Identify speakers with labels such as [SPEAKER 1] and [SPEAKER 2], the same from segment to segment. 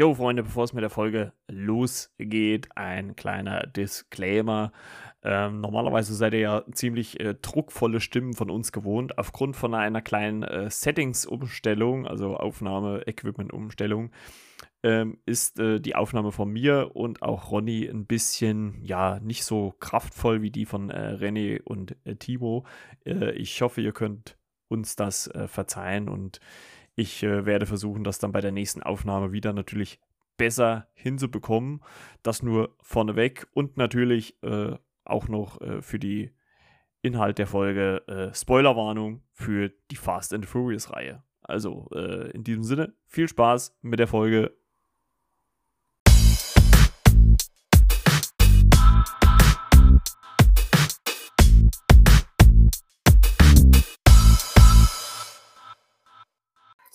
[SPEAKER 1] Jo, Freunde, bevor es mit der Folge losgeht, ein kleiner Disclaimer. Ähm, normalerweise seid ihr ja ziemlich äh, druckvolle Stimmen von uns gewohnt. Aufgrund von einer kleinen äh, Settings-Umstellung, also Aufnahme-Equipment-Umstellung, ähm, ist äh, die Aufnahme von mir und auch Ronny ein bisschen, ja, nicht so kraftvoll wie die von äh, René und äh, Timo. Äh, ich hoffe, ihr könnt uns das äh, verzeihen und ich äh, werde versuchen, das dann bei der nächsten Aufnahme wieder natürlich besser hinzubekommen. Das nur vorneweg und natürlich äh, auch noch äh, für die Inhalt der Folge äh, Spoilerwarnung für die Fast and Furious Reihe. Also äh, in diesem Sinne, viel Spaß mit der Folge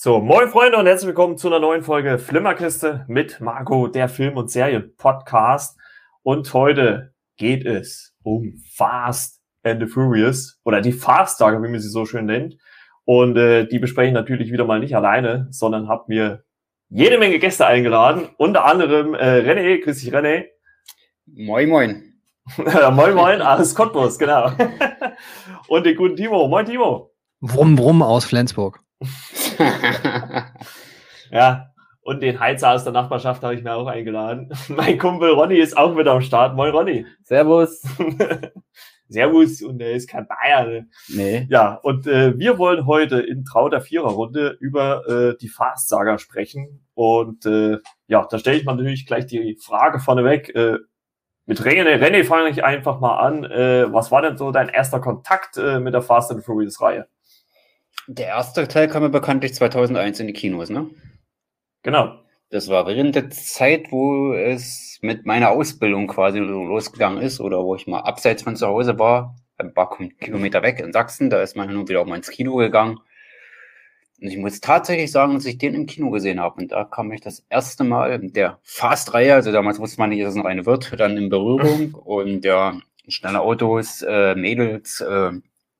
[SPEAKER 1] So, moin Freunde und herzlich willkommen zu einer neuen Folge Flimmerkiste mit Marco, der Film- und Serien-Podcast. Und heute geht es um Fast and the Furious oder die Fast-Saga, wie man sie so schön nennt. Und äh, die bespreche ich natürlich wieder mal nicht alleine, sondern habe mir jede Menge Gäste eingeladen. Unter anderem äh, René, grüß dich René.
[SPEAKER 2] Moin, moin.
[SPEAKER 1] moin, moin, alles Cottbus, genau. und den guten Timo. Moin, Timo.
[SPEAKER 3] Brumm, brumm aus Flensburg.
[SPEAKER 1] ja, und den Heizer aus der Nachbarschaft habe ich mir auch eingeladen. Mein Kumpel Ronny ist auch mit am Start. Moin Ronny.
[SPEAKER 2] Servus.
[SPEAKER 1] Servus und er ist kein Bayer. Ne? Nee. Ja, und äh, wir wollen heute in trauter Viererrunde über äh, die Fast-Saga sprechen. Und äh, ja, da stelle ich mal natürlich gleich die Frage vorneweg. Äh, mit René, René fange ich einfach mal an. Äh, was war denn so dein erster Kontakt äh, mit der Fast and Furious Reihe?
[SPEAKER 2] Der erste Teil kam ja bekanntlich 2001 in die Kinos, ne?
[SPEAKER 1] Genau.
[SPEAKER 2] Das war während der Zeit, wo es mit meiner Ausbildung quasi losgegangen ist oder wo ich mal abseits von zu Hause war, ein paar Kilometer weg in Sachsen. Da ist man nun wieder auch mal ins Kino gegangen. Und ich muss tatsächlich sagen, dass ich den im Kino gesehen habe. Und da kam ich das erste Mal mit der Fast-Reihe, also damals wusste man nicht, dass es noch eine wird, dann in Berührung. Und ja, schnelle Autos, äh, Mädels, äh,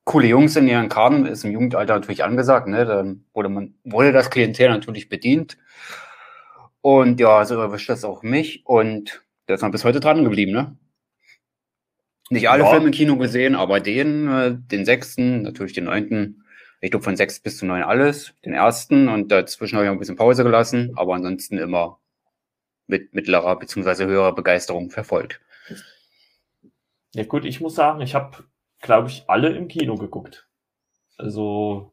[SPEAKER 2] coole Jungs in ihren Karten, ist im Jugendalter natürlich angesagt, ne? Dann wurde man, wurde das Klientel natürlich bedient. Und ja, so erwischt das auch mich und der ist noch bis heute dran geblieben, ne? Nicht alle ja. Filme im Kino gesehen, aber den, äh, den sechsten, natürlich den neunten, ich glaube von sechs bis zu neun alles, den ersten und dazwischen habe ich auch ein bisschen Pause gelassen, aber ansonsten immer mit mittlerer beziehungsweise höherer Begeisterung verfolgt.
[SPEAKER 1] Ja gut, ich muss sagen, ich habe glaube ich, alle im Kino geguckt. Also,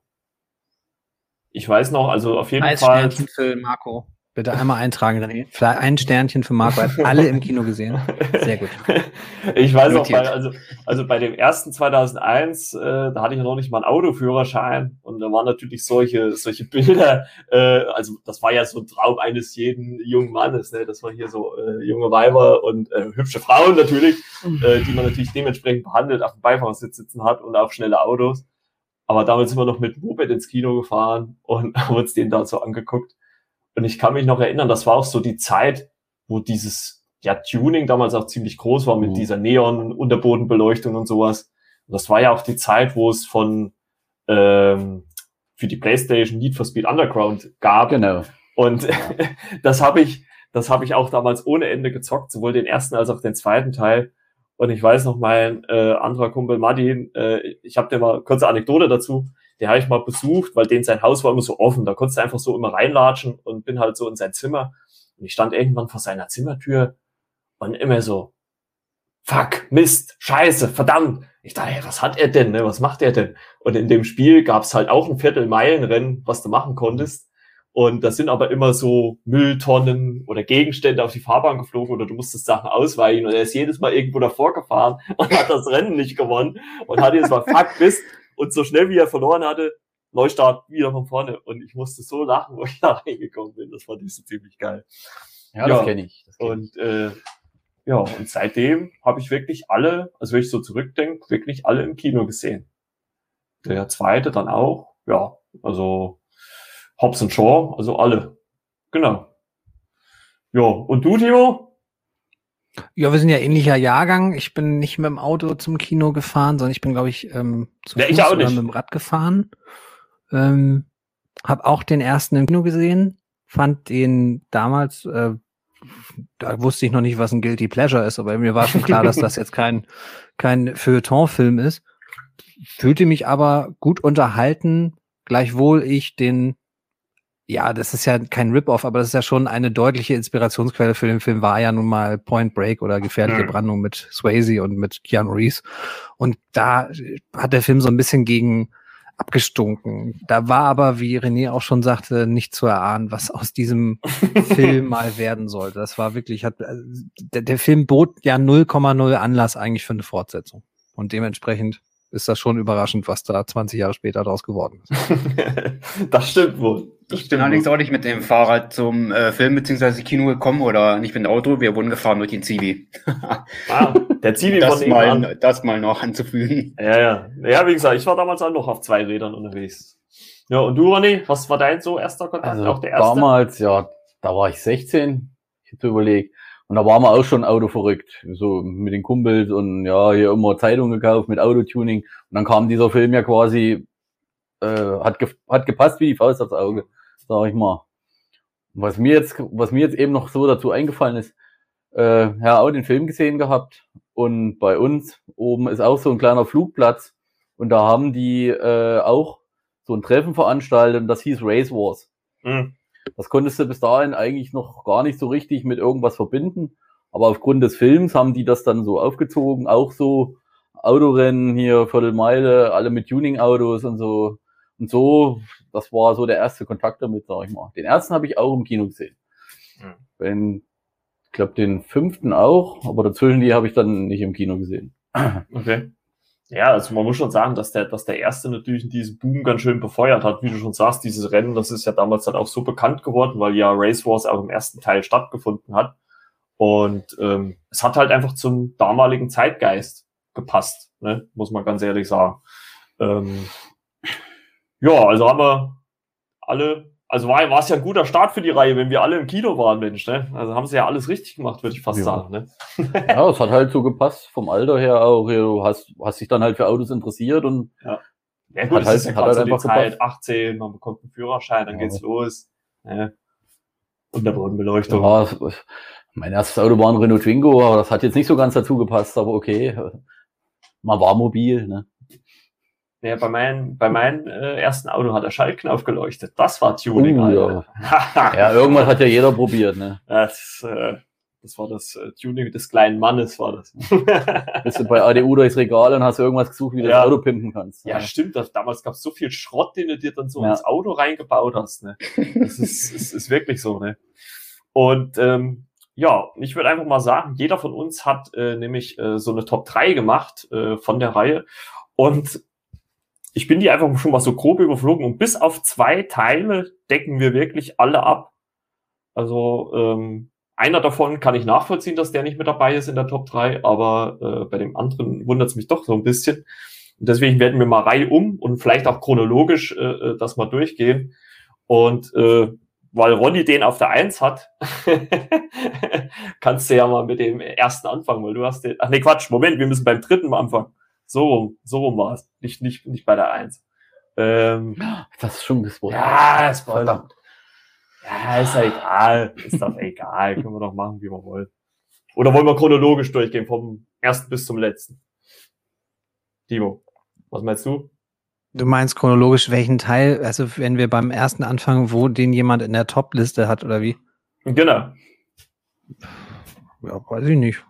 [SPEAKER 1] ich weiß noch, also auf jeden Fall.
[SPEAKER 3] Für Marco. Bitte einmal eintragen, René. Vielleicht ein Sternchen für Marco. Hat alle im Kino gesehen. Sehr gut.
[SPEAKER 1] ich weiß noch, bei, also, also bei dem ersten 2001, äh, da hatte ich noch nicht mal einen Autoführerschein und da waren natürlich solche, solche Bilder, äh, also das war ja so ein Traum eines jeden jungen Mannes, ne? Das war hier so äh, junge Weiber und äh, hübsche Frauen natürlich, äh, die man natürlich dementsprechend behandelt auf dem Beifahrersitz sitzen hat und auch schnelle Autos. Aber damals sind wir noch mit Moped ins Kino gefahren und haben uns den da so angeguckt. Und ich kann mich noch erinnern, das war auch so die Zeit, wo dieses ja, Tuning damals auch ziemlich groß war mit mhm. dieser Neon-Unterbodenbeleuchtung und sowas. Und das war ja auch die Zeit, wo es von ähm, für die PlayStation Need for Speed Underground gab.
[SPEAKER 2] Genau.
[SPEAKER 1] Und das habe ich, das habe ich auch damals ohne Ende gezockt, sowohl den ersten als auch den zweiten Teil. Und ich weiß noch, mein äh, anderer Kumpel Martin, äh, ich habe dir mal kurze Anekdote dazu den habe ich mal besucht, weil den sein Haus war immer so offen. Da konntest du einfach so immer reinlatschen und bin halt so in sein Zimmer. Und ich stand irgendwann vor seiner Zimmertür und immer so, fuck, Mist, Scheiße, verdammt. Ich dachte, hey, was hat er denn, ne? Was macht er denn? Und in dem Spiel gab es halt auch ein Viertelmeilenrennen, was du machen konntest. Und da sind aber immer so Mülltonnen oder Gegenstände auf die Fahrbahn geflogen oder du musstest Sachen ausweichen und er ist jedes Mal irgendwo davor gefahren und hat das Rennen nicht gewonnen und hat jetzt mal fuck Mist, und so schnell wie er verloren hatte, Neustart wieder von vorne. Und ich musste so lachen, wo ich da reingekommen bin. Das fand ich so ziemlich geil.
[SPEAKER 2] Ja, ja das kenne ich.
[SPEAKER 1] Das kenn und äh, ja, und seitdem habe ich wirklich alle, also wenn ich so zurückdenke, wirklich alle im Kino gesehen. Der zweite dann auch, ja, also Hobbs und Shaw, also alle. Genau. Ja, und du, Timo?
[SPEAKER 3] Ja, wir sind ja ähnlicher Jahrgang. Ich bin nicht mit dem Auto zum Kino gefahren, sondern ich bin, glaube ich, ähm, zu ja, Fuß oder mit dem Rad gefahren. Ähm, hab auch den ersten im Kino gesehen. fand den damals, äh, da wusste ich noch nicht, was ein Guilty Pleasure ist, aber mir war schon klar, dass das jetzt kein, kein Feuilleton-Film ist. Fühlte mich aber gut unterhalten, gleichwohl ich den, ja, das ist ja kein Rip-Off, aber das ist ja schon eine deutliche Inspirationsquelle für den Film, war ja nun mal Point Break oder Gefährliche. Brandung mit Swayze und mit Keanu Reeves. Und da hat der Film so ein bisschen gegen abgestunken. Da war aber, wie René auch schon sagte, nicht zu erahnen, was aus diesem Film mal werden sollte. Das war wirklich, hat, also, der, der Film bot ja 0,0 Anlass eigentlich für eine Fortsetzung. Und dementsprechend ist das schon überraschend, was da 20 Jahre später daraus geworden ist.
[SPEAKER 1] das stimmt wohl. Das
[SPEAKER 2] Ich bin
[SPEAKER 1] stimmt
[SPEAKER 2] allerdings auch nicht mit dem Fahrrad zum äh, Film bzw. Kino gekommen oder nicht mit dem Auto. Wir wurden gefahren durch den Zivi.
[SPEAKER 1] Ah, der Zivi von
[SPEAKER 2] das,
[SPEAKER 1] nebenan.
[SPEAKER 2] mal, das mal noch anzufügen.
[SPEAKER 1] Ja, ja. Ja, wie gesagt, ich war damals auch noch auf zwei Rädern unterwegs. Ja, und du, René, was war dein so erster Kontakt?
[SPEAKER 4] Also
[SPEAKER 1] auch der erste?
[SPEAKER 4] damals, ja, da war ich 16, ich hätte überlegt. Und da waren wir auch schon Auto verrückt. So mit den Kumpels und ja, hier immer Zeitung gekauft mit Autotuning. Und dann kam dieser Film ja quasi, äh, hat, ge hat gepasst wie die Faust aufs Auge, sag ich mal. Was mir jetzt, was mir jetzt eben noch so dazu eingefallen ist, äh, ja, auch den Film gesehen gehabt. Und bei uns oben ist auch so ein kleiner Flugplatz. Und da haben die äh, auch so ein Treffen veranstaltet und das hieß Race Wars.
[SPEAKER 1] Hm.
[SPEAKER 4] Das konntest du bis dahin eigentlich noch gar nicht so richtig mit irgendwas verbinden. Aber aufgrund des Films haben die das dann so aufgezogen. Auch so Autorennen hier, Viertelmeile, alle mit Tuning-Autos und so. Und so, das war so der erste Kontakt damit, sag ich mal. Den ersten habe ich auch im Kino gesehen.
[SPEAKER 1] Hm.
[SPEAKER 4] Den, ich glaube, den fünften auch, aber dazwischen die habe ich dann nicht im Kino gesehen.
[SPEAKER 1] Okay. Ja, also man muss schon sagen, dass der, dass der erste natürlich diesen Boom ganz schön befeuert hat. Wie du schon sagst, dieses Rennen, das ist ja damals dann auch so bekannt geworden, weil ja Race Wars auch im ersten Teil stattgefunden hat. Und ähm, es hat halt einfach zum damaligen Zeitgeist gepasst, ne? muss man ganz ehrlich sagen. Ähm, ja, also haben wir alle, also war, war es ja ein guter Start für die Reihe, wenn wir alle im Kino waren, Mensch. Ne? Also haben sie ja alles richtig gemacht, würde ich fast
[SPEAKER 4] Ja.
[SPEAKER 1] sagen. Ne?
[SPEAKER 4] Ja, es hat halt so gepasst, vom Alter her auch. Du hast, hast dich dann halt für Autos interessiert und
[SPEAKER 1] Ja
[SPEAKER 4] Hat
[SPEAKER 1] gut, das
[SPEAKER 4] halt-
[SPEAKER 1] ist ja
[SPEAKER 4] hat halt
[SPEAKER 1] so die
[SPEAKER 4] einfach
[SPEAKER 1] Zeit,
[SPEAKER 4] gepasst.
[SPEAKER 1] 18, man bekommt einen Führerschein, dann
[SPEAKER 4] Ja.
[SPEAKER 1] geht's los. Ja. Unterbodenbeleuchtung.
[SPEAKER 4] Ja, mein erstes Auto war ein Renault Twingo, aber das hat jetzt nicht so ganz dazu gepasst, aber okay. Man war mobil, ne?
[SPEAKER 1] Ja, bei meinem, bei meinem äh, ersten Auto hat der Schaltknopf geleuchtet. Das war Tuning,
[SPEAKER 4] Oh,
[SPEAKER 1] Alter.
[SPEAKER 4] Ja, irgendwas hat ja jeder probiert, ne?
[SPEAKER 1] das, äh, das war das äh, Tuning des kleinen Mannes, war das.
[SPEAKER 4] Bist du bei ADU durchs Regal und hast irgendwas gesucht, wie du
[SPEAKER 1] Ja.
[SPEAKER 4] das Auto pimpen kannst.
[SPEAKER 1] ja, stimmt. Das, damals gab es so viel Schrott, den du dir dann so
[SPEAKER 4] Ja.
[SPEAKER 1] ins Auto reingebaut hast. Ne? Das ist, ist, ist wirklich so. Ne? Und ähm, ja, ich würde einfach mal sagen, jeder von uns hat äh, nämlich äh, so eine Top 3 gemacht äh, von der Reihe. Und ich bin die einfach schon mal so grob überflogen. Und bis auf zwei Teile decken wir wirklich alle ab. Also ähm, einer davon kann ich nachvollziehen, dass der nicht mit dabei ist in der Top 3, aber äh, bei dem anderen wundert es mich doch so ein bisschen. Und deswegen werden wir mal Reihe um und vielleicht auch chronologisch äh, äh, das mal durchgehen. Und äh, weil Ronny den auf der Eins hat, kannst du ja mal mit dem ersten anfangen, weil du hast den. Ach nee, Quatsch, Moment, wir müssen beim dritten mal anfangen. So rum, so rum war es. Nicht, nicht, nicht bei der Eins. Ähm,
[SPEAKER 4] Das ist schon gespoilert.
[SPEAKER 1] ja, Spoiler. Ja, ist ja egal. Ist doch egal. Können wir doch machen, wie wir wollen. Oder wollen wir chronologisch durchgehen, vom ersten bis zum letzten? Timo, was meinst du?
[SPEAKER 3] Du meinst chronologisch welchen Teil, also wenn wir beim ersten anfangen, wo den jemand in der Top-Liste hat oder wie?
[SPEAKER 1] Genau.
[SPEAKER 3] Ja, weiß ich nicht.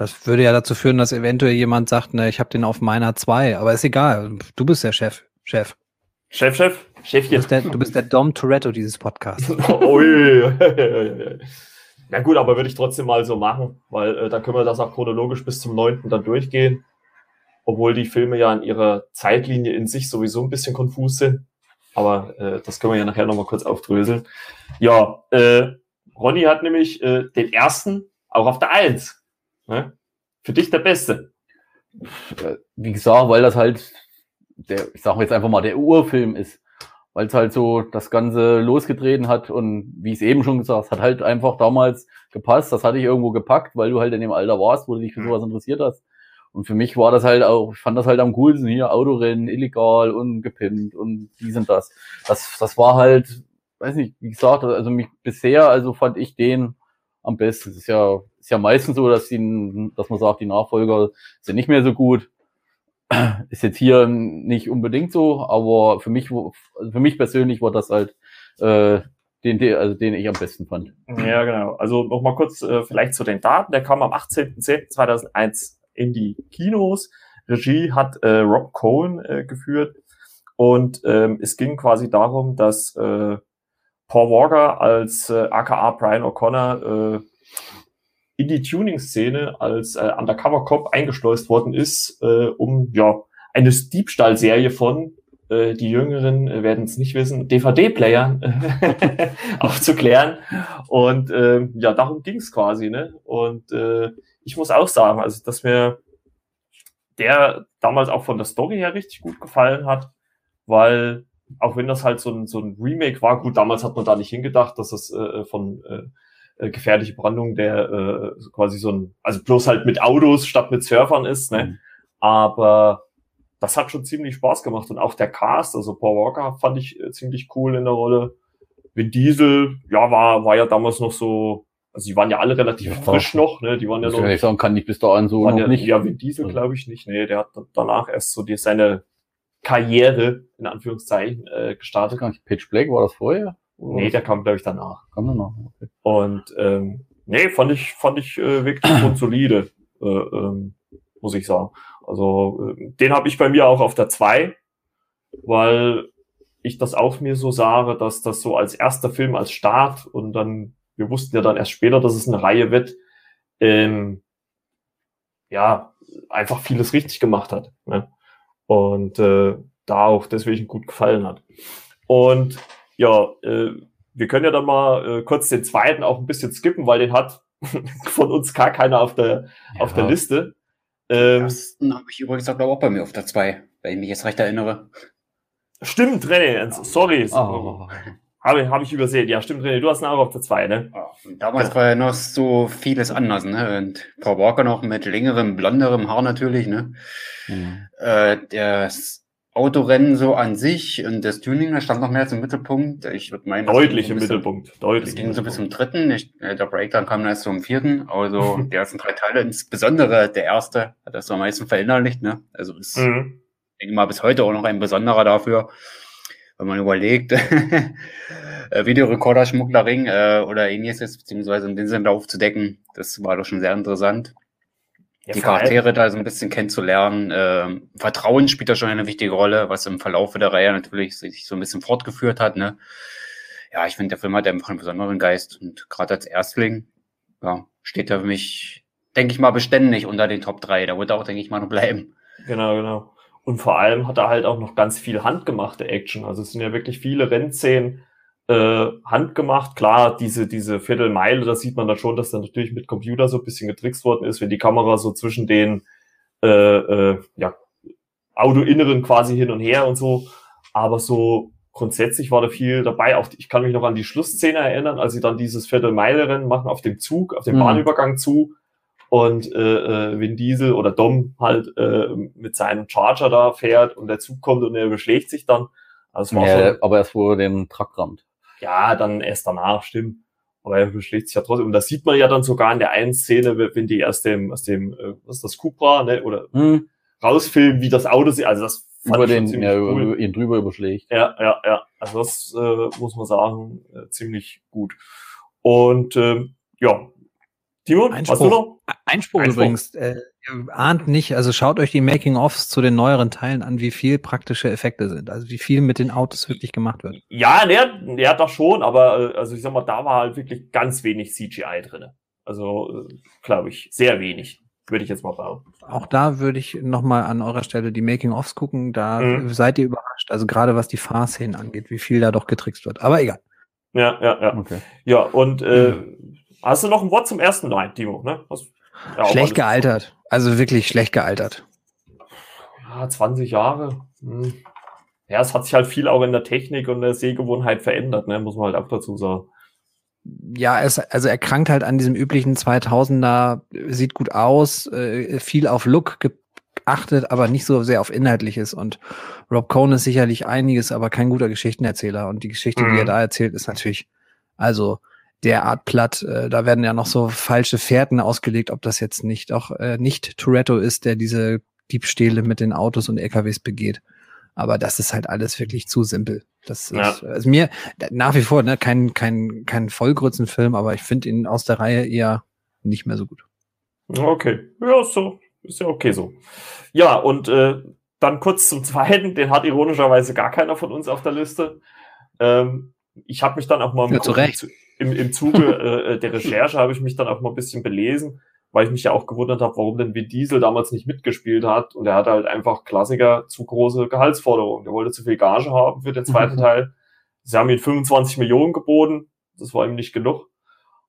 [SPEAKER 3] Das würde ja dazu führen, dass eventuell jemand sagt, ne, ich habe den auf meiner zwei, aber ist egal. Du bist der Chef. Chef.
[SPEAKER 1] Chef, Chef,
[SPEAKER 3] Du
[SPEAKER 1] Chefchen.
[SPEAKER 3] bist der, du bist der Dom Toretto dieses Podcasts.
[SPEAKER 1] Ui. Na gut, aber würde ich trotzdem mal so machen, weil äh, dann können wir das auch chronologisch bis zum neunten dann durchgehen. Obwohl die Filme ja in ihrer Zeitlinie in sich sowieso ein bisschen konfus sind. Aber äh, das können wir ja nachher nochmal kurz aufdröseln. Ja, äh, Ronny hat nämlich äh, den ersten auch auf der Eins. Ne? Für dich der Beste.
[SPEAKER 4] Äh, Wie gesagt, weil das halt, der, ich sag jetzt einfach mal, der Urfilm ist. Weil es halt so das Ganze losgetreten hat und wie ich es eben schon gesagt, es hat halt einfach damals gepasst. Das hatte ich irgendwo gepackt, weil du halt in dem Alter warst, wo du dich für
[SPEAKER 1] Mhm.
[SPEAKER 4] sowas interessiert hast. Und für mich war das halt auch, ich fand das halt am coolsten hier, Autorennen, illegal und gepimpt und dies und das. Das, das war halt weiß nicht, wie gesagt, also mich bisher, also fand ich den am besten. Es ist ja, ist ja meistens so, dass die, dass man sagt, die Nachfolger sind nicht mehr so gut. Ist jetzt hier nicht unbedingt so, aber für mich, also für mich persönlich war das halt äh, den, den, also den ich am besten fand.
[SPEAKER 1] Ja, genau. Also nochmal kurz äh, vielleicht zu den Daten. Der kam am 18.10.2001 in die Kinos. Regie hat äh, Rob Cohen äh, geführt. Und ähm, es ging quasi darum, dass äh, Paul Walker als äh, aka Brian O'Connor äh, in die Tuning-Szene als äh, Undercover-Cop eingeschleust worden ist, äh, um ja eine Diebstahlserie von äh, die Jüngeren äh, werden es nicht wissen, DVD-Playern äh, aufzuklären. Und äh, ja, darum ging es quasi. Ne? Und äh, ich muss auch sagen, also dass mir der damals auch von der Story her richtig gut gefallen hat, weil auch wenn das halt so ein, so ein Remake war, gut, damals hat man da nicht hingedacht, dass das äh, von äh, äh gefährliche Brandung der äh, quasi so ein, also bloß halt mit Autos statt mit Surfern ist, ne? Mhm. Aber das hat schon ziemlich Spaß gemacht. Und auch der Cast, also Paul Walker fand ich äh, ziemlich cool in der Rolle. Vin Diesel, ja, war, war ja damals noch so, also die waren ja alle relativ ja, frisch noch, ne? Die waren ja noch.
[SPEAKER 4] Ich sagen, kann ich bis dahin so
[SPEAKER 1] noch ja, nicht. Ja, Vin Diesel glaube ich nicht. Nee, der hat danach erst so die, seine Karriere, in Anführungszeichen, äh, gestartet.
[SPEAKER 4] Nicht. Pitch Black war das vorher?
[SPEAKER 1] Nee, der kam, glaube ich, danach.
[SPEAKER 4] Kam danach,
[SPEAKER 1] okay. Und ähm, nee, fand ich, fand ich äh, wirklich grundsolide, äh, ähm, muss ich sagen. Also äh, den habe ich bei mir auch auf der 2, weil ich das auch mir so sage, dass das so als erster Film als Start und dann, wir wussten ja dann erst später, dass es eine Reihe wird, ähm, ja, einfach vieles richtig gemacht hat. Ne? Und äh, da auch deswegen gut gefallen hat. Und ja, äh, wir können ja dann mal äh, kurz den zweiten auch ein bisschen skippen, weil den hat von uns gar keiner auf der, ja. auf der Liste.
[SPEAKER 2] Ähm, das habe ich übrigens auch, auch bei mir auf der 2, wenn ich mich jetzt recht erinnere.
[SPEAKER 1] Stimmt, René, sorry. Oh. Habe, habe ich übersehen. Ja, stimmt, René, du hast eine auch auf der 2, ne?
[SPEAKER 2] Ja, damals ja. war ja noch so vieles anders, ne? Und Paul Walker noch mit längerem, blonderem Haar natürlich, ne? Mhm. Äh, das Autorennen so an sich und das Tuning, das stand noch mehr zum Mittelpunkt. Ich würde meinen,
[SPEAKER 1] deutlich im Mittelpunkt.
[SPEAKER 2] Deutlich. Das ging so bis zum dritten. Ich, äh, der Breakdown kam dann erst zum vierten. Also die ersten drei Teile, insbesondere der erste, hat das am meisten verinnerlicht. Ne? Also ist, mhm. ich denke mal, bis heute auch noch ein besonderer dafür, wenn man überlegt, äh, Videorekorder-Schmugglerring äh, oder ähnliches, beziehungsweise um den Sender aufzudecken. Das war doch schon sehr interessant ja, die Charaktere da so ein bisschen kennenzulernen. Ähm, Vertrauen spielt da schon eine wichtige Rolle, was im Verlauf der Reihe natürlich sich so ein bisschen fortgeführt hat. Ne? Ja, ich finde, der Film hat einfach einen besonderen Geist und gerade als Erstling ja, steht er für mich, denke ich mal, beständig unter den Top 3. Da wird er auch, denke ich mal, noch bleiben.
[SPEAKER 1] Genau, genau. Und vor allem hat er halt auch noch ganz viel handgemachte Action. Also es sind ja wirklich viele Rennszenen, äh, handgemacht. Klar, diese, diese Viertelmeile, da sieht man dann schon, dass da natürlich mit Computer so ein bisschen getrickst worden ist, wenn die Kamera so zwischen den äh, äh, ja, Autoinneren quasi hin und her und so. Aber so grundsätzlich war da viel dabei. Auch ich kann mich noch an die Schlussszene erinnern, als sie dann dieses Viertelmeile-Rennen machen auf dem Zug, auf dem mhm. Bahnübergang zu und äh, äh, Vin Diesel oder Dom halt äh, mit seinem Charger da fährt und der Zug kommt und er beschlägt sich dann.
[SPEAKER 4] Also ja, aber erst vor dem Truck rammt.
[SPEAKER 1] Ja, dann erst danach, stimmt. Aber er beschlägt sich ja trotzdem. Und das sieht man ja dann sogar in der einen Szene, wenn die aus dem, aus dem, äh, was ist das, Cupra, ne, oder hm. rausfilmen, wie das Auto sieht. Also das
[SPEAKER 4] fand über den, ja, cool. über ihn drüber überschlägt.
[SPEAKER 1] Ja, ja, ja. Also das äh, muss man sagen, äh, ziemlich gut. Und ähm, ja,
[SPEAKER 3] Timo, Einspruch, hast du noch? Einspruch, Einspruch. übrigens. Äh, ihr ahnt nicht, also schaut euch die Making-ofs zu den neueren Teilen an, wie viel praktische Effekte sind. Also wie viel mit den Autos wirklich gemacht wird.
[SPEAKER 1] Ja, der, der hat doch schon, aber äh, also ich sag mal, da war halt wirklich ganz wenig CGI drin. Also, äh, glaube ich, sehr wenig, würde ich jetzt mal behaupten.
[SPEAKER 3] Auch da würde ich nochmal an eurer Stelle die Making-ofs gucken. Da mhm. seid ihr überrascht. Also gerade was die Fahrszenen angeht, wie viel da doch getrickst wird. Aber egal.
[SPEAKER 1] Ja, ja, ja. Okay. Ja, und äh, mhm Hast du noch ein Wort zum ersten? Nein, Timo, ne?
[SPEAKER 3] Was, ja, schlecht gealtert. Also wirklich schlecht gealtert.
[SPEAKER 1] Ja, 20 Jahre. Hm. Ja, es hat sich halt viel auch in der Technik und der Sehgewohnheit verändert, ne? muss man halt auch dazu sagen.
[SPEAKER 3] Ja, es, also er krankt halt an diesem üblichen 2000er, sieht gut aus, äh, viel auf Look ge achtet, aber nicht so sehr auf Inhaltliches. Und Rob Cohn ist sicherlich einiges, aber kein guter Geschichtenerzähler. Und die Geschichte, die er
[SPEAKER 1] Mhm.
[SPEAKER 3] da erzählt, ist natürlich, also derart platt. Äh, da werden ja noch so falsche Fährten ausgelegt, ob das jetzt nicht auch äh, nicht Toretto ist, der diese Diebstähle mit den Autos und LKWs begeht. Aber das ist halt alles wirklich zu simpel. Das
[SPEAKER 1] Ja.
[SPEAKER 3] ist also mir nach wie vor ne, kein, kein, kein Vollgrützenfilm, aber ich finde ihn aus der Reihe eher nicht mehr so gut.
[SPEAKER 1] Okay, ja, so. Ist ja okay so. Ja, und äh, dann kurz zum zweiten, den hat ironischerweise gar keiner von uns auf der Liste. Ähm, ich habe mich dann auch mal im,
[SPEAKER 3] Ja, zu Recht.
[SPEAKER 1] zu- im, im Zuge äh, der Recherche habe ich mich dann auch mal ein bisschen belesen, weil ich mich ja auch gewundert habe, warum denn Vin Diesel damals nicht mitgespielt hat. Und er hatte halt einfach Klassiker zu große Gehaltsforderungen. Der wollte zu viel Gage haben für den zweiten Teil. Sie haben ihm 25 Millionen geboten. Das war ihm nicht genug.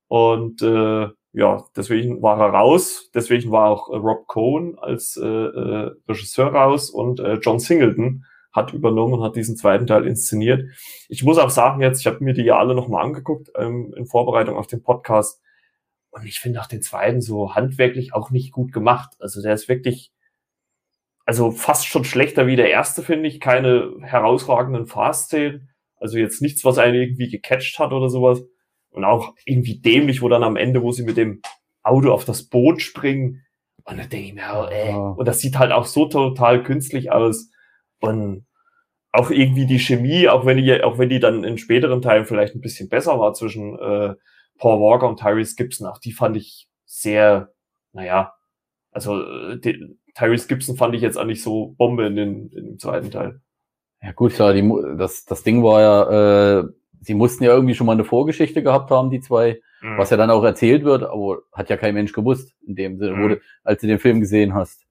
[SPEAKER 1] Und äh, ja, deswegen war er raus. Deswegen war auch äh, Rob Cohen als äh, äh, Regisseur raus und äh, John Singleton hat übernommen und hat diesen zweiten Teil inszeniert. Ich muss auch sagen jetzt, ich habe mir die ja alle nochmal angeguckt ähm, in Vorbereitung auf den Podcast und ich finde auch den zweiten so handwerklich auch nicht gut gemacht. Also der ist wirklich, also fast schon schlechter wie der erste, finde ich. Keine herausragenden Fahrszenen. Also jetzt nichts, was einen irgendwie gecatcht hat oder sowas. Und auch irgendwie dämlich, wo dann am Ende, wo sie mit dem Auto auf das Boot springen. Und dann denke ich mir, oh, ey.
[SPEAKER 4] Ja.
[SPEAKER 1] Und das sieht halt auch so total künstlich aus. Und auch irgendwie die Chemie, auch wenn die, auch wenn die dann in späteren Teilen vielleicht ein bisschen besser war zwischen äh, Paul Walker und Tyrese Gibson, auch die fand ich sehr, naja, also äh, die, Tyrese Gibson fand ich jetzt auch nicht so Bombe in, den, in dem zweiten Teil.
[SPEAKER 4] Ja gut, klar, die, das, das Ding war ja, äh, sie mussten ja irgendwie schon mal eine Vorgeschichte gehabt haben, die zwei, was ja dann auch erzählt wird, aber hat ja kein Mensch gewusst, in dem Sinne,
[SPEAKER 1] Mhm.
[SPEAKER 4] du, als du den Film gesehen hast.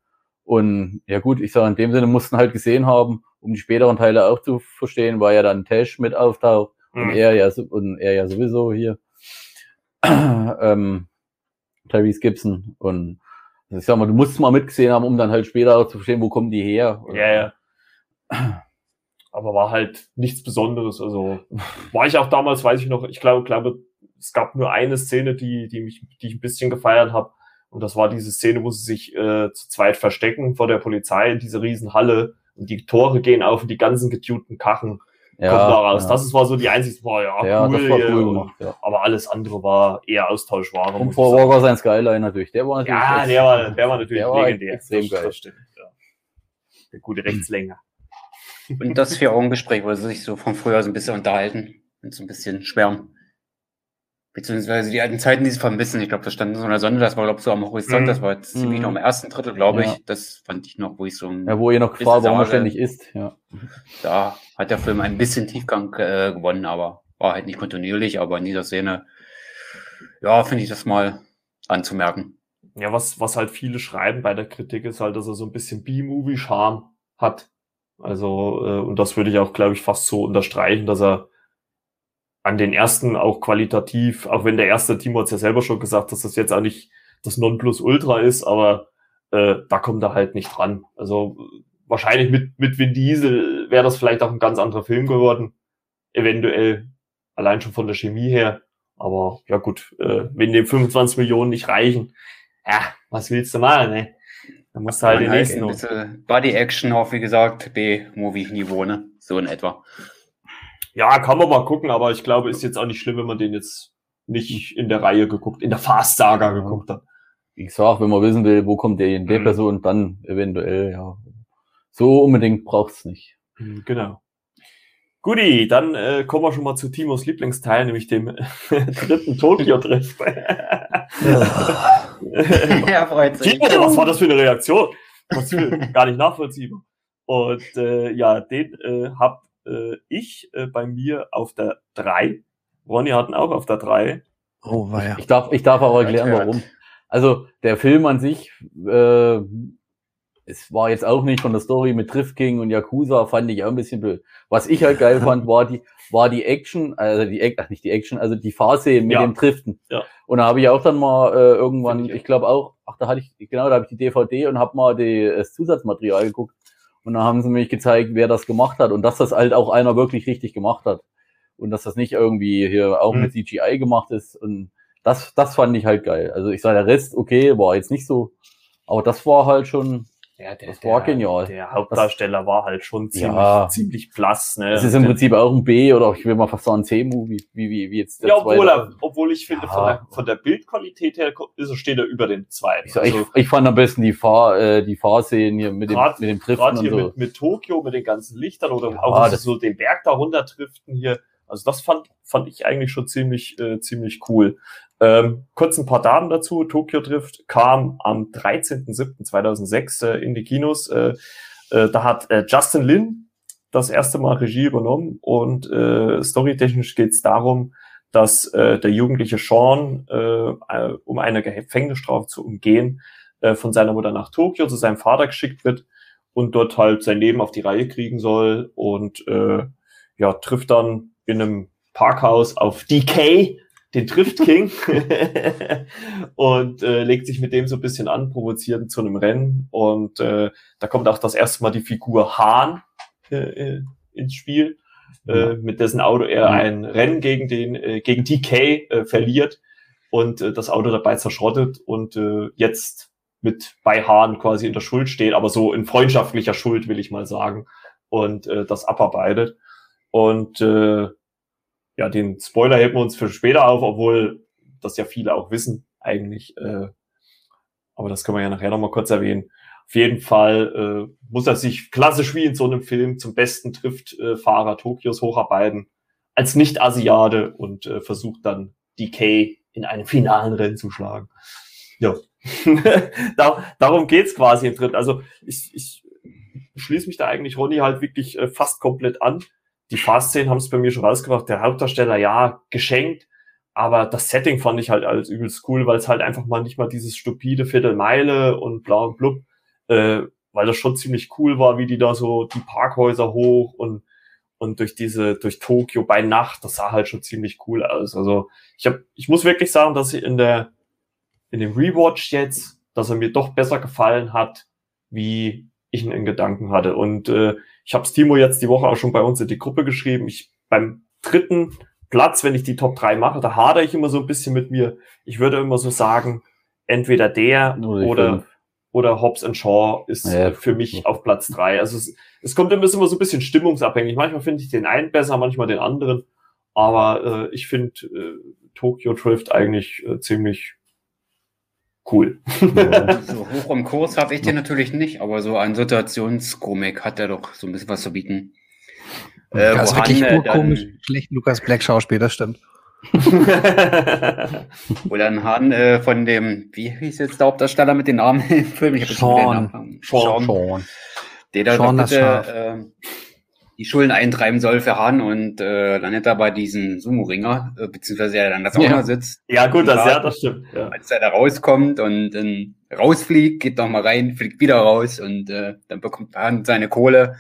[SPEAKER 4] Und ja gut, ich sage, in dem Sinne mussten halt gesehen haben, um die späteren Teile auch zu verstehen, weil ja dann Tash mit auftaucht und
[SPEAKER 1] Mhm.
[SPEAKER 4] er ja und er ja sowieso hier ähm, Tyrese Gibson und ich sag mal, du musst mal mitgesehen haben, um dann halt später auch zu verstehen, wo kommen die her.
[SPEAKER 1] Ja, ja. Aber war halt nichts Besonderes. Also war ich auch damals, weiß ich noch, ich glaube, glaube, es gab nur eine Szene, die, die mich, die ich ein bisschen gefeiert habe. Und das war diese Szene, wo sie sich äh, zu zweit verstecken vor der Polizei in diese Riesenhalle und die Tore gehen auf und die ganzen getunten Kachen
[SPEAKER 4] Ja,
[SPEAKER 1] kommen da raus.
[SPEAKER 4] ja.
[SPEAKER 1] Das war so die einzige, boah, ja,
[SPEAKER 4] ja,
[SPEAKER 1] cool.
[SPEAKER 4] das war
[SPEAKER 1] äh,
[SPEAKER 4] cool gemacht, ja.
[SPEAKER 1] Aber alles andere war eher Austauschware.
[SPEAKER 4] Und
[SPEAKER 1] sagen.
[SPEAKER 4] Walker sein Skyline natürlich, der war natürlich
[SPEAKER 1] Ja, der war, der war natürlich
[SPEAKER 4] der war
[SPEAKER 1] legendär.
[SPEAKER 4] extrem
[SPEAKER 1] das,
[SPEAKER 4] geil.
[SPEAKER 1] Das stimmt, ja. Der gute Rechtslänger.
[SPEAKER 2] Und das Vier-Augen-Gespräch, wo sie sich so von früher so ein bisschen unterhalten und so ein bisschen schwärmen. Beziehungsweise die alten Zeiten, die sie vermissen. Ich glaube, das stand in so einer Sonne, das war, glaube ich, so am Horizont,
[SPEAKER 1] Mhm.
[SPEAKER 2] das war jetzt ziemlich
[SPEAKER 4] Mhm.
[SPEAKER 2] noch im ersten Drittel, glaube
[SPEAKER 4] Ja.
[SPEAKER 2] ich. Das fand ich noch, wo ich so ein,
[SPEAKER 4] Ja, wo ihr noch
[SPEAKER 2] Bisschen
[SPEAKER 4] gefragt, warum er
[SPEAKER 2] Sage.
[SPEAKER 4] ständig isst. Ja.
[SPEAKER 2] da hat der Film ein bisschen Tiefgang äh, gewonnen, aber war halt nicht kontinuierlich, aber in dieser Szene, ja, finde ich das mal anzumerken.
[SPEAKER 1] Ja, was, was halt viele schreiben bei der Kritik ist halt, dass er so ein bisschen B-Movie-Charme hat. Also, äh, und das würde ich auch, glaube ich, fast so unterstreichen, dass er an den ersten auch qualitativ, auch wenn der erste Timo hat es ja selber schon gesagt, dass das jetzt auch nicht das Nonplusultra ist, aber äh, da kommt er halt nicht dran. Also wahrscheinlich mit, mit Vin Diesel wäre das vielleicht auch ein ganz anderer Film geworden. Eventuell allein schon von der Chemie her. Aber ja gut, äh, wenn dem 25 Millionen nicht reichen, ja, was willst du machen, ne? Dann musst du halt den nächsten
[SPEAKER 2] ein
[SPEAKER 1] noch.
[SPEAKER 2] bisschen Body-Action auf, wie gesagt, B-Movie-Niveau, ne? So in etwa.
[SPEAKER 1] Ja, kann man mal gucken, aber ich glaube, ist jetzt auch nicht schlimm, wenn man den jetzt nicht in der Reihe geguckt, in der Fast-Saga geguckt hat.
[SPEAKER 4] Wie gesagt, wenn man wissen will, wo kommt der in der
[SPEAKER 1] Mhm.
[SPEAKER 4] Person, dann eventuell, ja. So unbedingt braucht's nicht.
[SPEAKER 1] Mhm, Genau. Guti, dann äh, kommen wir schon mal zu Timos Lieblingsteil, nämlich dem dritten Tokio-Drift.
[SPEAKER 2] er freut
[SPEAKER 1] Timo, was war das für eine Reaktion? Gar nicht nachvollziehbar. Und äh, ja, den äh, hab äh, ich äh, bei mir auf der 3. Ronny hatten auch auf der 3.
[SPEAKER 3] Oh, war ja.
[SPEAKER 4] Ich darf, ich darf auch erklären, warum. Also, der Film an sich, äh, es war jetzt auch nicht von der Story mit Drift King und Yakuza, fand ich auch ein bisschen blöd. Was ich halt geil fand, war die, war die Action, also die, Ac- ach nicht die Action, also die Fahrszenen mit
[SPEAKER 1] Ja.
[SPEAKER 4] dem Driften.
[SPEAKER 1] Ja.
[SPEAKER 4] Und da habe ich auch dann mal äh, irgendwann,
[SPEAKER 1] ich
[SPEAKER 4] ich, glaube auch, ach da hatte ich, genau, da habe ich die DVD und habe mal die, das Zusatzmaterial geguckt. Und da haben sie mich gezeigt, wer das gemacht hat und dass das halt auch einer wirklich richtig gemacht hat. Und dass das nicht irgendwie hier auch
[SPEAKER 1] Mhm.
[SPEAKER 4] mit CGI gemacht ist. Und das, das fand ich halt geil. Also ich sage, der Rest, okay, war jetzt nicht so. Aber das war halt schon,
[SPEAKER 1] Ja, der,
[SPEAKER 4] Das war genial.
[SPEAKER 1] Der Hauptdarsteller war halt schon ziemlich,
[SPEAKER 4] Ja.
[SPEAKER 1] ziemlich blass. Ne?
[SPEAKER 4] Das ist im Prinzip auch ein B oder ich will mal fast sagen C-Movie, wie, wie, wie jetzt der
[SPEAKER 1] ja, obwohl, er, obwohl ich finde,
[SPEAKER 4] Ja.
[SPEAKER 1] von, der, von der Bildqualität her ist steht er über dem zweiten.
[SPEAKER 4] Ich, sag, ich,
[SPEAKER 1] Also,
[SPEAKER 4] ich fand am besten die Fahr, äh, die Fahrszenen hier mit dem,
[SPEAKER 1] Grad-
[SPEAKER 4] mit dem Driften
[SPEAKER 1] Gerade hier
[SPEAKER 4] so.
[SPEAKER 1] mit, mit Tokio, mit den ganzen Lichtern oder
[SPEAKER 4] Ja,
[SPEAKER 1] auch also
[SPEAKER 4] das-
[SPEAKER 1] so den Berg da runter driften hier. Also das fand, fand ich eigentlich schon ziemlich, äh, ziemlich cool. Ähm, kurz ein paar Daten dazu. Tokyo Drift kam am 13.07.2006 äh, in die Kinos. Äh, äh, da hat äh, Justin Lin das erste Mal Regie übernommen und äh, storytechnisch geht es darum, dass äh, der jugendliche Sean, äh, äh, um eine Gefängnisstrafe zu umgehen, äh, von seiner Mutter nach Tokio zu seinem Vater geschickt wird und dort halt sein Leben auf die Reihe kriegen soll und äh, ja, trifft dann in einem Parkhaus auf DK, den Drift King, und äh, legt sich mit dem so ein bisschen an, provoziert ihn zu einem Rennen und äh, da kommt auch das erste Mal die Figur Hahn äh, äh, ins Spiel, äh, mit dessen Auto er
[SPEAKER 4] Ja.
[SPEAKER 1] ein Rennen gegen den äh, gegen DK verliert und das Auto dabei zerschrottet und jetzt mit bei Hahn quasi in der Schuld steht, aber so in freundschaftlicher Schuld, will ich mal sagen, und das abarbeitet. Und ja, den Spoiler heben wir uns für später auf, obwohl das ja viele auch wissen eigentlich. Äh, aber das können wir ja nachher nochmal kurz erwähnen. Auf jeden Fall äh, muss er sich klassisch wie in so einem Film zum besten Driftfahrer Tokios hocharbeiten als Nicht-Asiate und äh, versucht dann DK in einem finalen Rennen zu schlagen. Ja. da, darum geht's quasi im dritten. Also ich, ich schließe mich da eigentlich Ronny halt wirklich äh, fast komplett an. Die Fast-Szenen haben es bei mir schon rausgebracht. Der Hauptdarsteller, ja, geschenkt. Aber das Setting fand ich halt als übelst cool, weil es halt einfach mal nicht mal dieses stupide Viertelmeile und blau und blub, äh, weil das schon ziemlich cool war, wie die da so die Parkhäuser hoch und und durch diese durch Tokio bei Nacht, das sah halt schon ziemlich cool aus. Also ich habe, ich muss wirklich sagen, dass ich in der in dem Rewatch jetzt, dass er mir doch besser gefallen hat, wie ich ihn in Gedanken hatte. Und äh, ich habe Timo jetzt die Woche auch schon bei uns in die Gruppe geschrieben. Ich beim dritten Platz, wenn ich die Top 3 mache, da hadere ich immer so ein bisschen mit mir. Ich würde immer so sagen, entweder der
[SPEAKER 4] Oder
[SPEAKER 1] oder, Hobbs and Shaw ist
[SPEAKER 4] Ja.
[SPEAKER 1] für mich auf Platz drei. Also es, es kommt immer, immer so ein bisschen stimmungsabhängig. Manchmal finde ich den einen besser, manchmal den anderen. Aber äh, ich finde äh, Tokyo Drift eigentlich äh, ziemlich cool.
[SPEAKER 2] So hoch im Kurs habe ich den natürlich nicht, aber so ein Situationskomik hat er doch so ein bisschen was zu bieten. Äh,
[SPEAKER 3] das ist wirklich
[SPEAKER 2] äh,
[SPEAKER 3] urkomisch, schlecht Lukas Black Schauspiel, das stimmt.
[SPEAKER 2] Wo dann Han äh, von dem, wie hieß jetzt der Hauptdarsteller mit den Namen im Film? Ich
[SPEAKER 3] Sean.
[SPEAKER 2] Namen.
[SPEAKER 1] Sean.
[SPEAKER 4] Sean.
[SPEAKER 2] Der da
[SPEAKER 3] Sean
[SPEAKER 2] bitte die Schulden eintreiben soll für Han und äh, landet da bei diesem Sumo-Ringer, äh, beziehungsweise er dann das auch
[SPEAKER 3] Ja.
[SPEAKER 2] noch sitzt.
[SPEAKER 1] ja, gut, das,
[SPEAKER 2] Ja.
[SPEAKER 1] ja, das stimmt. Ja.
[SPEAKER 2] Als er da rauskommt und dann rausfliegt, geht noch mal rein, fliegt wieder raus und äh, dann bekommt Han seine Kohle.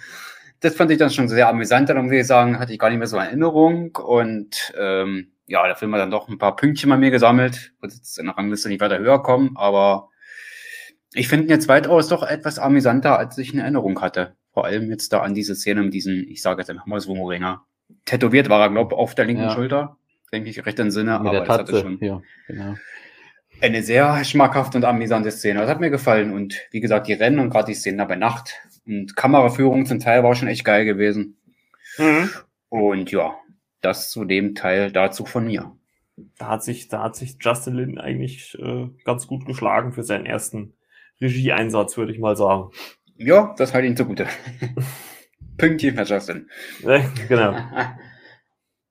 [SPEAKER 2] Das fand ich dann schon sehr amüsant, dann muss ich sagen, hatte ich gar nicht mehr so in Erinnerung und ähm, ja, der Film hat dann doch ein paar Pünktchen bei mir gesammelt, wird jetzt in der Rangliste nicht weiter höher kommen, aber ich finde ihn jetzt weitaus doch etwas amüsanter, als ich in Erinnerung hatte. Vor allem jetzt da an diese Szene mit diesem, ich sage jetzt einfach mal Sumo-Ringer. Tätowiert war er, glaube ich, auf der linken
[SPEAKER 4] Ja.
[SPEAKER 2] Schulter, wenn ich mich recht entsinne,
[SPEAKER 4] Mit
[SPEAKER 2] aber das hatte schon
[SPEAKER 4] Ja, genau.
[SPEAKER 2] eine sehr schmackhafte und amüsante Szene. Das hat mir gefallen. Und wie gesagt, die Rennen und gerade die Szenen da bei Nacht und Kameraführung zum Teil war schon echt geil gewesen.
[SPEAKER 1] Mhm.
[SPEAKER 2] Und ja, das zu dem Teil dazu von mir.
[SPEAKER 1] Da hat sich, da hat sich Justin Lin eigentlich äh, ganz gut geschlagen für seinen ersten Regieeinsatz, würde ich mal sagen.
[SPEAKER 2] Ja, das halte ich ihm zugute. Pünktchen, Herr Justin.
[SPEAKER 1] Genau.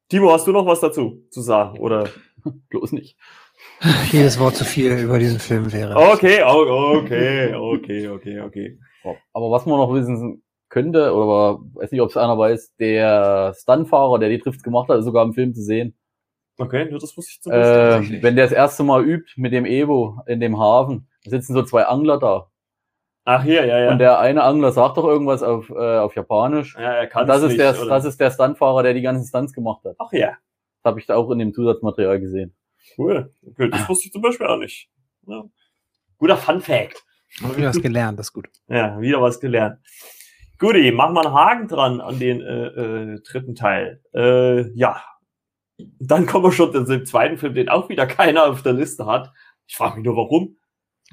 [SPEAKER 1] Timo, hast du noch was dazu zu sagen? Oder?
[SPEAKER 4] Bloß nicht.
[SPEAKER 3] Jedes Wort zu viel über diesen Film wäre.
[SPEAKER 1] Okay, okay, okay, okay, okay.
[SPEAKER 4] Aber was man noch wissen könnte, oder weiß nicht, ob es einer weiß, der Stuntfahrer, der die Drifts gemacht hat, ist sogar im Film zu sehen.
[SPEAKER 1] Okay, nur das wusste ich zum
[SPEAKER 4] Äh, wenn der das erste Mal übt mit dem Evo in dem Hafen, da sitzen so zwei Angler da.
[SPEAKER 1] Ach hier, ja, ja.
[SPEAKER 4] Und der eine Angler sagt doch irgendwas auf, äh, auf Japanisch.
[SPEAKER 1] ja, er kann
[SPEAKER 4] Und das ist,
[SPEAKER 1] nicht,
[SPEAKER 4] der,
[SPEAKER 1] oder?
[SPEAKER 4] das ist der Stuntfahrer, der die ganzen Stunts gemacht hat.
[SPEAKER 1] Ach ja,
[SPEAKER 4] Das habe ich da auch in dem Zusatzmaterial gesehen.
[SPEAKER 1] cool. Okay, das wusste ich zum Beispiel auch nicht. Ja. Guter Fun Fact.
[SPEAKER 3] Haben wir was gelernt, das ist gut.
[SPEAKER 1] Ja, wieder was gelernt. Guti, machen wir einen Haken dran an den äh, äh, dritten Teil. Äh, ja, dann kommen wir schon zu dem zweiten Film, den auch wieder keiner auf der Liste hat. Ich frage mich nur, warum.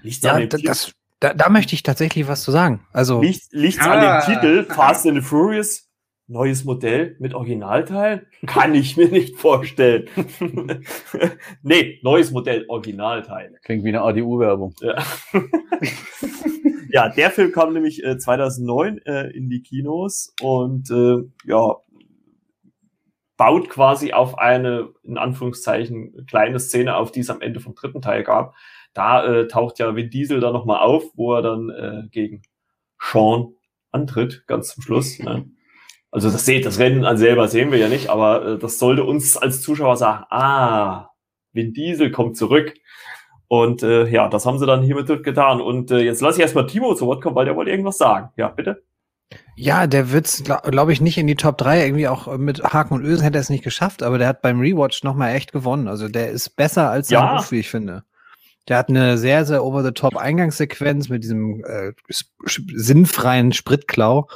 [SPEAKER 1] Liegt's an
[SPEAKER 3] Ja, das, Da, da möchte ich tatsächlich was zu sagen. Also
[SPEAKER 1] Liegt, liegt's
[SPEAKER 2] Ah.
[SPEAKER 1] an dem Titel Fast and the Furious? Neues Modell mit Originalteil? Kann ich mir nicht vorstellen. nee, neues Modell, Originalteil.
[SPEAKER 4] Klingt wie eine ADU-Werbung.
[SPEAKER 1] Ja. ja, der Film kam nämlich äh, 2009 äh, in die Kinos und äh, ja, baut quasi auf eine, in Anführungszeichen, kleine Szene auf, die es am Ende vom dritten Teil gab. Da äh, taucht ja Vin Diesel dann nochmal auf, wo er dann äh, gegen Sean antritt, ganz zum Schluss. Ne? Also das seht, das Rennen an selber sehen wir ja nicht, aber äh, das sollte uns als Zuschauer sagen, ah, Vin Diesel kommt zurück. Und äh, ja, das haben sie dann hiermit getan. Und äh, jetzt lasse ich erstmal Timo zu Wort kommen, weil der wollte irgendwas sagen. Ja, bitte.
[SPEAKER 3] Ja, der wird's, glaube glaub ich, nicht in die Top 3. Irgendwie auch äh, mit Haken und Ösen hätte er es nicht geschafft, aber der hat beim Rewatch nochmal echt gewonnen. Also der ist besser als sein
[SPEAKER 1] Ja.
[SPEAKER 3] Ruf, wie ich finde. Der hat eine sehr, sehr over-the-top-Eingangssequenz mit diesem äh, sinnfreien Spritklau.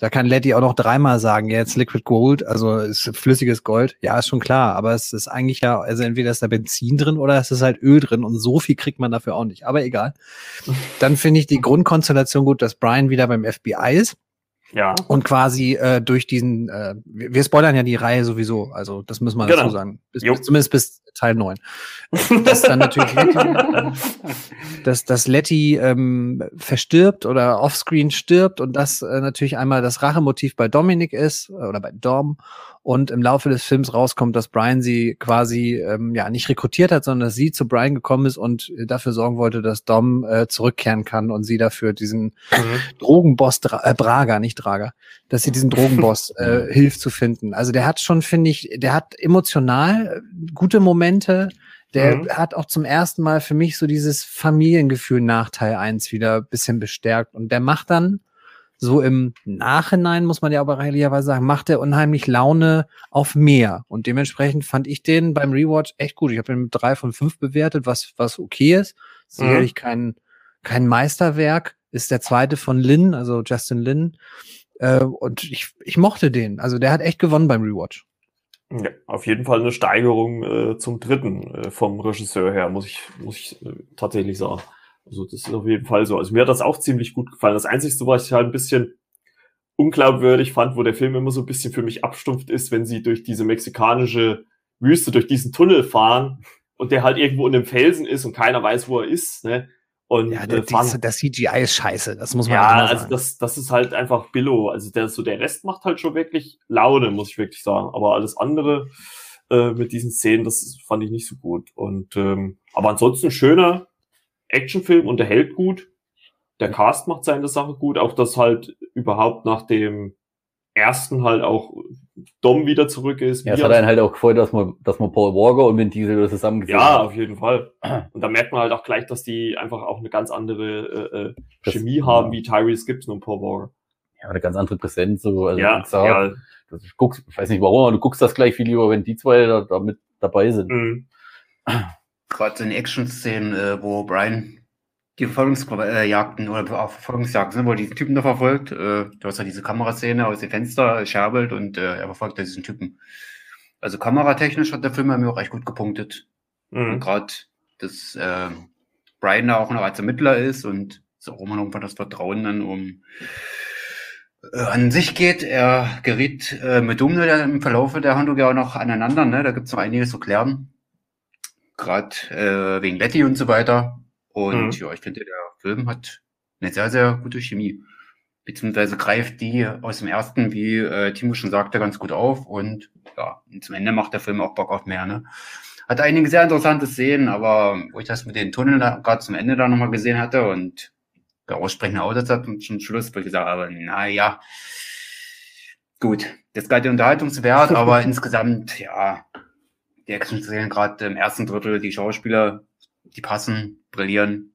[SPEAKER 3] Da kann Letty auch noch dreimal sagen, ja, jetzt Liquid Gold, also ist flüssiges Gold. Ja, ist schon klar, aber es ist eigentlich ja, also entweder ist da Benzin drin oder es ist halt Öl drin und so viel kriegt man dafür auch nicht. Aber egal. Dann finde ich die Grundkonstellation gut, dass Brian wieder beim FBI ist
[SPEAKER 1] Ja.
[SPEAKER 3] und quasi äh, durch diesen, äh, wir, spoilern ja die Reihe sowieso, also das müssen wir
[SPEAKER 1] Genau.
[SPEAKER 3] dazu sagen. Bis, bis, zumindest bis Teil 9. dass dann natürlich Letty, dass, dass Letty ähm, verstirbt oder offscreen stirbt und das äh, natürlich einmal das Rachemotiv bei Dominic ist äh, oder bei Dom und im Laufe des Films rauskommt, dass Brian sie quasi ähm, ja nicht rekrutiert hat, sondern dass sie zu Brian gekommen ist und äh, dafür sorgen wollte, dass Dom äh, zurückkehren kann und sie dafür diesen Drogenboss Dra äh, Braga, nicht Draga, dass sie diesen Drogenboss äh, hilft zu finden. Also der hat schon, finde ich, der hat emotional äh, gute Momente. Der
[SPEAKER 1] Mhm.
[SPEAKER 3] hat auch zum ersten Mal für mich so dieses Familiengefühl nach Teil 1 wieder ein bisschen bestärkt. Und der macht dann so im Nachhinein, muss man ja aber ehrlicherweise sagen, macht er unheimlich Laune auf mehr. Und dementsprechend fand ich den beim Rewatch echt gut. Ich habe ihn mit drei von fünf bewertet, was, was okay ist. Sicherlich kein, kein Meisterwerk. Ist der zweite von Lin, also Justin Lin. Äh, und ich, ich mochte den. Also der hat echt gewonnen beim Rewatch.
[SPEAKER 1] Ja, auf jeden Fall eine Steigerung äh, zum dritten äh, vom Regisseur her, muss ich, muss ich äh, tatsächlich sagen. Also das ist auf jeden Fall so. Also mir hat das auch ziemlich gut gefallen. Das Einzige, was ich halt ein bisschen unglaubwürdig fand, wo der Film immer so ein bisschen für mich abstumpft ist, wenn sie durch diese mexikanische Wüste, durch diesen Tunnel fahren und der halt irgendwo in einem Felsen ist und keiner weiß, wo er ist. Ne? Und
[SPEAKER 3] Ja,
[SPEAKER 1] äh,
[SPEAKER 3] der,
[SPEAKER 1] fahren,
[SPEAKER 3] das CGI ist scheiße. Das muss man
[SPEAKER 1] ja, also
[SPEAKER 3] sagen.
[SPEAKER 1] das, das ist halt einfach Billo. Also der, so der Rest macht halt schon wirklich Laune, muss ich wirklich sagen. Aber alles andere äh, mit diesen Szenen, das fand ich nicht so gut. Und ähm, aber ansonsten schöner Actionfilm, unterhält gut. Der Cast macht seine Sache gut. Auch dass halt überhaupt nach dem ersten halt auch Dom wieder zurück ist.
[SPEAKER 4] Ja, es hat einen halt auch gefreut, dass man, dass man Paul Walker und Vin Diesel zusammen gesehen
[SPEAKER 1] ja,
[SPEAKER 4] hat.
[SPEAKER 1] auf jeden Fall. Und da merkt man halt auch gleich, dass die einfach auch eine ganz andere äh, äh,
[SPEAKER 4] Das-
[SPEAKER 1] Chemie haben,
[SPEAKER 4] ja.
[SPEAKER 1] wie Tyrese Gibson und Paul Walker.
[SPEAKER 4] Ja, eine ganz andere Präsenz. So. Also,
[SPEAKER 1] ja,
[SPEAKER 4] gesagt,
[SPEAKER 1] ja,
[SPEAKER 4] das- Ich, guck's, ich weiß nicht warum, aber du guckst das gleich viel lieber, wenn die zwei da, da mit dabei sind.
[SPEAKER 1] Mhm.
[SPEAKER 2] Gerade in Action-Szenen, äh, wo Brian die Verfolgungsjagden oder auch Verfolgungsjagden, ne, wo er diesen Typen da verfolgt. Äh, du hast ja diese Kameraszene aus dem Fenster, scherbelt und äh, er verfolgt ja diesen Typen. Also kameratechnisch hat der Film bei mir auch echt gut gepunktet. Und
[SPEAKER 1] Mhm.
[SPEAKER 2] gerade, dass äh, Brian da auch noch als Ermittler ist und so auch immer irgendwann das Vertrauen dann um äh, an sich geht. Er gerät äh, mit Dumne im Verlaufe der Handlung ja auch noch aneinander. Ne? Da gibt's noch einiges zu klären. Gerade äh, wegen Letty und so weiter. Und
[SPEAKER 1] Mhm.
[SPEAKER 2] ja, ich finde, der Film hat eine sehr, sehr gute Chemie. Beziehungsweise greift die aus dem ersten, wie äh, Timo schon sagte, ganz gut auf. Und ja, und zum Ende macht der Film auch Bock auf mehr. Ne? Hat einige sehr interessante Szenen, aber wo ich das mit den Tunneln gerade zum Ende da nochmal gesehen hatte und der aussprechende Autos hat und zum Schluss, wo ich gesagt habe, naja, gut, das galt der Unterhaltungswert, aber insgesamt, ja, die Action-Szenen gerade im ersten Drittel, die Schauspieler, die passen, brillieren.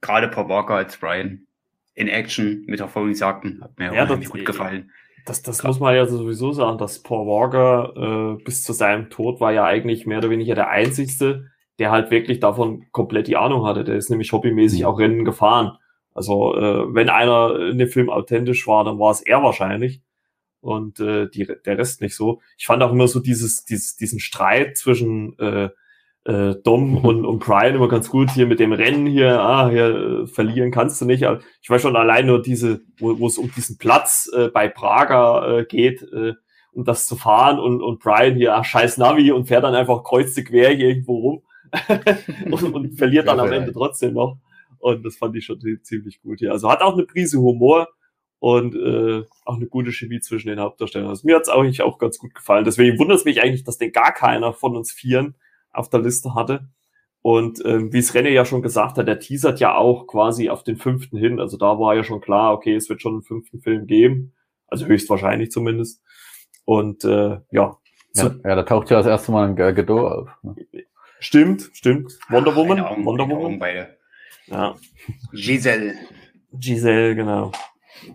[SPEAKER 2] Gerade Paul Walker als Brian in Action mit Verfolgungsjagden hat mir
[SPEAKER 1] Ja, das-
[SPEAKER 2] gut gefallen.
[SPEAKER 1] Das, das muss man ja sowieso sagen, dass Paul Walker äh, bis zu seinem Tod war ja eigentlich mehr oder weniger der Einzigste, der halt wirklich davon komplett die Ahnung hatte. Der ist nämlich hobbymäßig auch Rennen gefahren. Also äh, wenn einer in dem Film authentisch war, dann war es er wahrscheinlich und äh, die, der Rest nicht so. Ich fand auch immer so dieses, dieses diesen Streit zwischen äh, äh, Dom mhm. und, und Brian immer ganz gut hier mit dem Rennen hier, ah, hier äh, verlieren kannst du nicht. Aber ich weiß schon allein nur diese, wo, wo es um diesen Platz äh, bei Prager äh, geht, äh, um das zu fahren und, und Brian hier, ach, scheiß Navi und fährt dann einfach kreuzte quer hier irgendwo rum und, und verliert dann am Ende trotzdem noch. Und das fand ich schon ziemlich gut hier. Also hat auch eine Prise Humor und äh, auch eine gute Chemie zwischen den Hauptdarstellern. Also mir hat's eigentlich auch ganz gut gefallen. Deswegen wundert es mich eigentlich, dass den gar keiner von uns Vieren auf der Liste hatte. Und ähm, wie es René ja schon gesagt hat, der teasert ja auch quasi auf den fünften hin. Also da war ja schon klar, okay, es wird schon einen fünften Film geben. Also höchstwahrscheinlich zumindest. Und äh, ja.
[SPEAKER 4] Ja, ja, da taucht ja das erste Mal ein Gadot auf. Ne?
[SPEAKER 1] Stimmt, stimmt. Wonder Woman. Augen, Wonder Woman.
[SPEAKER 2] Beide.
[SPEAKER 1] Ja.
[SPEAKER 2] Giselle.
[SPEAKER 1] Giselle, genau.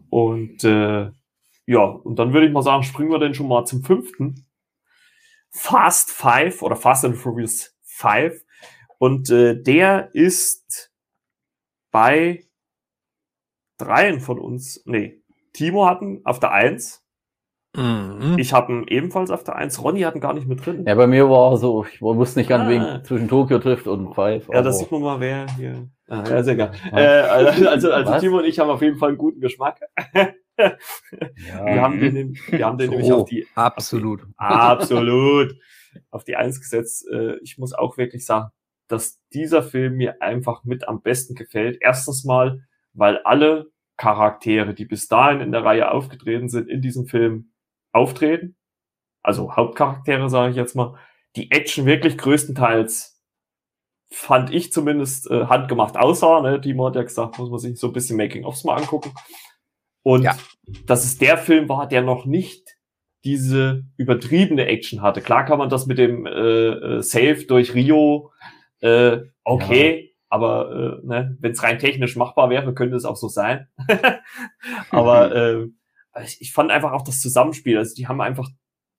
[SPEAKER 1] Und äh, ja, und dann würde ich mal sagen, springen wir denn schon mal zum fünften. Fast Five oder Fast and Furious Five. Und äh, der ist bei dreien von uns, nee, Timo hatten auf der Eins. Mhm. Ich habe ihn ebenfalls auf der Eins. Ronny hatten gar nicht mit drin.
[SPEAKER 4] Ja, bei mir war so, ich wusste nicht ganz, ah. wegen zwischen Tokyo trifft und Five.
[SPEAKER 1] Ja, das sieht man mal, wer hier. Ah, ja, sehr geil. Äh, also, also, also Timo und ich haben auf jeden Fall einen guten Geschmack. ja. Wir haben den, wir haben den so, nämlich auf die.
[SPEAKER 3] Absolut.
[SPEAKER 1] Auf, absolut. Auf die Eins gesetzt. Äh, ich muss auch wirklich sagen, dass dieser Film mir einfach mit am besten gefällt. Erstens mal, weil alle Charaktere, die bis dahin in der Reihe aufgetreten sind, in diesem Film auftreten. Also Hauptcharaktere, sage ich jetzt mal. Die Action wirklich größtenteils fand ich zumindest äh, handgemacht aussah. Ne? Timo hat ja gesagt, muss man sich so ein bisschen Making-ofs mal angucken. Und ja. dass es der Film war, der noch nicht diese übertriebene Action hatte. Klar kann man das mit dem äh, äh Save durch Rio, äh, okay, ja. aber äh, ne, wenn es rein technisch machbar wäre, könnte es auch so sein. aber äh, ich fand einfach auch das Zusammenspiel, also die haben einfach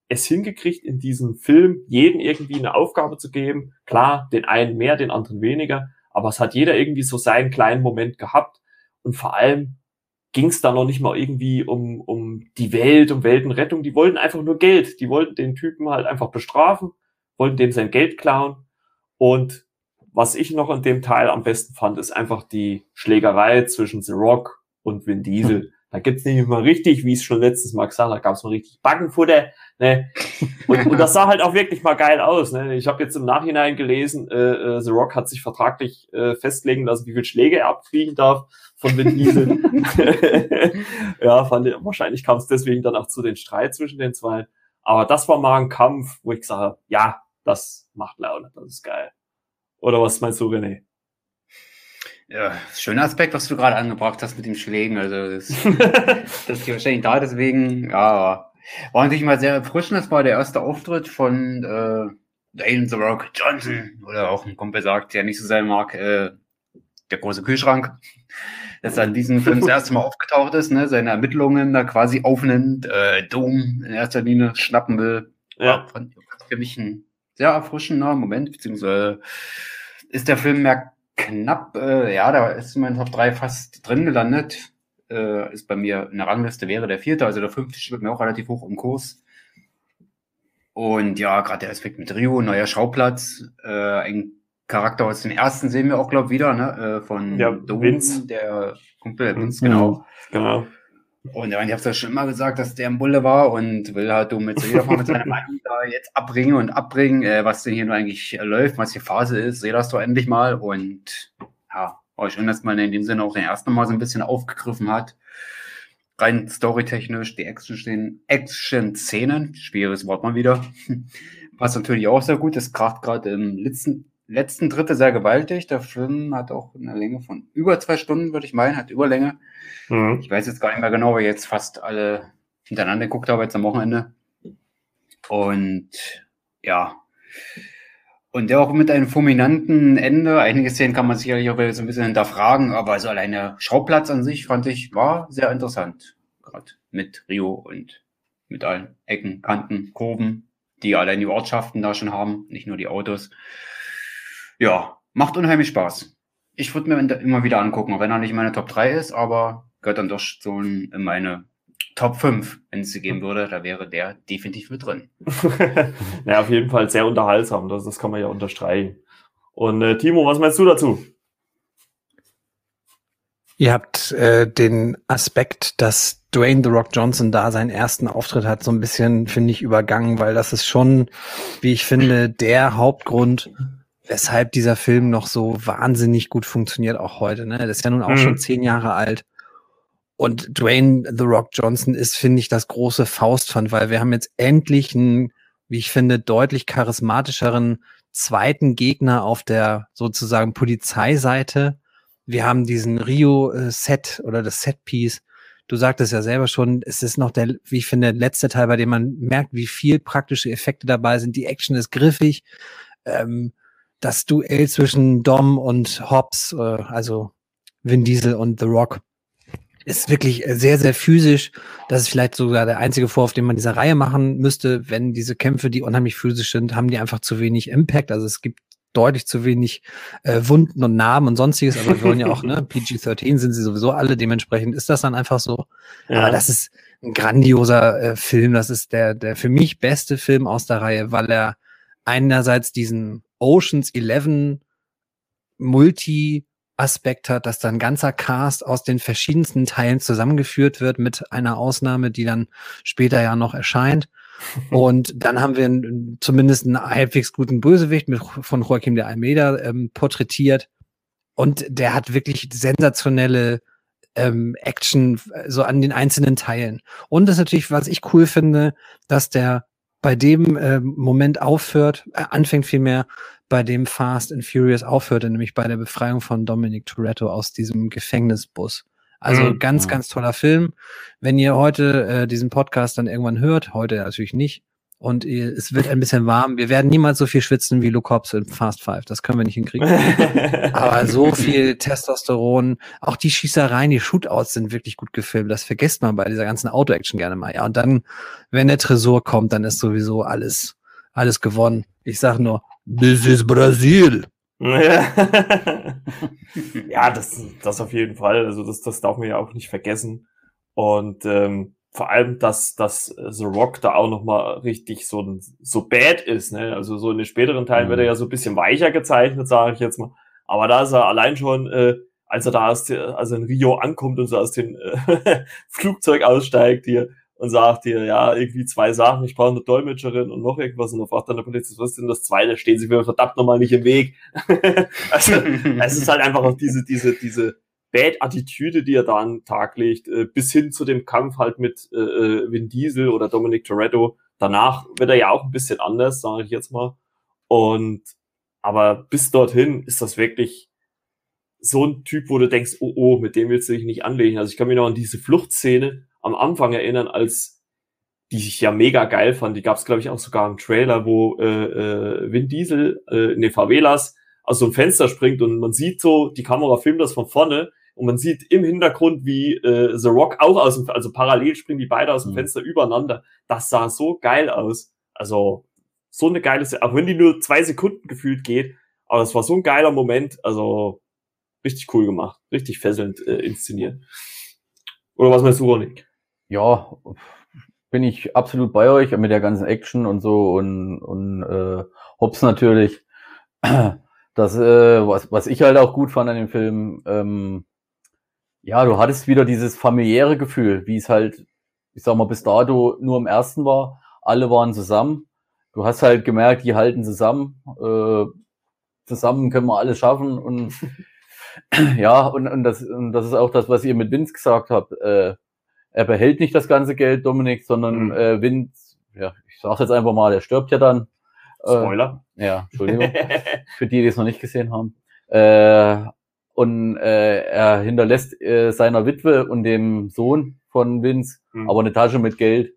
[SPEAKER 1] es hingekriegt, in diesem Film jeden irgendwie eine Aufgabe zu geben. Klar, den einen mehr, den anderen weniger, aber es hat jeder irgendwie so seinen kleinen Moment gehabt. Und vor allem ging es da noch nicht mal irgendwie um, um die Welt, um Weltenrettung. Die wollten einfach nur Geld. Die wollten den Typen halt einfach bestrafen, wollten dem sein Geld klauen. Und was ich noch an dem Teil am besten fand, ist einfach die Schlägerei zwischen The Rock und Vin Diesel. Da gibt's nämlich mal richtig, wie ich es schon letztes Mal gesagt habe, da gab's mal richtig Backenfutter. Ne? Und, und das sah halt auch wirklich mal geil aus. Ne? Ich habe jetzt im Nachhinein gelesen, äh, äh, The Rock hat sich vertraglich äh, festlegen lassen, wie viel Schläge er abkriegen darf von Vin Diesel. ja, fand ich, wahrscheinlich kam es deswegen dann auch zu den Streit zwischen den zwei. Aber das war mal ein Kampf, wo ich gesagt habe, ja, das macht Laune, das ist geil. Oder was meinst du, René?
[SPEAKER 2] Ja, schöner Aspekt, was du gerade angebracht hast mit den Schlägen. Also das, das ist wahrscheinlich da, deswegen, ja, war natürlich mal sehr erfrischend. Das war der erste Auftritt von äh, Dane The Rock Johnson, oder auch ein Kumpel sagt, der nicht so sein mag, äh, der große Kühlschrank, dass er in diesem Film das erste Mal aufgetaucht ist, ne, seine Ermittlungen da quasi aufnimmt, äh, Dom in erster Linie schnappen will. Ja. Fand für mich ein sehr erfrischender Moment, beziehungsweise ist der Film mehr knapp, äh, ja, da ist mein Top 3 fast drin gelandet. Äh, ist bei mir in der Rangliste wäre der vierte, also der fünfte steht mir auch relativ hoch im Kurs. Und ja, gerade der Aspekt mit Rio, neuer Schauplatz, äh, ein Charakter aus dem ersten sehen wir auch, glaube ich, wieder, ne? Äh, von
[SPEAKER 1] ja, Vince.
[SPEAKER 2] der Kumpel Vince, genau.
[SPEAKER 1] Genau.
[SPEAKER 2] Und ja, ich habe ja schon immer gesagt, dass der ein Bulle war und will halt du mit jeder mit seiner Meinung da jetzt abbringen und abbringen, äh, was denn hier nur eigentlich äh, läuft, was die Phase ist, seh das doch endlich mal. Und ja, war schön, dass man in dem Sinne auch den ersten Mal so ein bisschen aufgegriffen hat. Rein storytechnisch, die Action-Szenen, schwieriges Wort mal wieder. Was natürlich auch sehr gut ist, gerade im letzten, letzten Drittel sehr gewaltig. Der Film hat auch eine Länge von über zwei Stunden, würde ich meinen, hat Überlänge. Mhm. Ich weiß jetzt gar nicht mehr genau, weil ich jetzt fast alle hintereinander geguckt habe, jetzt am Wochenende. Und ja. Und der auch mit einem fulminanten Ende. Einige Szenen kann man sicherlich auch so ein bisschen hinterfragen, aber so alleine Schauplatz an sich fand ich war sehr interessant. Gerade mit Rio und mit allen Ecken, Kanten, Kurven, die allein die Ortschaften da schon haben, nicht nur die Autos. Ja, macht unheimlich Spaß. Ich würde mir immer wieder angucken, wenn er nicht meine Top 3 ist, aber gehört dann doch schon in meine Top 5, wenn es sie geben würde, da wäre der definitiv mit drin.
[SPEAKER 1] ja, auf jeden Fall sehr unterhaltsam, das, das kann man ja unterstreichen. Und äh, Timo, was meinst du dazu?
[SPEAKER 3] Ihr habt äh, den Aspekt, dass Dwayne The Rock Johnson da seinen ersten Auftritt hat, so ein bisschen, finde ich, übergangen, weil das ist schon, wie ich finde, der Hauptgrund, weshalb dieser Film noch so wahnsinnig gut funktioniert, auch heute. Ne? Das ist ja nun auch mhm. schon zehn Jahre alt. Und Dwayne The Rock Johnson ist, finde ich, das große Faustpfand, weil wir haben jetzt endlich einen, wie ich finde, deutlich charismatischeren zweiten Gegner auf der sozusagen Polizeiseite wir haben diesen Rio-Set äh, oder das Set-Piece. Du sagtest ja selber schon, es ist noch der, wie ich finde, letzte Teil, bei dem man merkt, wie viel praktische Effekte dabei sind. Die Action ist griffig. Ähm, das Duell zwischen Dom und Hobbs, äh, also Vin Diesel und The Rock, ist wirklich sehr, sehr physisch. Das ist vielleicht sogar der einzige Vorwurf, den man dieser Reihe machen müsste. Wenn diese Kämpfe, die unheimlich physisch sind, haben die einfach zu wenig Impact. Also es gibt deutlich zu wenig äh, Wunden und Narben und sonstiges, aber wir wollen ja auch, ne, PG-13 sind sie sowieso alle, dementsprechend ist das dann einfach so. Ja. Aber das ist ein grandioser äh, Film, das ist der, der für mich beste Film aus der Reihe, weil er einerseits diesen Oceans 11 Multi Aspekt hat, dass da ein ganzer Cast aus den verschiedensten Teilen zusammengeführt wird mit einer Ausnahme, die dann später ja noch erscheint. Und dann haben wir einen, zumindest einen halbwegs guten Bösewicht mit, von Joaquim de Almeida ähm, porträtiert. Und der hat wirklich sensationelle ähm, Action so an den einzelnen Teilen. Und das ist natürlich, was ich cool finde, dass der bei dem äh, Moment aufhört, äh, anfängt vielmehr, bei dem Fast and Furious aufhörte, nämlich bei der Befreiung von Dominic Toretto aus diesem Gefängnisbus. Also mhm. ganz, ganz toller Film. Wenn ihr heute äh, diesen Podcast dann irgendwann hört, heute natürlich nicht, und ihr, es wird ein bisschen warm, wir werden niemals so viel schwitzen wie Luke Hobbs in Fast Five. Das können wir nicht hinkriegen. Aber so viel Testosteron, auch die Schießereien, die Shootouts sind wirklich gut gefilmt. Das vergesst man bei dieser ganzen Auto-Action gerne mal. Ja, und dann, wenn der Tresor kommt, dann ist sowieso alles, alles gewonnen. Ich sag nur, this is Brasil.
[SPEAKER 1] ja, das, das auf jeden Fall. Also das, das darf man ja auch nicht vergessen. Und ähm, vor allem, dass, dass The Rock da auch nochmal richtig so, so bad ist. Ne? Also so in den späteren Teilen mhm. wird er ja so ein bisschen weicher gezeichnet, sage ich jetzt mal. Aber da ist er allein schon, äh, als er da aus, also in Rio ankommt und so aus dem äh, Flugzeug aussteigt hier, und sagt dir, ja, irgendwie zwei Sachen, ich brauche eine Dolmetscherin und noch irgendwas und dann fragt dann der Polizist, was ist denn das zweite? Stehen Sie mir verdammt nochmal nicht im Weg. also, es ist halt einfach auch diese, diese, diese Bad-Attitüde, die er da an den Tag legt, äh, bis hin zu dem Kampf halt mit äh, äh, Vin Diesel oder Dominic Toretto. Danach wird er ja auch ein bisschen anders, sage ich jetzt mal. Und aber bis dorthin ist das wirklich so ein Typ, wo du denkst, oh, oh, mit dem willst du dich nicht anlegen. Also ich kann mich noch an diese Fluchtszene am Anfang erinnern, als die ich ja mega geil fand. Die gab es, glaube ich, auch sogar im Trailer, wo äh, äh, Vin Diesel äh, in den Favelas aus so einem Fenster springt und man sieht so, die Kamera filmt das von vorne und man sieht im Hintergrund, wie äh, The Rock auch aus dem, also parallel springen die beide aus dem mhm. Fenster übereinander. Das sah so geil aus. Also so eine geile, auch wenn die nur zwei Sekunden gefühlt geht, aber das war so ein geiler Moment. Also richtig cool gemacht, richtig fesselnd äh, inszeniert. Oder was meinst du, Ronny?
[SPEAKER 4] ja, bin ich absolut bei euch mit der ganzen Action und so und, und äh, Hobbs natürlich. Das, äh, was, was ich halt auch gut fand an dem Film, ähm, ja, du hattest wieder dieses familiäre Gefühl, wie es halt, ich sag mal, bis dato nur im ersten war. Alle waren zusammen. Du hast halt gemerkt, die halten zusammen. Äh, zusammen können wir alles schaffen. Und ja, und, und, das, und das ist auch das, was ihr mit Vince gesagt habt. Äh, er behält nicht das ganze Geld, Dominik, sondern mhm. äh, Vince, ja, ich sag's jetzt einfach mal, er stirbt ja dann.
[SPEAKER 1] Äh, Spoiler.
[SPEAKER 4] Äh, ja, Entschuldigung. für die, die es noch nicht gesehen haben. Äh, und äh, er hinterlässt äh, seiner Witwe und dem Sohn von Vince mhm. aber eine Tasche mit Geld.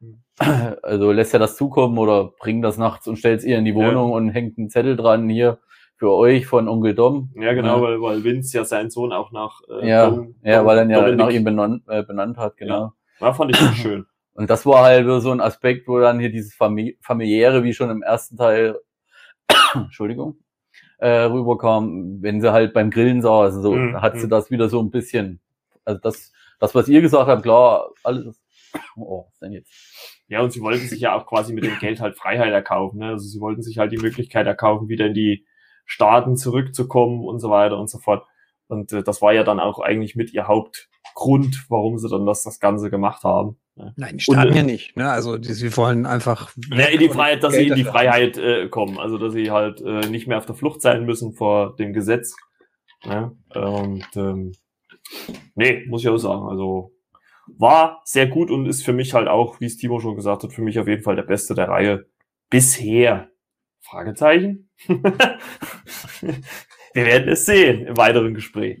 [SPEAKER 4] Mhm. Also lässt er das zukommen oder bringt das nachts und stellt es ihr in die Wohnung ja. und hängt einen Zettel dran hier für euch von Onkel Dom.
[SPEAKER 1] Ja, genau, ja. Weil, weil Vince ja seinen Sohn auch nach
[SPEAKER 4] äh, ja, Dom, ja, weil er ihn ja nach ihm benannt, äh, benannt hat, genau.
[SPEAKER 1] Ja fand ich auch schön.
[SPEAKER 4] Und das war halt so ein Aspekt, wo dann hier dieses Famili familiäre, wie schon im ersten Teil, Entschuldigung, äh, rüberkam, wenn sie halt beim Grillen saßen, so, mhm. hat sie mhm. das wieder so ein bisschen, also das, das, was ihr gesagt habt, klar, alles,
[SPEAKER 1] oh, was denn jetzt? Ja, und sie wollten sich ja auch quasi mit dem Geld halt Freiheit erkaufen, ne? Also sie wollten sich halt die Möglichkeit erkaufen, wieder in die Staaten zurückzukommen und so weiter und so fort. Und äh, das war ja dann auch eigentlich mit ihr Hauptgrund, warum sie dann das, das Ganze gemacht haben.
[SPEAKER 3] Ne? Nein, die starten und, ja nicht. Ne? Also die, sie wollen einfach
[SPEAKER 1] ja, in die Freiheit, dass Geld sie in die Freiheit äh, kommen. Also dass sie halt äh, nicht mehr auf der Flucht sein müssen vor dem Gesetz. Ne? Und ähm, nee, muss ich auch sagen. Also war sehr gut und ist für mich halt auch, wie es Timo schon gesagt hat, für mich auf jeden Fall der beste der Reihe bisher. Fragezeichen. Wir werden es sehen im weiteren Gespräch.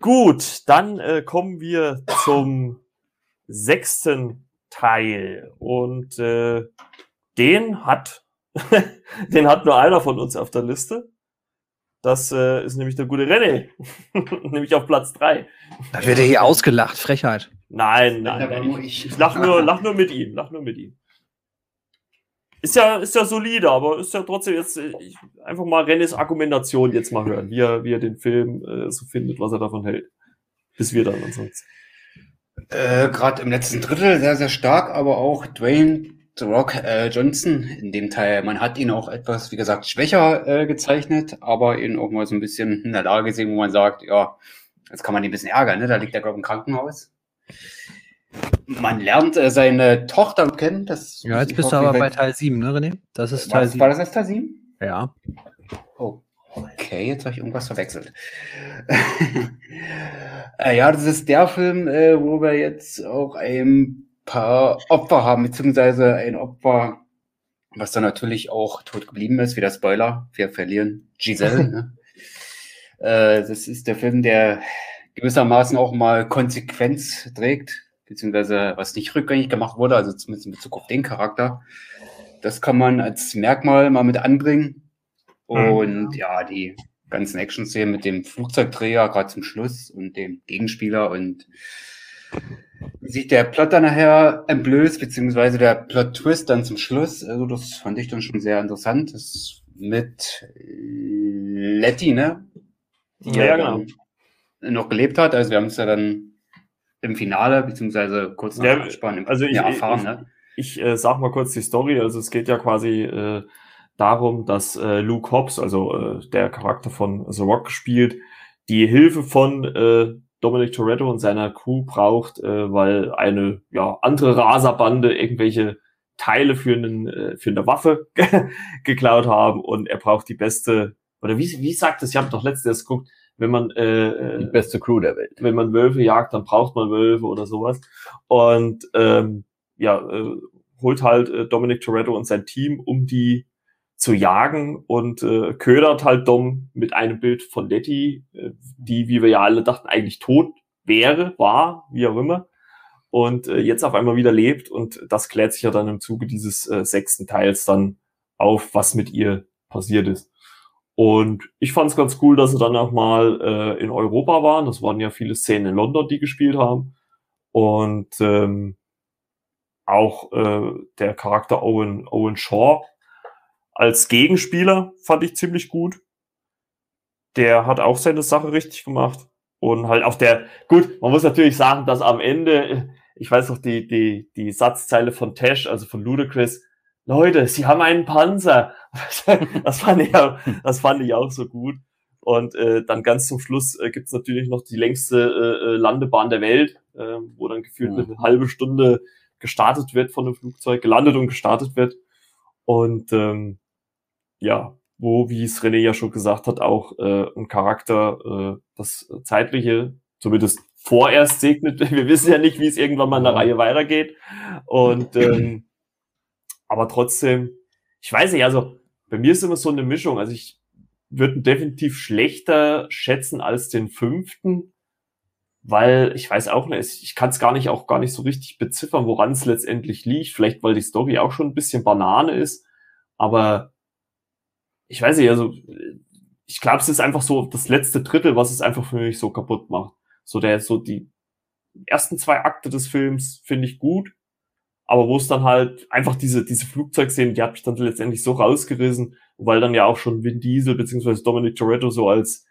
[SPEAKER 1] Gut, dann äh, kommen wir zum sechsten Teil und äh, den hat den hat nur einer von uns auf der Liste. Das äh, ist nämlich der gute René, nämlich auf Platz drei.
[SPEAKER 3] Da wird er hier ausgelacht, Frechheit.
[SPEAKER 1] Nein, nein, nein ich, ich lach nur, lach nur mit ihm, lach nur mit ihm. Ist ja, ist ja solide, aber ist ja trotzdem jetzt äh, ich, einfach mal Rennes Argumentation jetzt mal hören, wie er, wie er den Film äh, so findet, was er davon hält. Bis wir dann ansonsten.
[SPEAKER 2] Äh, Gerade im letzten Drittel sehr, sehr stark, aber auch Dwayne The Rock äh, Johnson in dem Teil. Man hat ihn auch etwas, wie gesagt, schwächer äh, gezeichnet, aber ihn auch mal so ein bisschen in der Lage gesehen, wo man sagt, ja, jetzt kann man ihn ein bisschen ärgern, ne? Da liegt er, glaube ich, im Krankenhaus. Man lernt äh, seine Tochter kennen. Das
[SPEAKER 3] ja, jetzt bist du aber bei Teil 7, ne, René? Das ist Teil
[SPEAKER 2] war, 7. War das erst Teil 7?
[SPEAKER 3] Ja.
[SPEAKER 2] Oh, okay, jetzt habe ich irgendwas verwechselt. äh, ja, das ist der Film, äh, wo wir jetzt auch ein paar Opfer haben, beziehungsweise ein Opfer, was dann natürlich auch tot geblieben ist, wie der Spoiler. Wir verlieren Giselle. ne? äh, das ist der Film, der gewissermaßen auch mal Konsequenz trägt beziehungsweise was nicht rückgängig gemacht wurde, also zumindest in Bezug auf den Charakter. Das kann man als Merkmal mal mit anbringen. Mhm. Und mhm. ja, die ganzen Action-Szenen mit dem Flugzeugträger gerade zum Schluss und dem Gegenspieler und wie sich der Plot dann nachher entblößt, beziehungsweise der Plot-Twist dann zum Schluss. Also das fand ich dann schon sehr interessant. Das mit Letty, ne? Die ja, ja genau. noch gelebt hat. Also wir haben es ja dann im Finale, beziehungsweise kurz nach ja, Abspann
[SPEAKER 1] also ich, erfahren. Ich, ne? ich äh, sag mal kurz die Story. Also es geht ja quasi äh, darum, dass äh, Luke Hobbs, also äh, der Charakter von The Rock gespielt, die Hilfe von äh, Dominic Toretto und seiner Crew braucht, äh, weil eine ja, andere Raserbande irgendwelche Teile für, einen, äh, für eine Waffe geklaut haben und er braucht die beste, oder wie, wie sagt es, ich habe doch letztes geguckt, wenn man äh,
[SPEAKER 4] die beste Crew der Welt.
[SPEAKER 1] Wenn man Wölfe jagt, dann braucht man Wölfe oder sowas. Und ähm, ja, äh, holt halt äh, Dominic Toretto und sein Team, um die zu jagen und äh, ködert halt Dom mit einem Bild von Letty, äh, die, wie wir ja alle dachten, eigentlich tot wäre, war, wie auch immer. Und äh, jetzt auf einmal wieder lebt und das klärt sich ja dann im Zuge dieses äh, sechsten Teils dann auf, was mit ihr passiert ist. Und ich fand es ganz cool, dass sie dann auch mal äh, in Europa waren. Das waren ja viele Szenen in London, die gespielt haben. Und ähm, auch äh, der Charakter Owen, Owen Shaw als Gegenspieler fand ich ziemlich gut. Der hat auch seine Sache richtig gemacht. Und halt auch der, gut, man muss natürlich sagen, dass am Ende, ich weiß noch, die, die, die Satzzeile von Tash, also von Ludacris, Leute, sie haben einen Panzer. das, fand ich auch, das fand ich auch so gut. Und äh, dann ganz zum Schluss äh, gibt's natürlich noch die längste äh, äh Landebahn der Welt, äh, wo dann gefühlt mhm. eine halbe Stunde gestartet wird von dem Flugzeug, gelandet und gestartet wird. Und ähm, ja, wo, wie es René ja schon gesagt hat, auch äh, ein Charakter äh, das zeitliche, zumindest vorerst segnet. Wir wissen ja nicht, wie es irgendwann mal in der Reihe weitergeht. Und ähm, aber trotzdem, ich weiß nicht, also bei mir ist immer so eine Mischung. Also ich würde ihn definitiv schlechter schätzen als den fünften, weil ich weiß auch nicht, ich kann es gar nicht auch gar nicht so richtig beziffern, woran es letztendlich liegt. Vielleicht weil die Story auch schon ein bisschen Banane ist, aber ich weiß nicht, also ich glaube, es ist einfach so das letzte Drittel, was es einfach für mich so kaputt macht. So der so die ersten zwei Akte des Films finde ich gut aber wo es dann halt einfach diese, diese Flugzeugszenen, die hat mich dann letztendlich so rausgerissen, weil dann ja auch schon Vin Diesel beziehungsweise Dominic Toretto so als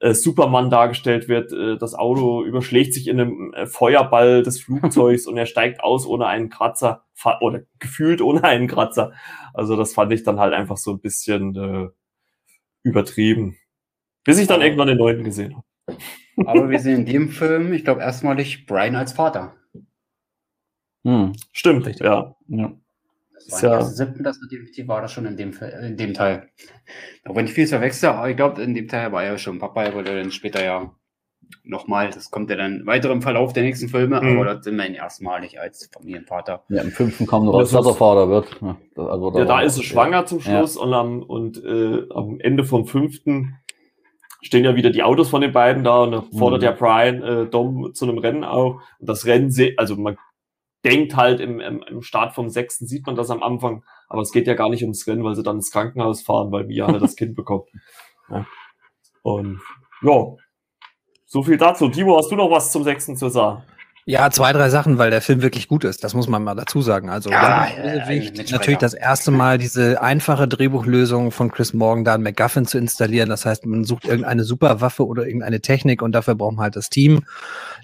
[SPEAKER 1] Superman dargestellt wird. Äh, das Auto überschlägt sich in einem äh, Feuerball des Flugzeugs und er steigt aus ohne einen Kratzer oder gefühlt ohne einen Kratzer. Also das fand ich dann halt einfach so ein bisschen, äh, übertrieben. Bis ich dann irgendwann den neunten gesehen habe.
[SPEAKER 2] Aber wir sehen in dem Film, ich glaube, erstmalig Brian als Vater.
[SPEAKER 4] Hm.
[SPEAKER 1] Stimmt,
[SPEAKER 3] Richtig.
[SPEAKER 1] ja.
[SPEAKER 4] Ja.
[SPEAKER 2] Das
[SPEAKER 1] Ist
[SPEAKER 2] war
[SPEAKER 1] ja-
[SPEAKER 2] ja, erste siebten, das definitiv war das schon in dem, in dem Teil. Auch wenn ich vieles verwechsel, aber ich glaube, in dem Teil war er ja schon Papa, er wurde dann später ja nochmal, das kommt ja dann weiter im Verlauf der nächsten Filme,
[SPEAKER 1] Mhm.
[SPEAKER 2] aber dort sind wir ihn erstmalig als Familienvater.
[SPEAKER 4] ja, im fünften kam noch raus,
[SPEAKER 1] Das
[SPEAKER 4] dass er Vater wird. Ja, das- also
[SPEAKER 1] Ja, da
[SPEAKER 4] war-
[SPEAKER 1] ist sie schwanger zum Schluss und am, und äh, am Ende vom fünften stehen ja wieder die Autos von den beiden da und da fordert
[SPEAKER 4] Mhm.
[SPEAKER 1] ja Brian äh, Dom zu einem Rennen auf. Und das Rennen, also man denkt halt im, im, im Start vom sechsten sieht man das am Anfang, aber es geht ja gar nicht ums Rennen, weil sie dann ins Krankenhaus fahren, weil Mia halt das Kind bekommt. Ja. Und ja, so viel dazu. Timo, hast du noch was zum sechsten zu sagen?
[SPEAKER 3] Ja, zwei, drei Sachen, weil der Film wirklich gut ist. Das muss man mal dazu sagen. Also
[SPEAKER 2] Ja,
[SPEAKER 3] ja,
[SPEAKER 2] Mitstreiter.
[SPEAKER 3] natürlich das erste Mal diese einfache Drehbuchlösung von Chris Morgan da einen MacGuffin zu installieren. Das heißt, man sucht irgendeine Superwaffe oder irgendeine Technik und dafür braucht man halt das Team.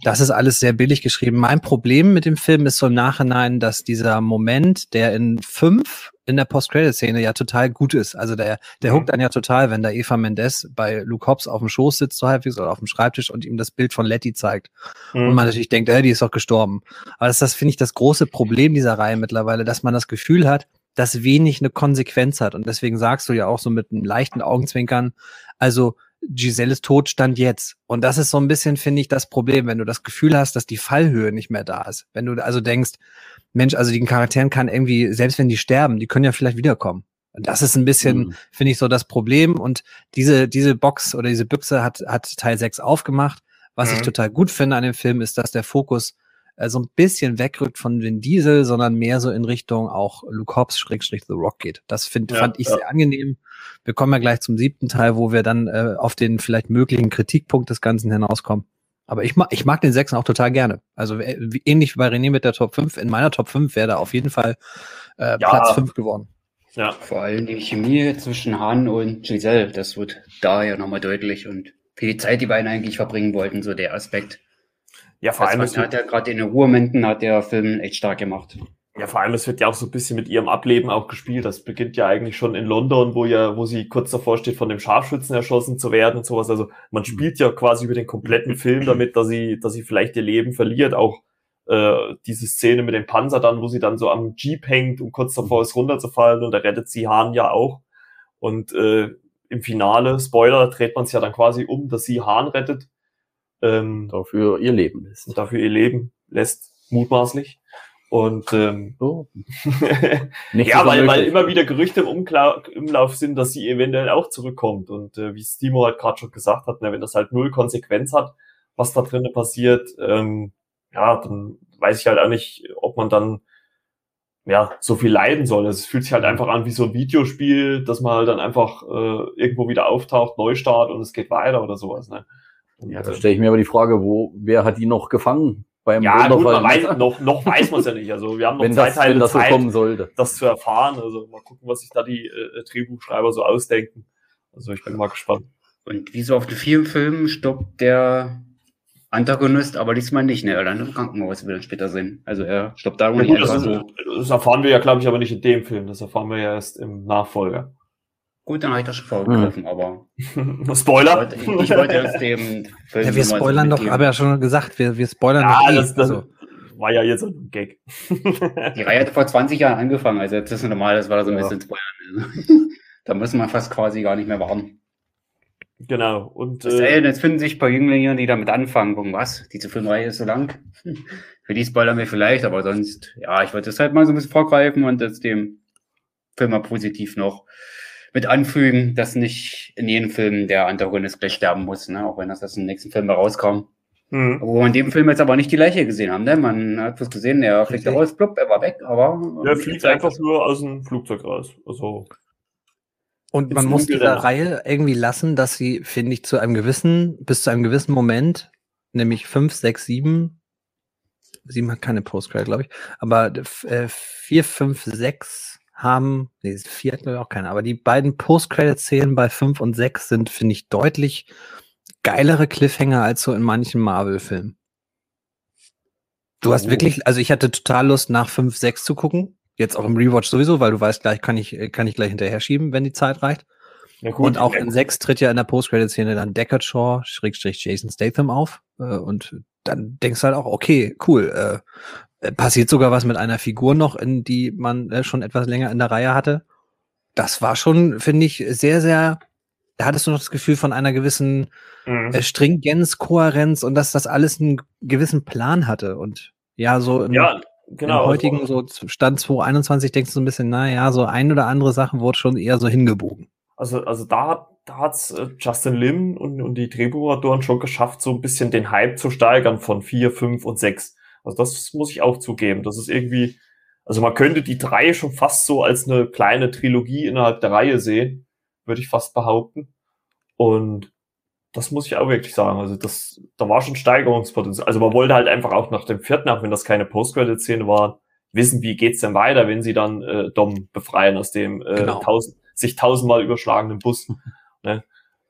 [SPEAKER 3] Das ist alles sehr billig geschrieben. Mein Problem mit dem Film ist so im Nachhinein, dass dieser Moment, der in fünf in der Post-Credit-Szene ja total gut ist. Also der, der
[SPEAKER 1] Mhm.
[SPEAKER 3] huckt einen ja total, wenn da Eva Mendes bei Luke Hobbs auf dem Schoß sitzt, so halbwegs, oder auf dem Schreibtisch und ihm das Bild von Letty zeigt. Und man natürlich denkt, äh, die ist doch gestorben. Aber das ist das, finde ich, das große Problem dieser Reihe mittlerweile, dass man das Gefühl hat, dass wenig eine Konsequenz hat. Und deswegen sagst du ja auch so mit einem leichten Augenzwinkern, also Giselles Tod stand jetzt. Und das ist so ein bisschen, finde ich, das Problem, wenn du das Gefühl hast, dass die Fallhöhe nicht mehr da ist. Wenn du also denkst, Mensch, also den Charakteren kann irgendwie, selbst wenn die sterben, die können ja vielleicht wiederkommen. Und das ist ein bisschen,
[SPEAKER 4] Mhm.
[SPEAKER 3] finde ich, so das Problem. Und diese, diese Box oder diese Büchse hat, hat Teil 6 aufgemacht. Was ich
[SPEAKER 1] Mhm.
[SPEAKER 3] total gut finde an dem Film ist, dass der Fokus äh, so ein bisschen wegrückt von Vin Diesel, sondern mehr so in Richtung auch Luke Hobbs Schrägstrich The Rock geht. Das find,
[SPEAKER 1] Ja,
[SPEAKER 3] fand ich
[SPEAKER 1] ja.
[SPEAKER 3] sehr angenehm. Wir kommen ja gleich zum siebten Teil, wo wir dann äh, auf den vielleicht möglichen Kritikpunkt des Ganzen hinauskommen. Aber ich mag, ich mag den sechsten auch total gerne. Also äh, wie, ähnlich wie bei René mit der Top 5. In meiner Top 5 wäre da auf jeden Fall äh,
[SPEAKER 1] Ja.
[SPEAKER 3] Platz 5 geworden.
[SPEAKER 1] Ja,
[SPEAKER 2] Vor allem die Chemie zwischen Han und Giselle, das wird da ja nochmal deutlich und für die Zeit, die beiden eigentlich verbringen wollten, so der Aspekt.
[SPEAKER 1] ja, vor allem,
[SPEAKER 2] Das
[SPEAKER 1] es
[SPEAKER 2] hat ja gerade in den Ruhrmomenten hat der Film echt stark gemacht.
[SPEAKER 1] Ja, vor allem, es wird ja auch so ein bisschen mit ihrem Ableben auch gespielt. Das beginnt ja eigentlich schon in London, wo ja, wo sie kurz davor steht, von dem Scharfschützen erschossen zu werden und sowas. Also man spielt ja quasi über den kompletten Film damit, dass sie, dass sie vielleicht ihr Leben verliert. Auch äh, diese Szene mit dem Panzer dann, wo sie dann so am Jeep hängt und kurz davor ist runterzufallen und da rettet sie Hahn ja auch. Und äh, im Finale, Spoiler, dreht man es ja dann quasi um, dass sie Hahn rettet. Ähm,
[SPEAKER 4] Dafür ihr Leben
[SPEAKER 1] und dafür ihr Leben lässt, mutmaßlich. Und ähm.
[SPEAKER 4] Nicht
[SPEAKER 1] ja, weil, weil immer wieder Gerüchte im Umkla Umlauf sind, dass sie eventuell auch zurückkommt. Und äh, wie Stimo halt gerade schon gesagt hat, ne, wenn das halt null Konsequenz hat, was da drinnen passiert, ähm, ja, dann weiß ich halt auch nicht, ob man dann ja so viel leiden soll. Es fühlt sich halt einfach an wie so ein Videospiel, dass man halt dann einfach äh, irgendwo wieder auftaucht, Neustart und es geht weiter oder sowas. Ne? Und,
[SPEAKER 4] Ja, da stelle ich mir aber die Frage, wo, wer hat die noch gefangen beim
[SPEAKER 1] ja, gut, man weiß, noch, noch weiß man es ja nicht. Also wir haben noch
[SPEAKER 4] wenn
[SPEAKER 1] zwei
[SPEAKER 4] das,
[SPEAKER 1] Teile
[SPEAKER 4] wenn das so
[SPEAKER 1] Zeit,
[SPEAKER 4] kommen sollte.
[SPEAKER 1] das zu erfahren. Also mal gucken, was sich da die äh, Drehbuchschreiber so ausdenken. Also ich bin mal gespannt.
[SPEAKER 2] Und wie so auf den vielen Filmen stirbt der Antagonist, aber diesmal nicht, ne? Er landet im Krankenhaus, wie wir dann später sehen. Also er stirbt da
[SPEAKER 1] Ja,
[SPEAKER 2] nicht
[SPEAKER 1] gut, das, ist,
[SPEAKER 2] so.
[SPEAKER 1] das erfahren wir ja, glaube ich, aber nicht in dem Film. Das erfahren wir ja erst im Nachfolger.
[SPEAKER 2] Gut, dann habe ich das schon vorgegriffen, aber ich
[SPEAKER 1] Spoiler.
[SPEAKER 2] wollte, ich wollte erst dem Film
[SPEAKER 3] Ja, wir spoilern doch, habe ja schon gesagt, wir, wir spoilern
[SPEAKER 1] ja,
[SPEAKER 3] doch eh.
[SPEAKER 1] das,
[SPEAKER 3] also,
[SPEAKER 1] war ja jetzt ein Gag.
[SPEAKER 2] Die Reihe hat vor 20 Jahren angefangen, also jetzt ist es normal, das war da so ein
[SPEAKER 4] Ja.
[SPEAKER 2] bisschen spoilern. da müssen wir fast quasi gar nicht mehr warten.
[SPEAKER 1] genau. Und äh,
[SPEAKER 2] jetzt finden sich ein paar Jünglinge, die damit anfangen, gucken, was, diese Filmreihe ist so lang. Hm. Für die spoilern wir vielleicht, aber sonst, ja, ich wollte das halt mal so ein bisschen vorgreifen und jetzt dem Film mal positiv noch mit anfügen, dass nicht in jedem Film der Antagonist gleich sterben muss, ne? auch wenn das jetzt im nächsten Film rauskam.
[SPEAKER 1] hm.
[SPEAKER 2] Wo wir in dem Film jetzt aber nicht die Leiche gesehen haben, ne? Man hat bloß gesehen, er fliegt
[SPEAKER 3] Richtig.
[SPEAKER 2] raus, plupp, er war weg, aber.
[SPEAKER 1] der fliegt einfach nur aus dem Flugzeug raus. Also
[SPEAKER 3] Und man muss dieser
[SPEAKER 1] dann.
[SPEAKER 3] Reihe irgendwie lassen, dass sie, finde ich, zu einem gewissen, bis zu einem gewissen Moment, nämlich fünf, sechs, sieben, sieben hat keine Postcredit, glaube ich, aber f- äh, vier, fünf, sechs haben, nee, vier hat glaube ich auch keine, aber die beiden Postcredit-Szenen bei fünf und sechs sind, finde ich, deutlich geilere Cliffhanger als so in manchen Marvel-Filmen. Du hast
[SPEAKER 1] Oh.
[SPEAKER 3] wirklich, also ich hatte total Lust, nach fünf, sechs zu gucken. Jetzt auch im Rewatch sowieso, weil du weißt, gleich kann ich, kann ich gleich hinterher schieben, wenn die Zeit reicht. Ja, gut, und auch in 6 tritt ja in der Post-Credit-Szene dann Deckard Shaw, Schrägstrich Jason Statham auf. Äh, und dann denkst du halt auch, okay, cool. Äh, passiert sogar was mit einer Figur noch, in die man äh, schon etwas länger in der Reihe hatte. Das war schon, finde ich, sehr, sehr. Da hattest du noch das Gefühl von einer gewissen mhm. äh, Stringenz, Kohärenz und dass das alles einen gewissen Plan hatte. Und ja, so im,
[SPEAKER 1] ja, genau,
[SPEAKER 3] im heutigen so Stand 2021 denkst du so ein bisschen, na ja, so ein oder andere Sachen wurde schon eher so hingebogen.
[SPEAKER 1] Also, also da, da hat's äh, Justin Lim und, und die Drehbuchautoren schon geschafft, so ein bisschen den Hype zu steigern von vier, fünf und sechs. Also das muss ich auch zugeben. Das ist irgendwie, also man könnte die drei schon fast so als eine kleine Trilogie innerhalb der Reihe sehen, würde ich fast behaupten. Und das muss ich auch wirklich sagen. Also das, da war schon Steigerungspotenzial. Also man wollte halt einfach auch nach dem vierten, auch wenn das keine Post-Credit-Szene war, wissen, wie geht's denn weiter, wenn sie dann äh, Dom befreien aus dem äh, genau. tausend, sich tausendmal überschlagenen Bus. ne?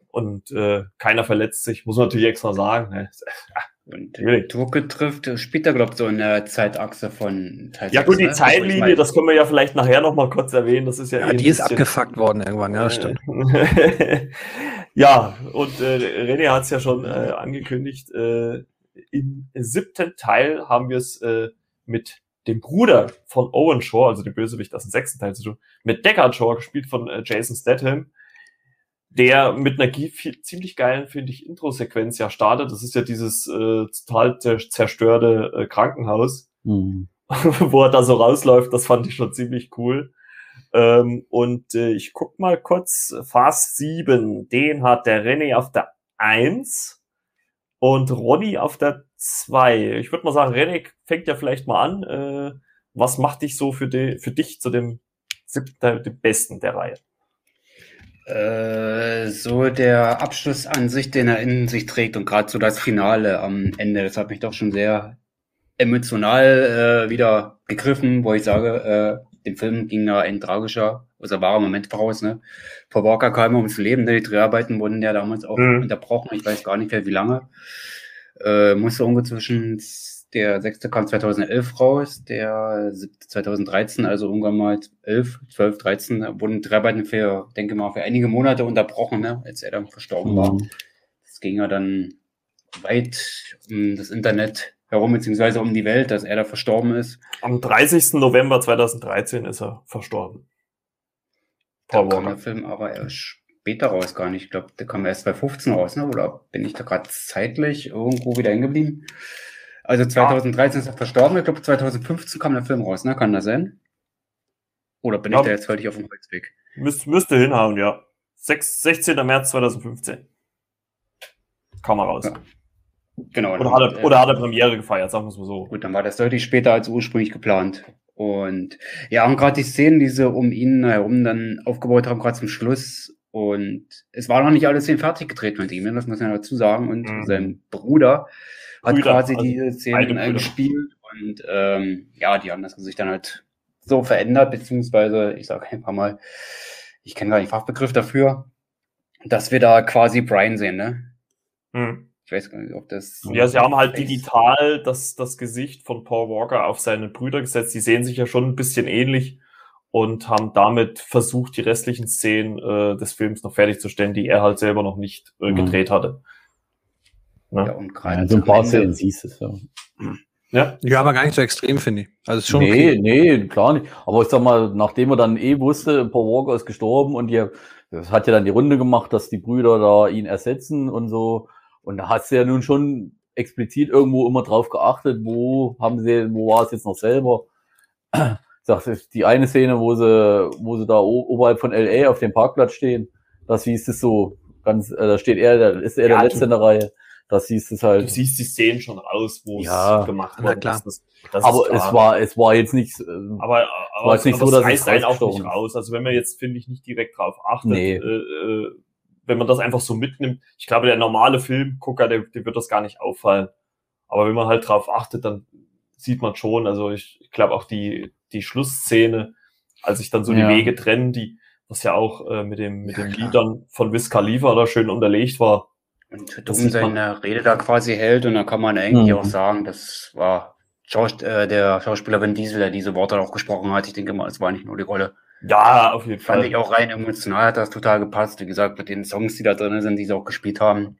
[SPEAKER 1] Und äh, keiner verletzt sich, muss man natürlich extra sagen. Ne?
[SPEAKER 2] Und really? Drucke trifft später, glaube ich, so in der Zeitachse von
[SPEAKER 1] Teil Ja, gut, die ne? Zeitlinie, das können wir ja vielleicht nachher noch mal kurz erwähnen. Das ist ja,
[SPEAKER 3] ja eh die ist abgefuckt worden irgendwann, ja, stimmt.
[SPEAKER 1] ja, und äh, René hat es ja schon äh, angekündigt. Äh, Im siebten Teil haben wir es äh, mit dem Bruder von Owen Shaw, also dem Bösewicht aus dem sechsten Teil zu tun, mit Deckard Shaw, gespielt von äh, Jason Statham, der mit einer ziemlich geilen, finde ich, Intro-Sequenz ja startet. Das ist ja dieses äh, total zerstörte äh, Krankenhaus, mhm. wo er da so rausläuft. Das fand ich schon ziemlich cool. Ähm, und äh, ich guck mal kurz, Fast 7, den hat der René auf der 1 und Ronny auf der zwei. Ich würde mal sagen, René fängt ja vielleicht mal an. Äh, was macht dich so für, die, für dich zu dem siebten, dem besten der Reihe?
[SPEAKER 2] Äh, so der Abschluss an sich, den er in sich trägt und gerade so das Finale am Ende, das hat mich doch schon sehr emotional äh, wieder gegriffen, wo ich sage, äh, dem Film ging da ein tragischer, also wahrer Moment voraus. Ne? Paul Walker kam ums Leben, ne? die Dreharbeiten wurden ja damals auch mhm. unterbrochen, ich weiß gar nicht mehr wie lange äh, musste ungefähr zwischen der sechste kam 2011 raus, der siebte 2013, also irgendwann mal 11, 12, 13, wurden Dreharbeiten für, denke mal, für einige Monate unterbrochen, ne, als er dann verstorben mhm. war. Das ging ja dann weit um das Internet herum, beziehungsweise um die Welt, dass er da verstorben ist.
[SPEAKER 1] Am 30. November 2013 ist er verstorben.
[SPEAKER 2] Da kam der Film aber erst später raus, gar nicht. Ich glaube, der kam erst bei 15 raus, ne? Oder bin ich da gerade zeitlich irgendwo wieder hingeblieben? Also 2013 ist er verstorben, ich glaube 2015 kam der Film raus, ne? Kann das sein? Oder bin ja. ich da jetzt völlig auf dem Holzweg?
[SPEAKER 1] Müsste, müsste hinhauen, ja. 6, 16. März 2015. Kam er raus. Ja. Genau. Oder hat, er, oder hat er Premiere gefeiert, sagen wir es mal so.
[SPEAKER 2] Gut, dann war das deutlich später als ursprünglich geplant. Und ja, und gerade die Szenen, die sie um ihn herum dann aufgebaut haben, gerade zum Schluss, und es war noch nicht alles fertig gedreht mit ihm, das muss man dazu sagen. Und mhm. sein Bruder hat Brüder, quasi also die Szenen gespielt. Und ähm, ja, die haben das sich dann halt so verändert, beziehungsweise, ich sage einfach mal, ich kenne gar nicht Fachbegriff dafür, dass wir da quasi Brian sehen, ne?
[SPEAKER 1] Mhm. Ich weiß gar nicht, ob das. Ja, sie haben halt digital das, das Gesicht von Paul Walker auf seine Brüder gesetzt. Die sehen sich ja schon ein bisschen ähnlich und haben damit versucht, die restlichen Szenen äh, des Films noch fertigzustellen, die er halt selber noch nicht äh, mhm. gedreht hatte.
[SPEAKER 4] Ne? Ja, und gerade ja, so ein paar Szenen siehst du
[SPEAKER 3] ja. Ja. ja, aber gar nicht so extrem, finde ich.
[SPEAKER 4] Also ist schon nee, okay. nee, klar nicht. Aber ich sag mal, nachdem er dann eh wusste, Paul Walker ist gestorben und die, das hat ja dann die Runde gemacht, dass die Brüder da ihn ersetzen und so. Und da hast du ja nun schon explizit irgendwo immer drauf geachtet, wo haben sie, wo war es jetzt noch selber sagt, die eine Szene, wo sie, wo sie da oberhalb von LA auf dem Parkplatz stehen, das hieß es so, ganz, äh, da steht er, da ist er ja, der Letzte in der Reihe. Das hieß es halt.
[SPEAKER 1] Du siehst die Szenen schon raus, wo
[SPEAKER 3] ja,
[SPEAKER 1] es gemacht
[SPEAKER 3] wurde. Klar.
[SPEAKER 4] Das, das aber es war, es war jetzt nicht, äh,
[SPEAKER 1] aber, aber war jetzt nicht aber so, dass es einen auch nicht raus. Also wenn man jetzt, finde ich, nicht direkt drauf achtet,
[SPEAKER 4] nee.
[SPEAKER 1] äh, äh, wenn man das einfach so mitnimmt, ich glaube, der normale Filmgucker, der, der wird das gar nicht auffallen. Aber wenn man halt drauf achtet, dann sieht man schon, also ich, ich glaube auch die, die Schlussszene, als sich dann so ja. die Wege trennen, die, was ja auch äh, mit dem, mit ja, den klar. Liedern von Wiz Khalifa da schön unterlegt war.
[SPEAKER 2] Und Dumm seine Rede da quasi hält und da kann man eigentlich mhm. auch sagen, das war Schaus äh, der Schauspieler Vin Diesel, der diese Worte auch gesprochen hat. Ich denke mal, es war nicht nur die Rolle.
[SPEAKER 1] Ja, auf jeden
[SPEAKER 2] Fand
[SPEAKER 1] Fall.
[SPEAKER 2] ich auch rein emotional hat das total gepasst. Wie gesagt, mit den Songs, die da drin sind, die sie auch gespielt haben.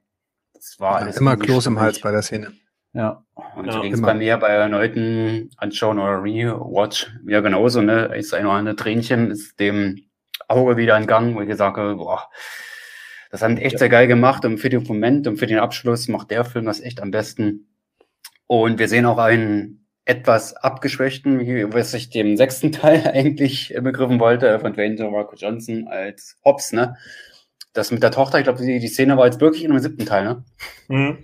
[SPEAKER 2] Das war alles
[SPEAKER 3] Immer Kloß im. Hals bei der Szene.
[SPEAKER 4] Ja.
[SPEAKER 2] Und
[SPEAKER 1] Ja,
[SPEAKER 2] so ging es bei mir bei erneuten Anschauen oder Rewatch wieder genauso, ne? Ist ein oder andere Tränchen, ist dem Auge wieder entgangen, wo ich gesagt habe, boah, das haben die echt sehr geil gemacht und für den Moment und für den Abschluss macht der Film das echt am besten. Und wir sehen auch einen etwas abgeschwächten, wie was ich dem sechsten Teil eigentlich begriffen wollte, von Dwayne Rock Johnson als Hobbs, ne? Das mit der Tochter, ich glaube, die, die Szene war jetzt wirklich in dem siebten Teil, ne?
[SPEAKER 1] Mhm.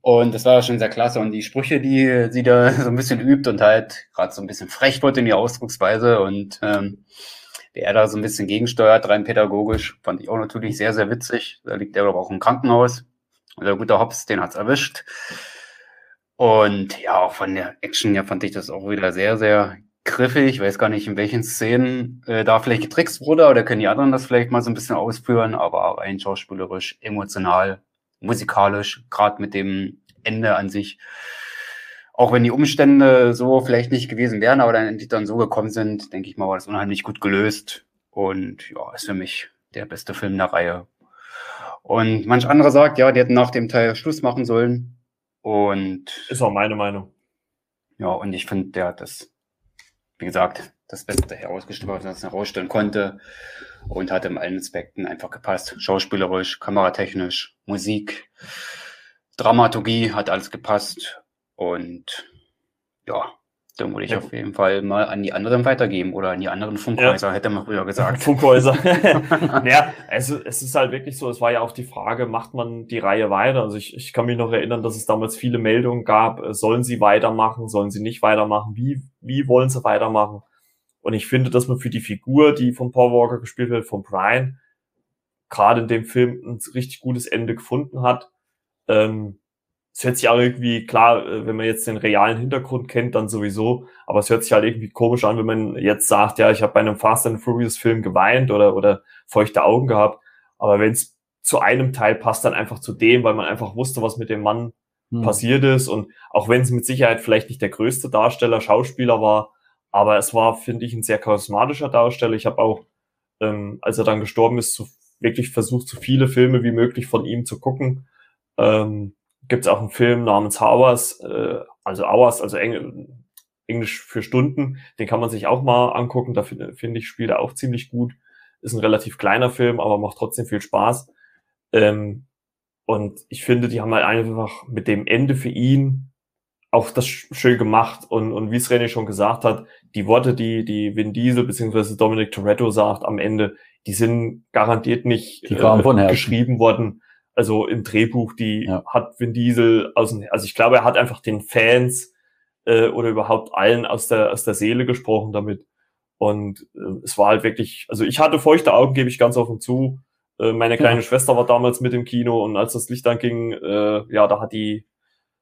[SPEAKER 2] Und das war schon sehr klasse. Und die Sprüche, die sie da so ein bisschen übt und halt gerade so ein bisschen frech wird in die Ausdrucksweise und ähm, er da so ein bisschen gegensteuert, rein pädagogisch, fand ich auch natürlich sehr, sehr witzig. Da liegt er aber auch im Krankenhaus. Und der gute Hobbs, den hat's erwischt. Und ja, auch von der Action her fand ich das auch wieder sehr, sehr griffig. Ich weiß gar nicht, in welchen Szenen äh, da vielleicht getrickst wurde, oder können die anderen das vielleicht mal so ein bisschen ausführen, aber rein schauspielerisch, emotional, musikalisch, gerade mit dem Ende an sich. Auch wenn die Umstände so vielleicht nicht gewesen wären, aber dann endlich dann so gekommen sind, denke ich mal, war das unheimlich gut gelöst. Und ja, ist für mich der beste Film der Reihe. Und manch anderer sagt, ja, die hätten nach dem Teil Schluss machen sollen. Und
[SPEAKER 1] Ist auch meine Meinung.
[SPEAKER 2] ja, und ich finde, der hat das, wie gesagt, das Beste herausgestellt, was er herausstellen konnte. Und hat in allen Aspekten einfach gepasst. Schauspielerisch, kameratechnisch, Musik, Dramaturgie hat alles gepasst. Und ja, dann würde ich
[SPEAKER 1] Ja.
[SPEAKER 2] auf jeden Fall mal an die anderen weitergeben oder an die anderen Funkhäuser, hätte man früher gesagt.
[SPEAKER 1] Funkhäuser. naja, es, es ist halt wirklich so, es war ja auch die Frage, macht man die Reihe weiter? Also ich, ich kann mich noch erinnern, dass es damals viele Meldungen gab, äh, sollen sie weitermachen, sollen sie nicht weitermachen, wie, wie wollen sie weitermachen? Und ich finde, dass man für die Figur, die von Paul Walker gespielt wird, von Brian, gerade in dem Film ein richtig gutes Ende gefunden hat. Ähm, es hört sich auch irgendwie, klar, äh, wenn man jetzt den realen Hintergrund kennt, dann sowieso, aber es hört sich halt irgendwie komisch an, wenn man jetzt sagt, ja, ich habe bei einem Fast and Furious Film geweint oder, oder feuchte Augen gehabt. Aber wenn es zu einem Teil passt, dann einfach zu dem, weil man einfach wusste, was mit dem Mann
[SPEAKER 4] Hm.
[SPEAKER 1] passiert ist. Und auch wenn es mit Sicherheit vielleicht nicht der größte Darsteller, Schauspieler war, aber es war, finde ich, ein sehr charismatischer Darsteller. Ich habe auch, ähm, als er dann gestorben ist, so wirklich versucht, so viele Filme wie möglich von ihm zu gucken. Ähm, Gibt es auch einen Film namens Hours, äh, also Hours, also Engl Englisch für Stunden. Den kann man sich auch mal angucken. Da finde find ich, spielt er auch ziemlich gut. Ist ein relativ kleiner Film, aber macht trotzdem viel Spaß. Ähm, und ich finde, die haben halt einfach mit dem Ende für ihn auch das sch- schön gemacht. Und, und wie es René schon gesagt hat, die Worte, die, die Vin Diesel bzw. Dominic Toretto sagt am Ende, die sind garantiert nicht äh, geschrieben worden. Also im Drehbuch, die
[SPEAKER 4] Ja.
[SPEAKER 1] hat Vin Diesel aus dem, also ich glaube, er hat einfach den Fans äh, oder überhaupt allen aus der, aus der Seele gesprochen damit. Und äh, es war halt wirklich, also ich hatte feuchte Augen, gebe ich ganz offen zu. Äh, meine kleine Schwester war damals mit im Kino und als das Licht anging, äh, ja, da hat die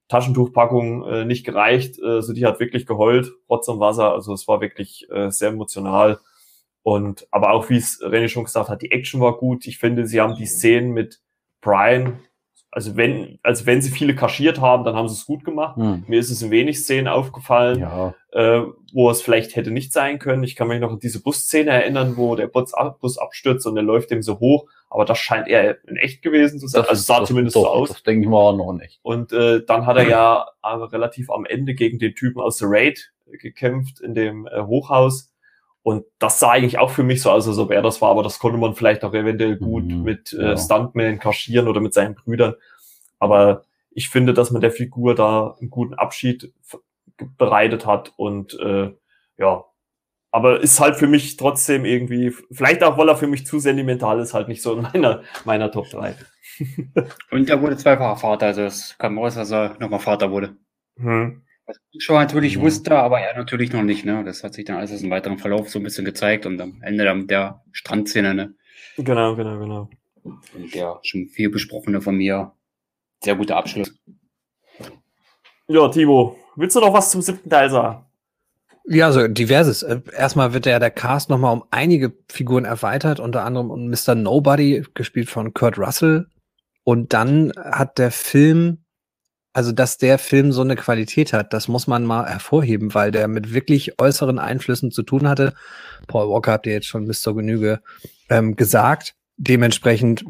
[SPEAKER 1] Taschentuchpackung äh, nicht gereicht. Äh, also die hat wirklich geheult, Rotz und Wasser. Also es war wirklich äh, sehr emotional. Und aber auch wie es René schon gesagt hat, die Action war gut. Ich finde, sie haben die Szenen mit Brian, also wenn, also wenn sie viele kaschiert haben, dann haben sie es gut gemacht.
[SPEAKER 4] Hm.
[SPEAKER 1] Mir ist es in wenig Szenen aufgefallen,
[SPEAKER 4] Ja,
[SPEAKER 1] äh, wo es vielleicht hätte nicht sein können. Ich kann mich noch an diese Busszene erinnern, wo der Bus, Bus abstürzt und der läuft dem so hoch. Aber das scheint eher in echt gewesen zu sein. also es sah
[SPEAKER 4] das-
[SPEAKER 1] zumindest
[SPEAKER 4] doch,
[SPEAKER 1] so aus.
[SPEAKER 4] Das denke ich mal noch nicht.
[SPEAKER 1] Und äh, dann hat er ja aber relativ am Ende gegen den Typen aus The Raid gekämpft in dem äh, Hochhaus. Und das sah eigentlich auch für mich so aus, als ob er das war, aber das konnte man vielleicht auch eventuell gut
[SPEAKER 4] Mhm,
[SPEAKER 1] mit
[SPEAKER 4] ja.
[SPEAKER 1] äh, Stuntman kaschieren oder mit seinen Brüdern. Aber ich finde, dass man der Figur da einen guten Abschied bereitet hat und äh, ja, aber ist halt für mich trotzdem irgendwie, vielleicht auch, weil er für mich zu sentimental ist, halt nicht so in meiner, meiner Top 3.
[SPEAKER 2] Und er wurde zweifacher Vater, also es kam raus, dass er nochmal Vater wurde.
[SPEAKER 1] Hm.
[SPEAKER 2] Was ich schon natürlich
[SPEAKER 4] Mhm.
[SPEAKER 2] wusste, aber er natürlich noch nicht, ne? Das hat sich dann alles im weiteren Verlauf so ein bisschen gezeigt und am Ende dann mit der Strandszene, ne?
[SPEAKER 1] Genau, genau, genau.
[SPEAKER 2] Und der schon viel besprochene von mir. Sehr guter Abschluss.
[SPEAKER 1] Ja, Timo, willst du noch was zum siebten Teil sagen?
[SPEAKER 3] Ja, so diverses. Äh, Erstmal wird ja der Cast nochmal um einige Figuren erweitert, unter anderem um Mr. Nobody, gespielt von Kurt Russell. Und dann hat der Film also dass der Film so eine Qualität hat, das muss man mal hervorheben, weil der mit wirklich äußeren Einflüssen zu tun hatte. Paul Walker habt ihr jetzt schon bis zur Genüge ähm, gesagt. Dementsprechend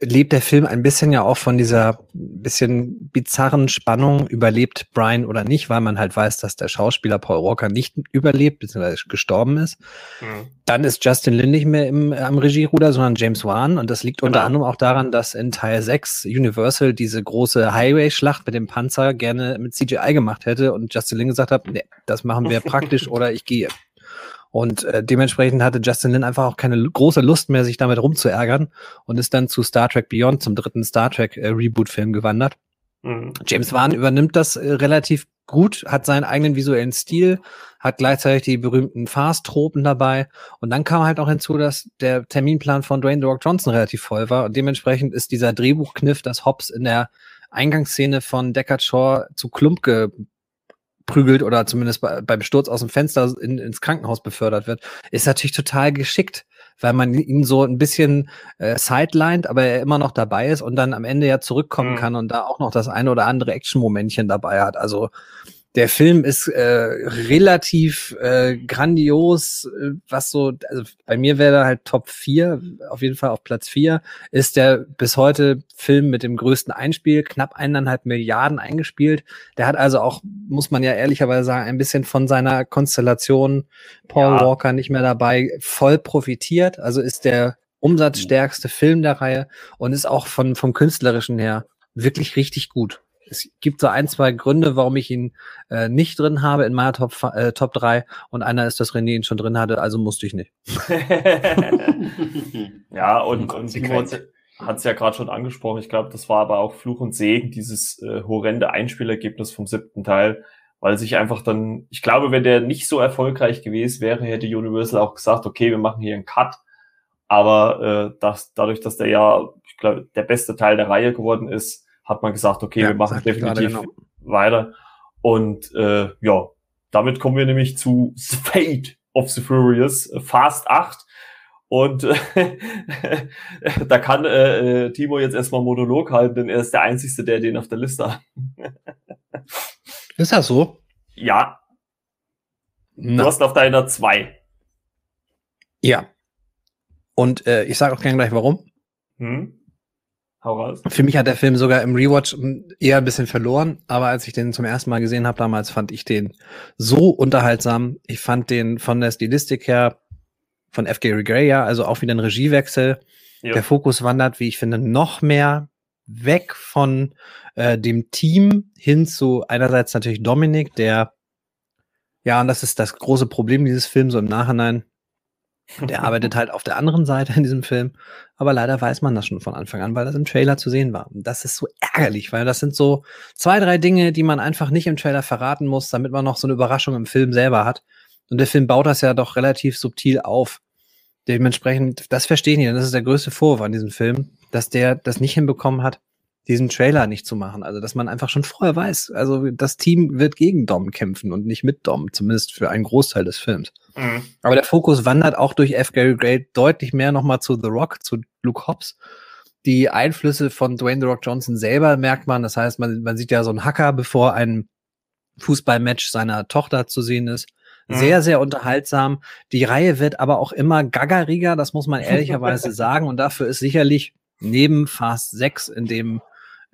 [SPEAKER 3] lebt der Film ein bisschen ja auch von dieser bisschen bizarren Spannung, überlebt Brian oder nicht, weil man halt weiß, dass der Schauspieler Paul Walker nicht überlebt, beziehungsweise gestorben ist. Mhm. Dann ist Justin Lin nicht mehr im, am Regieruder, sondern James Wan. Und das liegt genau. unter anderem auch daran, dass in Teil 6 Universal diese große Highway-Schlacht mit dem Panzer gerne mit CGI gemacht hätte und Justin Lin gesagt hat, nee, das machen wir praktisch oder ich gehe. Und äh, dementsprechend hatte Justin Lin einfach auch keine große Lust mehr, sich damit rumzuärgern und ist dann zu Star Trek Beyond, zum dritten Star Trek äh, Reboot-Film gewandert. Mhm. James Wan übernimmt das äh, relativ gut, hat seinen eigenen visuellen Stil, hat gleichzeitig die berühmten Fast-Tropen dabei. Und dann kam halt auch hinzu, dass der Terminplan von Dwayne The Rock Johnson relativ voll war. Und dementsprechend ist dieser Drehbuchkniff, dass Hobbs in der Eingangsszene von Deckard Shaw zu Klump prügelt oder zumindest bei, beim Sturz aus dem Fenster in, ins Krankenhaus befördert wird, ist natürlich total geschickt, weil man ihn so ein bisschen äh, sidelined, aber er immer noch dabei ist und dann am Ende ja zurückkommen mhm. kann und da auch noch das eine oder andere Action-Momentchen dabei hat. Also der Film ist äh, relativ äh, grandios, äh, was so, also bei mir wäre er halt Top 4, auf jeden Fall auf Platz 4, ist der bis heute Film mit dem größten Einspiel, knapp eineinhalb Milliarden eingespielt. Der hat also auch, muss man ja ehrlicherweise sagen, ein bisschen von seiner Konstellation Paul ja. Walker nicht mehr dabei voll profitiert. Also ist der umsatzstärkste Film der Reihe und ist auch von, vom künstlerischen her wirklich richtig gut es gibt so ein, zwei Gründe, warum ich ihn äh, nicht drin habe in meiner Top, äh, Top 3 und einer ist, dass René ihn schon drin hatte, also musste ich nicht.
[SPEAKER 1] ja, und, und Timo hat es ja gerade schon angesprochen. Ich glaube, das war aber auch Fluch und Segen, dieses äh, horrende Einspielergebnis vom siebten Teil, weil sich einfach dann, ich glaube, wenn der nicht so erfolgreich gewesen wäre, hätte Universal auch gesagt, okay, wir machen hier einen Cut. Aber äh, das, dadurch, dass der ja, ich glaube, der beste Teil der Reihe geworden ist, hat man gesagt, okay, ja, wir machen definitiv genau. weiter. Und äh, ja, damit kommen wir nämlich zu The Fate of the Furious, äh, Fast 8. Und äh, da kann äh, äh, Timo jetzt erstmal Monolog halten, denn er ist der Einzige, der den auf der Liste hat.
[SPEAKER 3] ist das so?
[SPEAKER 1] Ja. Na. Du hast auf deiner zwei.
[SPEAKER 3] Ja. Und äh, ich sage auch gerne gleich warum. Hm? Hau raus. Für mich hat der Film sogar im Rewatch eher ein bisschen verloren, aber als ich den zum ersten Mal gesehen habe damals, fand ich den so unterhaltsam. Ich fand den von der Stilistik her von F. Gary Gray ja, also auch wieder ein Regiewechsel. Ja. Der Fokus wandert, wie ich finde, noch mehr weg von äh, dem Team hin zu einerseits natürlich Dominik, der ja, und das ist das große Problem dieses Films so im Nachhinein, der arbeitet halt auf der anderen Seite in diesem Film. Aber leider weiß man das schon von Anfang an, weil das im Trailer zu sehen war. Und das ist so ärgerlich, weil das sind so zwei, drei Dinge, die man einfach nicht im Trailer verraten muss, damit man noch so eine Überraschung im Film selber hat. Und der Film baut das ja doch relativ subtil auf. Dementsprechend, das verstehen die. Das ist der größte Vorwurf an diesem Film, dass der das nicht hinbekommen hat, diesen Trailer nicht zu machen. Also, dass man einfach schon vorher weiß, also das Team wird gegen Dom kämpfen und nicht mit Dom, zumindest für einen Großteil des Films. Mhm. Aber der Fokus wandert auch durch F. Gary Gray deutlich mehr nochmal zu The Rock, zu Luke Hobbs. Die Einflüsse von Dwayne The Rock Johnson selber merkt man. Das heißt, man, man sieht ja so einen Hacker, bevor ein Fußballmatch seiner Tochter zu sehen ist. Mhm. Sehr, sehr unterhaltsam. Die Reihe wird aber auch immer gaggeriger, das muss man ehrlicherweise sagen. Und dafür ist sicherlich neben Fast 6, in dem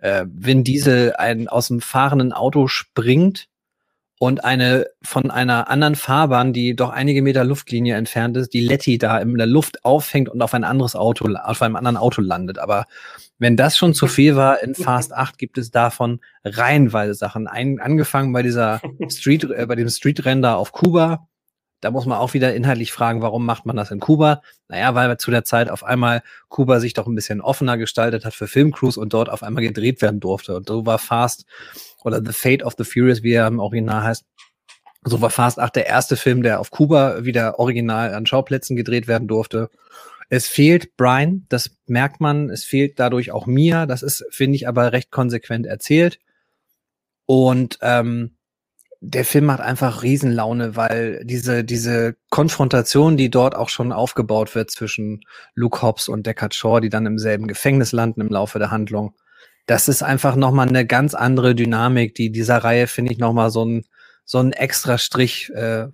[SPEAKER 3] äh, Vin Diesel ein, aus dem fahrenden Auto springt und eine von einer anderen Fahrbahn, die doch einige Meter Luftlinie entfernt ist, die Letty da in der Luft aufhängt und auf ein anderes Auto, auf einem anderen Auto landet. Aber wenn das schon zu viel war, in Fast 8 gibt es davon reihenweise Sachen. Ein, angefangen bei dieser Street, äh, bei dem Streetrender auf Kuba, da muss man auch wieder inhaltlich fragen, warum macht man das in Kuba? Naja, weil zu der Zeit auf einmal Kuba sich doch ein bisschen offener gestaltet hat für Filmcrews und dort auf einmal gedreht werden durfte. Und so war Fast oder The Fate of the Furious, wie er im Original heißt, so war Fast 8 der erste Film, der auf Kuba wieder original an Schauplätzen gedreht werden durfte. Es fehlt Brian, das merkt man. Es fehlt dadurch auch Mia. Das ist, finde ich, aber recht konsequent erzählt. Und ähm, der Film macht einfach Riesenlaune, weil diese, diese Konfrontation, die dort auch schon aufgebaut wird zwischen Luke Hobbs und Deckard Shaw, die dann im selben Gefängnis landen im Laufe der Handlung, das ist einfach nochmal eine ganz andere Dynamik, die dieser Reihe, finde ich, nochmal so ein, so ein extra Strich äh,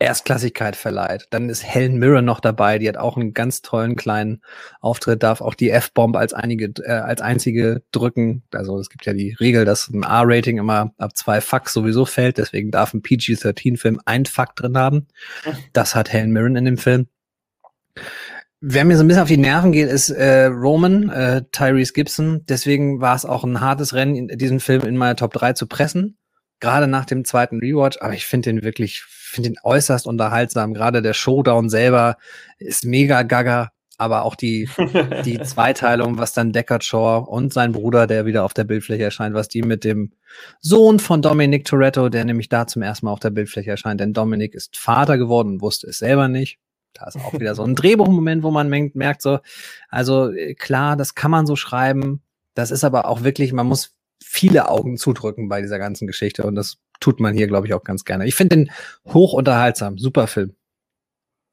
[SPEAKER 3] Erstklassigkeit verleiht. Dann ist Helen Mirren noch dabei, die hat auch einen ganz tollen kleinen Auftritt, darf auch die F-Bomb als einige, äh, als einzige drücken. Also es gibt ja die Regel, dass ein R-Rating immer ab zwei Fucks sowieso fällt, deswegen darf ein PG-13-Film ein Fuck drin haben. Das hat Helen Mirren in dem Film. Wer mir so ein bisschen auf die Nerven geht, ist äh, Roman, äh, Tyrese Gibson. Deswegen war es auch ein hartes Rennen, diesen Film in meine Top 3 zu pressen gerade nach dem zweiten Rewatch, aber ich finde den wirklich, finde den äußerst unterhaltsam. Gerade der Showdown selber ist mega gaga, aber auch die, die Zweiteilung, was dann Deckard Shaw und sein Bruder, der wieder auf der Bildfläche erscheint, was die mit dem Sohn von Dominic Toretto, der nämlich da zum ersten Mal auf der Bildfläche erscheint, denn Dominic ist Vater geworden wusste es selber nicht. Da ist auch wieder so ein Drehbuchmoment, wo man merkt so, also äh, klar, das kann man so schreiben. Das ist aber auch wirklich, man muss viele Augen zudrücken bei dieser ganzen Geschichte und das tut man hier, glaube ich, auch ganz gerne. Ich finde den hoch unterhaltsam, super Film.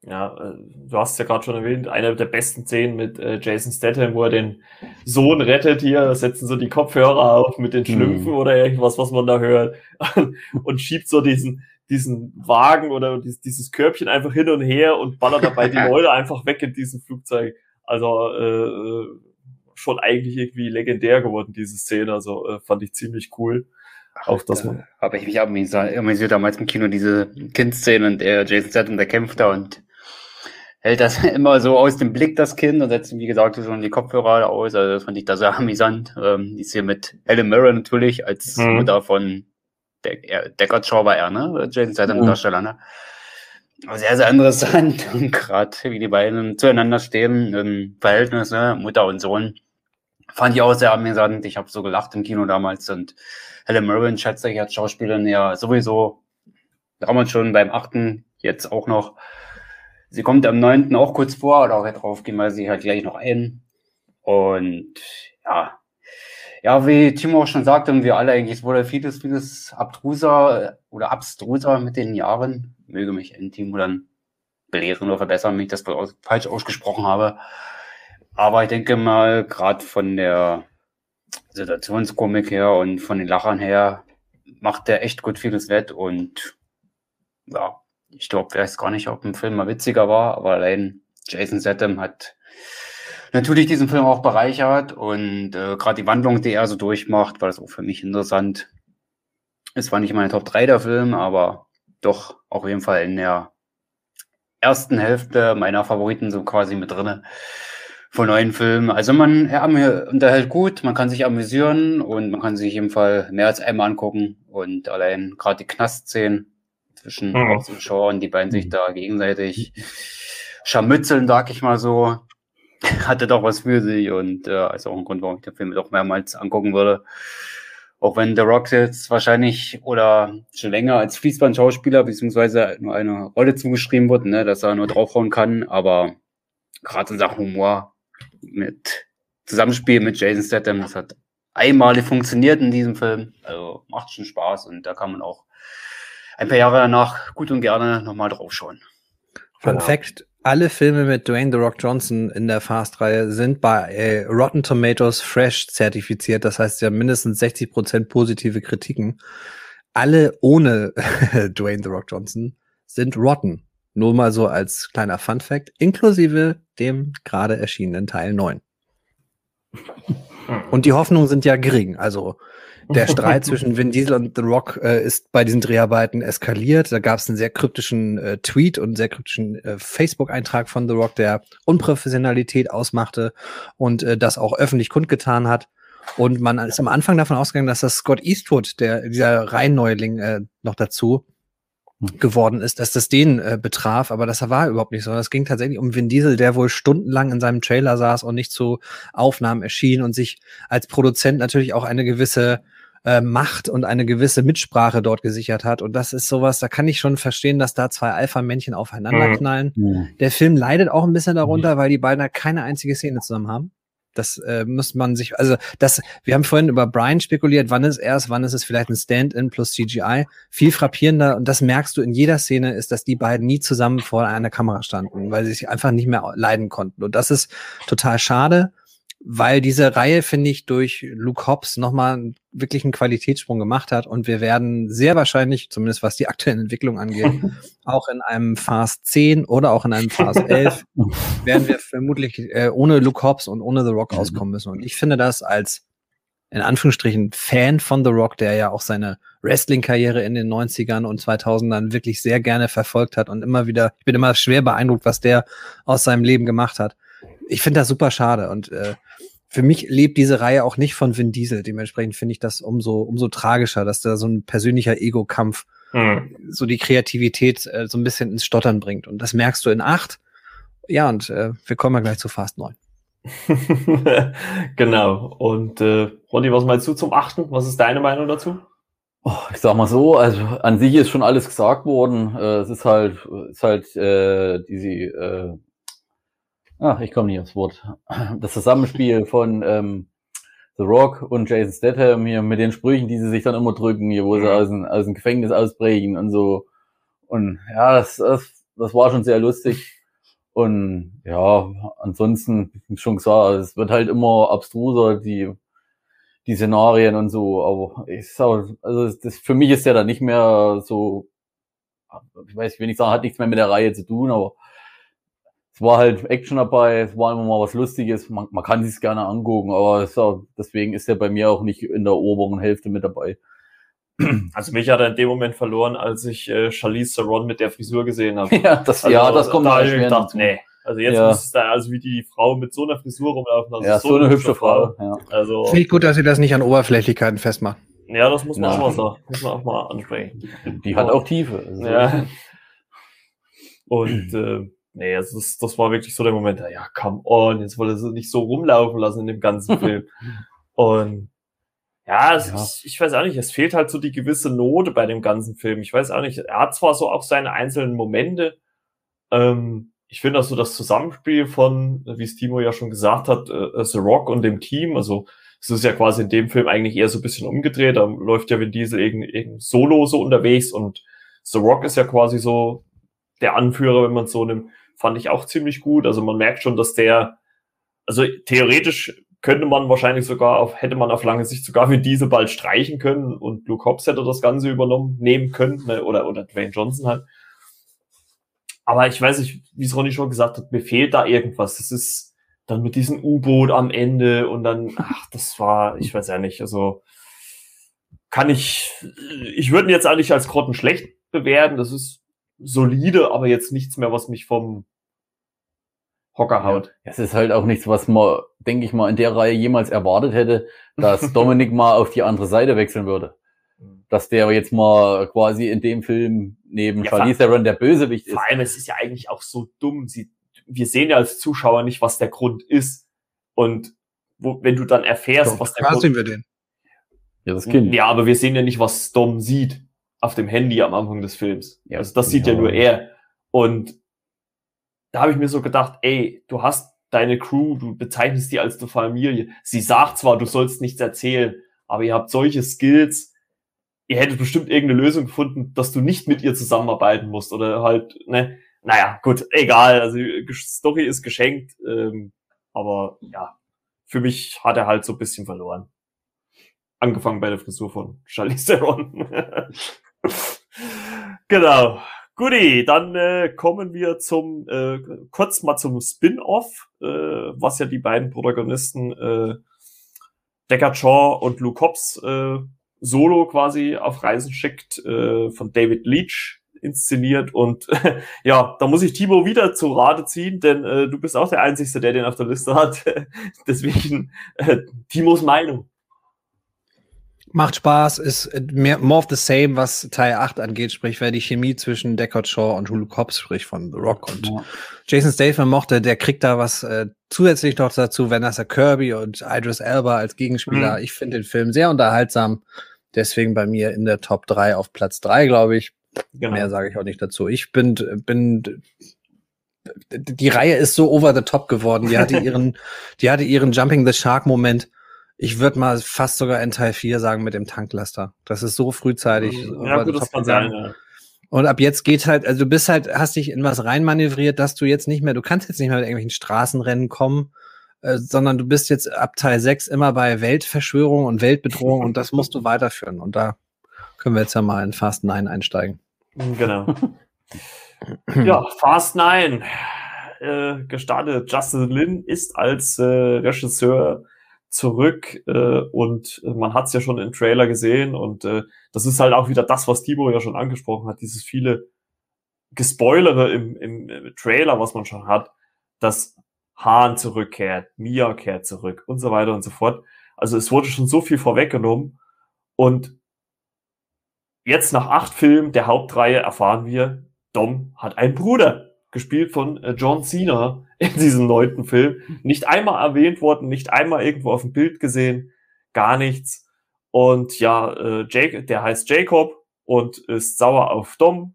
[SPEAKER 1] Ja, äh, du hast es ja gerade schon erwähnt, einer der besten Szenen mit äh, Jason Statham, wo er den Sohn rettet hier, setzen so die Kopfhörer auf mit den mhm. Schlümpfen mhm. oder irgendwas, was man da hört und schiebt so diesen, diesen Wagen oder dieses, dieses Körbchen einfach hin und her und ballert dabei die Leute einfach weg in diesem Flugzeug. Also äh, äh schon eigentlich irgendwie legendär geworden, diese Szene. Also äh, fand ich ziemlich cool.
[SPEAKER 2] Auch das man. Habe ich mich amüsiert damals im Kino, diese Kindszene, in der Jason Statham, der kämpft da und hält das immer so aus dem Blick, das Kind, und setzt, wie gesagt, schon die Kopfhörer aus. Also das fand ich da sehr amüsant. Ähm, die ist hier mit Helen Mirren natürlich als mhm. Mutter von De Deckard Shaw war er, ne? Jason Statham, mhm. Darsteller, ne? Sehr, sehr interessant. Und gerade wie die beiden zueinander stehen, im Verhältnis, ne? Mutter und Sohn Fand ich auch sehr amüsant. Ich habe so gelacht im Kino damals und Helen Mirren schätze ich als Schauspielerin ja sowieso damals schon beim achten, jetzt auch noch. Sie kommt am neunten auch kurz vor, oder auch drauf gehen wir sie halt gleich noch ein. Und ja, ja, wie Timo auch schon sagte, und wir alle eigentlich, es wurde vieles, vieles abtruser oder abstruser mit den Jahren. Möge mich ein Timo dann belehren oder verbessern, wenn ich das falsch ausgesprochen habe. Aber ich denke mal, gerade von der Situationskomik her und von den Lachern her macht der echt gut vieles wett und ja, ich glaube, weiß gar nicht, ob ein Film mal witziger war, aber allein Jason Statham hat natürlich diesen Film auch bereichert und äh, gerade die Wandlung, die er so durchmacht, war das auch für mich interessant. Es war nicht meine Top 3 der Film, aber doch auf jeden Fall in der ersten Hälfte meiner Favoriten so quasi mit drinne von neuen Filmen. Also man ja, unterhält gut, man kann sich amüsieren und man kann sich im Fall mehr als einmal angucken. Und allein gerade die Knastszenen zwischen mhm. Hobbs und die beiden sich da gegenseitig scharmützeln, sag ich mal so, hatte doch was für sich und äh, ist auch ein Grund, warum ich den Film doch mehrmals angucken würde. Auch wenn The Rock jetzt wahrscheinlich oder schon länger als Fließband-Schauspieler beziehungsweise nur eine Rolle zugeschrieben wird, ne, dass er nur draufhauen kann, aber gerade in Sachen Humor mit Zusammenspiel mit Jason Statham, das hat einmalig funktioniert in diesem Film. Also macht schon Spaß und da kann man auch ein paar Jahre danach gut und gerne nochmal draufschauen.
[SPEAKER 3] Fun genau. Fact: Alle Filme mit Dwayne The Rock Johnson in der Fast-Reihe sind bei äh, Rotten Tomatoes Fresh zertifiziert. Das heißt, ja mindestens 60 Prozent positive Kritiken. Alle ohne Dwayne The Rock Johnson sind rotten. Nur mal so als kleiner Fun Fact, inklusive dem gerade erschienenen Teil 9. Und die Hoffnungen sind ja gering. Also der Streit zwischen Vin Diesel und The Rock äh, ist bei diesen Dreharbeiten eskaliert. Da gab es einen sehr kryptischen äh, Tweet und einen sehr kryptischen äh, Facebook-Eintrag von The Rock, der Unprofessionalität ausmachte und äh, das auch öffentlich kundgetan hat. Und man ist am Anfang davon ausgegangen, dass das Scott Eastwood, der dieser Reinneuling äh, noch dazu, geworden ist, dass das den äh, betraf, aber das war überhaupt nicht so. Das ging tatsächlich um Vin Diesel, der wohl stundenlang in seinem Trailer saß und nicht zu Aufnahmen erschien und sich als Produzent natürlich auch eine gewisse äh, Macht und eine gewisse Mitsprache dort gesichert hat. Und das ist sowas, da kann ich schon verstehen, dass da zwei Alpha-Männchen aufeinander knallen. Mhm. Der Film leidet auch ein bisschen darunter, weil die beiden keine einzige Szene zusammen haben. Das äh, muss man sich, also das, wir haben vorhin über Brian spekuliert, wann ist er es, wann ist es vielleicht ein Stand-in plus CGI. Viel frappierender, und das merkst du in jeder Szene, ist, dass die beiden nie zusammen vor einer Kamera standen, weil sie sich einfach nicht mehr leiden konnten. Und das ist total schade. Weil diese Reihe, finde ich, durch Luke Hobbs nochmal wirklich einen Qualitätssprung gemacht hat und wir werden sehr wahrscheinlich, zumindest was die aktuellen Entwicklungen angeht, auch in einem Fast 10 oder auch in einem Fast 11 werden wir vermutlich äh, ohne Luke Hobbs und ohne The Rock auskommen müssen. Und ich finde das als in Anführungsstrichen Fan von The Rock, der ja auch seine Wrestling-Karriere in den 90ern und 2000ern wirklich sehr gerne verfolgt hat und immer wieder, ich bin immer schwer beeindruckt, was der aus seinem Leben gemacht hat. Ich finde das super schade und äh, für mich lebt diese Reihe auch nicht von Vin Diesel. Dementsprechend finde ich das umso, umso tragischer, dass da so ein persönlicher Ego-Kampf
[SPEAKER 1] Hm.
[SPEAKER 3] so die Kreativität äh, so ein bisschen ins Stottern bringt. Und das merkst du in acht. Ja, und äh, wir kommen ja gleich zu Fast 9.
[SPEAKER 1] genau. Und äh, Ronny, was meinst du zum achten? Was ist deine Meinung dazu?
[SPEAKER 4] Oh, ich sag mal so, also an sich ist schon alles gesagt worden. Äh, es ist halt, ist halt äh, diese, äh, ach, ich komme nicht aufs Wort. Das Zusammenspiel von ähm, The Rock und Jason Statham hier mit den Sprüchen, die sie sich dann immer drücken, hier, wo sie aus dem, aus dem Gefängnis ausbrechen und so. Und ja, das, das, das war schon sehr lustig. Und ja, ansonsten, wie schon gesagt, es wird halt immer abstruser, die, die Szenarien und so, aber ich sag, also das, für mich ist der dann nicht mehr so, ich weiß, ich will nicht sagen, hat nichts mehr mit der Reihe zu tun, aber es war halt Action dabei, es war immer mal was Lustiges, man, man kann sich's gerne angucken, aber es war, deswegen ist der bei mir auch nicht in der oberen Hälfte mit dabei.
[SPEAKER 1] Also mich hat er in dem Moment verloren, als ich äh, Charlize Theron mit der Frisur gesehen habe.
[SPEAKER 4] ja, das,
[SPEAKER 1] Also,
[SPEAKER 4] ja, das kommt
[SPEAKER 1] da ich gedacht,
[SPEAKER 4] dazu.
[SPEAKER 1] nee. Also jetzt
[SPEAKER 4] Ja.
[SPEAKER 1] muss es da, also wie die Frau mit so einer Frisur rumlaufen. Also
[SPEAKER 4] Ja, so, eine hübsche Frau. Ja.
[SPEAKER 1] Also,
[SPEAKER 3] Finde ich gut, dass sie das nicht an Oberflächlichkeiten festmachen.
[SPEAKER 1] ja, das muss man auch mal sagen. Muss man auch mal ansprechen.
[SPEAKER 4] Die hat auch Tiefe. Also,
[SPEAKER 1] Ja. Und äh, nee, das, das war wirklich so der Moment, ja, come on, jetzt wollte sie nicht so rumlaufen lassen in dem ganzen Film. Und ja, es,
[SPEAKER 4] Ja.
[SPEAKER 1] Ich, ich weiß auch nicht, es fehlt halt so die gewisse Note bei dem ganzen Film. Ich weiß auch nicht, er hat zwar so auch seine einzelnen Momente, ähm, ich finde auch so das Zusammenspiel von, wie es Timo ja schon gesagt hat, äh, The Rock und dem Team, also es ist ja quasi in dem Film eigentlich eher so ein bisschen umgedreht, da läuft ja Vin Diesel eben, eben solo so unterwegs und The Rock ist ja quasi so der Anführer, wenn man es so nimmt, fand ich auch ziemlich gut. Also man merkt schon, dass der, also theoretisch könnte man wahrscheinlich sogar auf, hätte man auf lange Sicht sogar Vin Diesel bald streichen können und Luke Hobbs hätte das Ganze übernommen, nehmen können, ne, oder, oder Dwayne Johnson halt. Aber ich weiß nicht, wie es Ronny schon gesagt hat, mir fehlt da irgendwas. Das ist dann mit diesem U-Boot am Ende und dann, ach, das war, ich weiß ja nicht, also kann ich, ich würde ihn jetzt eigentlich als Grotten schlecht bewerten. Das ist solide, aber jetzt nichts mehr, was mich vom Hocker haut.
[SPEAKER 4] Es ist halt auch nichts, was man, denke ich mal, in der Reihe jemals erwartet hätte, dass Dominik mal auf die andere Seite wechseln würde. Dass der jetzt mal quasi in dem Film neben
[SPEAKER 1] Ja,
[SPEAKER 4] Charlize Theron der Bösewicht ist.
[SPEAKER 1] Vor allem, es ist ja eigentlich auch so dumm. Sie, wir sehen ja als Zuschauer nicht, was der Grund ist. Und wo, wenn du dann erfährst,
[SPEAKER 3] Doch,
[SPEAKER 1] was der Grund
[SPEAKER 3] sehen wir den.
[SPEAKER 4] Ja, das Kind.
[SPEAKER 1] Ja, aber wir sehen ja nicht, was Dom sieht auf dem Handy am Anfang des Films.
[SPEAKER 4] Ja.
[SPEAKER 1] Also das sieht ja. Nur er. Und da habe ich mir so gedacht, ey, du hast deine Crew, du bezeichnest die als eine Familie. Sie sagt zwar, du sollst nichts erzählen, aber ihr habt solche Skills, ihr hättet bestimmt irgendeine Lösung gefunden, dass du nicht mit ihr zusammenarbeiten musst oder halt, ne, naja, gut, egal, also die Story ist geschenkt, ähm, aber ja, für mich hat er halt so ein bisschen verloren. Angefangen bei der Frisur von Charlize Theron. genau. Guti, dann äh, kommen wir zum äh, kurz mal zum Spin-off, äh, was ja die beiden Protagonisten äh, Deckard Shaw und Luke Hobbs äh, solo quasi auf Reisen schickt, äh, von David Leach inszeniert und ja, da muss ich Timo wieder zu Rate ziehen, denn äh, du bist auch der Einzige, der den auf der Liste hat. Deswegen äh, Timos Meinung.
[SPEAKER 3] Macht Spaß, ist äh, mehr, more of the same, was Teil 8 angeht, sprich, wer die Chemie zwischen Deckard Shaw und Hulu Cobbs, sprich von The Rock und
[SPEAKER 4] Ja.
[SPEAKER 3] Jason Statham mochte, der kriegt da was äh, zusätzlich noch dazu, Vanessa Kirby und Idris Elba als Gegenspieler.
[SPEAKER 1] Mhm.
[SPEAKER 3] Ich finde den Film sehr unterhaltsam, deswegen bei mir in der Top 3 auf Platz 3, glaube ich.
[SPEAKER 1] Genau.
[SPEAKER 3] Mehr sage ich auch nicht dazu. Ich bin, bin, die Reihe ist so over the top geworden. Die hatte ihren, die hatte ihren Jumping the Shark Moment. Ich würde mal fast sogar in Teil 4 sagen mit dem Tanklaster. Das ist so frühzeitig.
[SPEAKER 1] ja, gut, das kann sein. Ja.
[SPEAKER 3] Und ab jetzt geht halt, also du bist halt, hast dich in was reinmanövriert, dass du jetzt nicht mehr, du kannst jetzt nicht mehr mit irgendwelchen Straßenrennen kommen, äh, sondern du bist jetzt ab Teil 6 immer bei Weltverschwörung und Weltbedrohung und das musst du weiterführen. Und da können wir jetzt ja mal in Fast 9 einsteigen.
[SPEAKER 1] Genau. ja, Fast 9. Äh, gestartet. Justin Lin ist als äh, Regisseur zurück äh, und man hat es ja schon im Trailer gesehen und äh, das ist halt auch wieder das, was Timo ja schon angesprochen hat, dieses viele Gespoilere im, im, im Trailer, was man schon hat, dass Hahn zurückkehrt, Mia kehrt zurück und so weiter und so fort. Also es wurde schon so viel vorweggenommen und jetzt nach acht Filmen der Hauptreihe erfahren wir, Dom hat einen Bruder, gespielt von äh, John Cena in diesem neunten Film. Nicht einmal erwähnt worden, nicht einmal irgendwo auf dem Bild gesehen, gar nichts. Und ja, äh, Jake, der heißt Jacob und ist sauer auf Dom.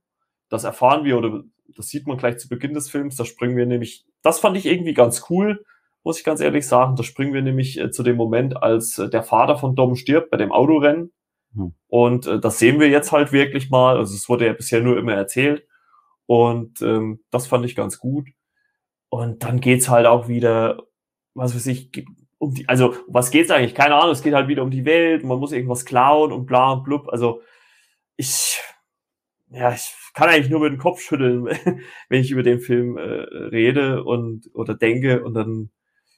[SPEAKER 1] Das erfahren wir oder das sieht man gleich zu Beginn des Films. Da springen wir nämlich, das fand ich irgendwie ganz cool, muss ich ganz ehrlich sagen. Da springen wir nämlich äh, zu dem Moment, als äh, der Vater von Dom stirbt bei dem Autorennen. Hm. Und äh, das sehen wir jetzt halt wirklich mal. Also es wurde ja bisher nur immer erzählt. Und ähm, das fand ich ganz gut. Und dann geht's halt auch wieder, was weiß ich, um die, also was geht's eigentlich? Keine Ahnung, es geht halt wieder um die Welt, man muss irgendwas klauen und bla und blub. Also ich, ja, ich kann eigentlich nur mit dem Kopf schütteln, wenn ich über den Film äh, rede und oder denke und dann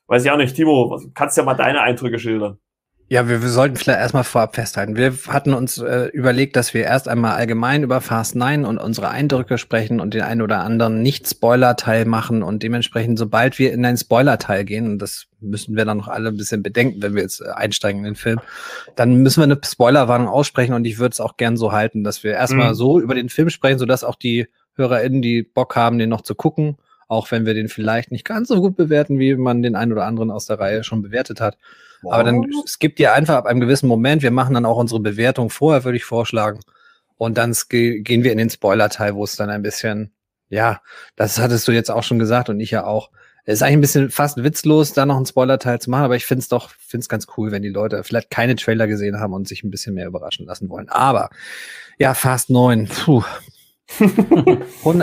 [SPEAKER 1] weiß ich auch nicht, Timo, kannst ja mal deine Eindrücke schildern.
[SPEAKER 3] Ja, wir, wir sollten vielleicht erstmal vorab festhalten. Wir hatten uns äh, überlegt, dass wir erst einmal allgemein über Fast 9 und unsere Eindrücke sprechen und den einen oder anderen Nicht-Spoiler-Teil machen und dementsprechend, sobald wir in einen Spoiler-Teil gehen, und das müssen wir dann noch alle ein bisschen bedenken, wenn wir jetzt äh, einsteigen in den Film, dann müssen wir eine Spoilerwarnung aussprechen und ich würde es auch gern so halten, dass wir erstmal mhm. so über den Film sprechen, sodass auch die HörerInnen, die Bock haben, den noch zu gucken, auch wenn wir den vielleicht nicht ganz so gut bewerten, wie man den einen oder anderen aus der Reihe schon bewertet hat, aber dann skippt ihr einfach ab einem gewissen Moment. Wir machen dann auch unsere Bewertung vorher, würde ich vorschlagen. Und dann gehen wir in den Spoiler-Teil, wo es dann ein bisschen, ja, das hattest du jetzt auch schon gesagt und ich ja auch. Es ist eigentlich ein bisschen fast witzlos, da noch einen Spoiler-Teil zu machen, aber ich finde es doch, finde es ganz cool, wenn die Leute vielleicht keine Trailer gesehen haben und sich ein bisschen mehr überraschen lassen wollen. Aber ja, Fast 9, puh,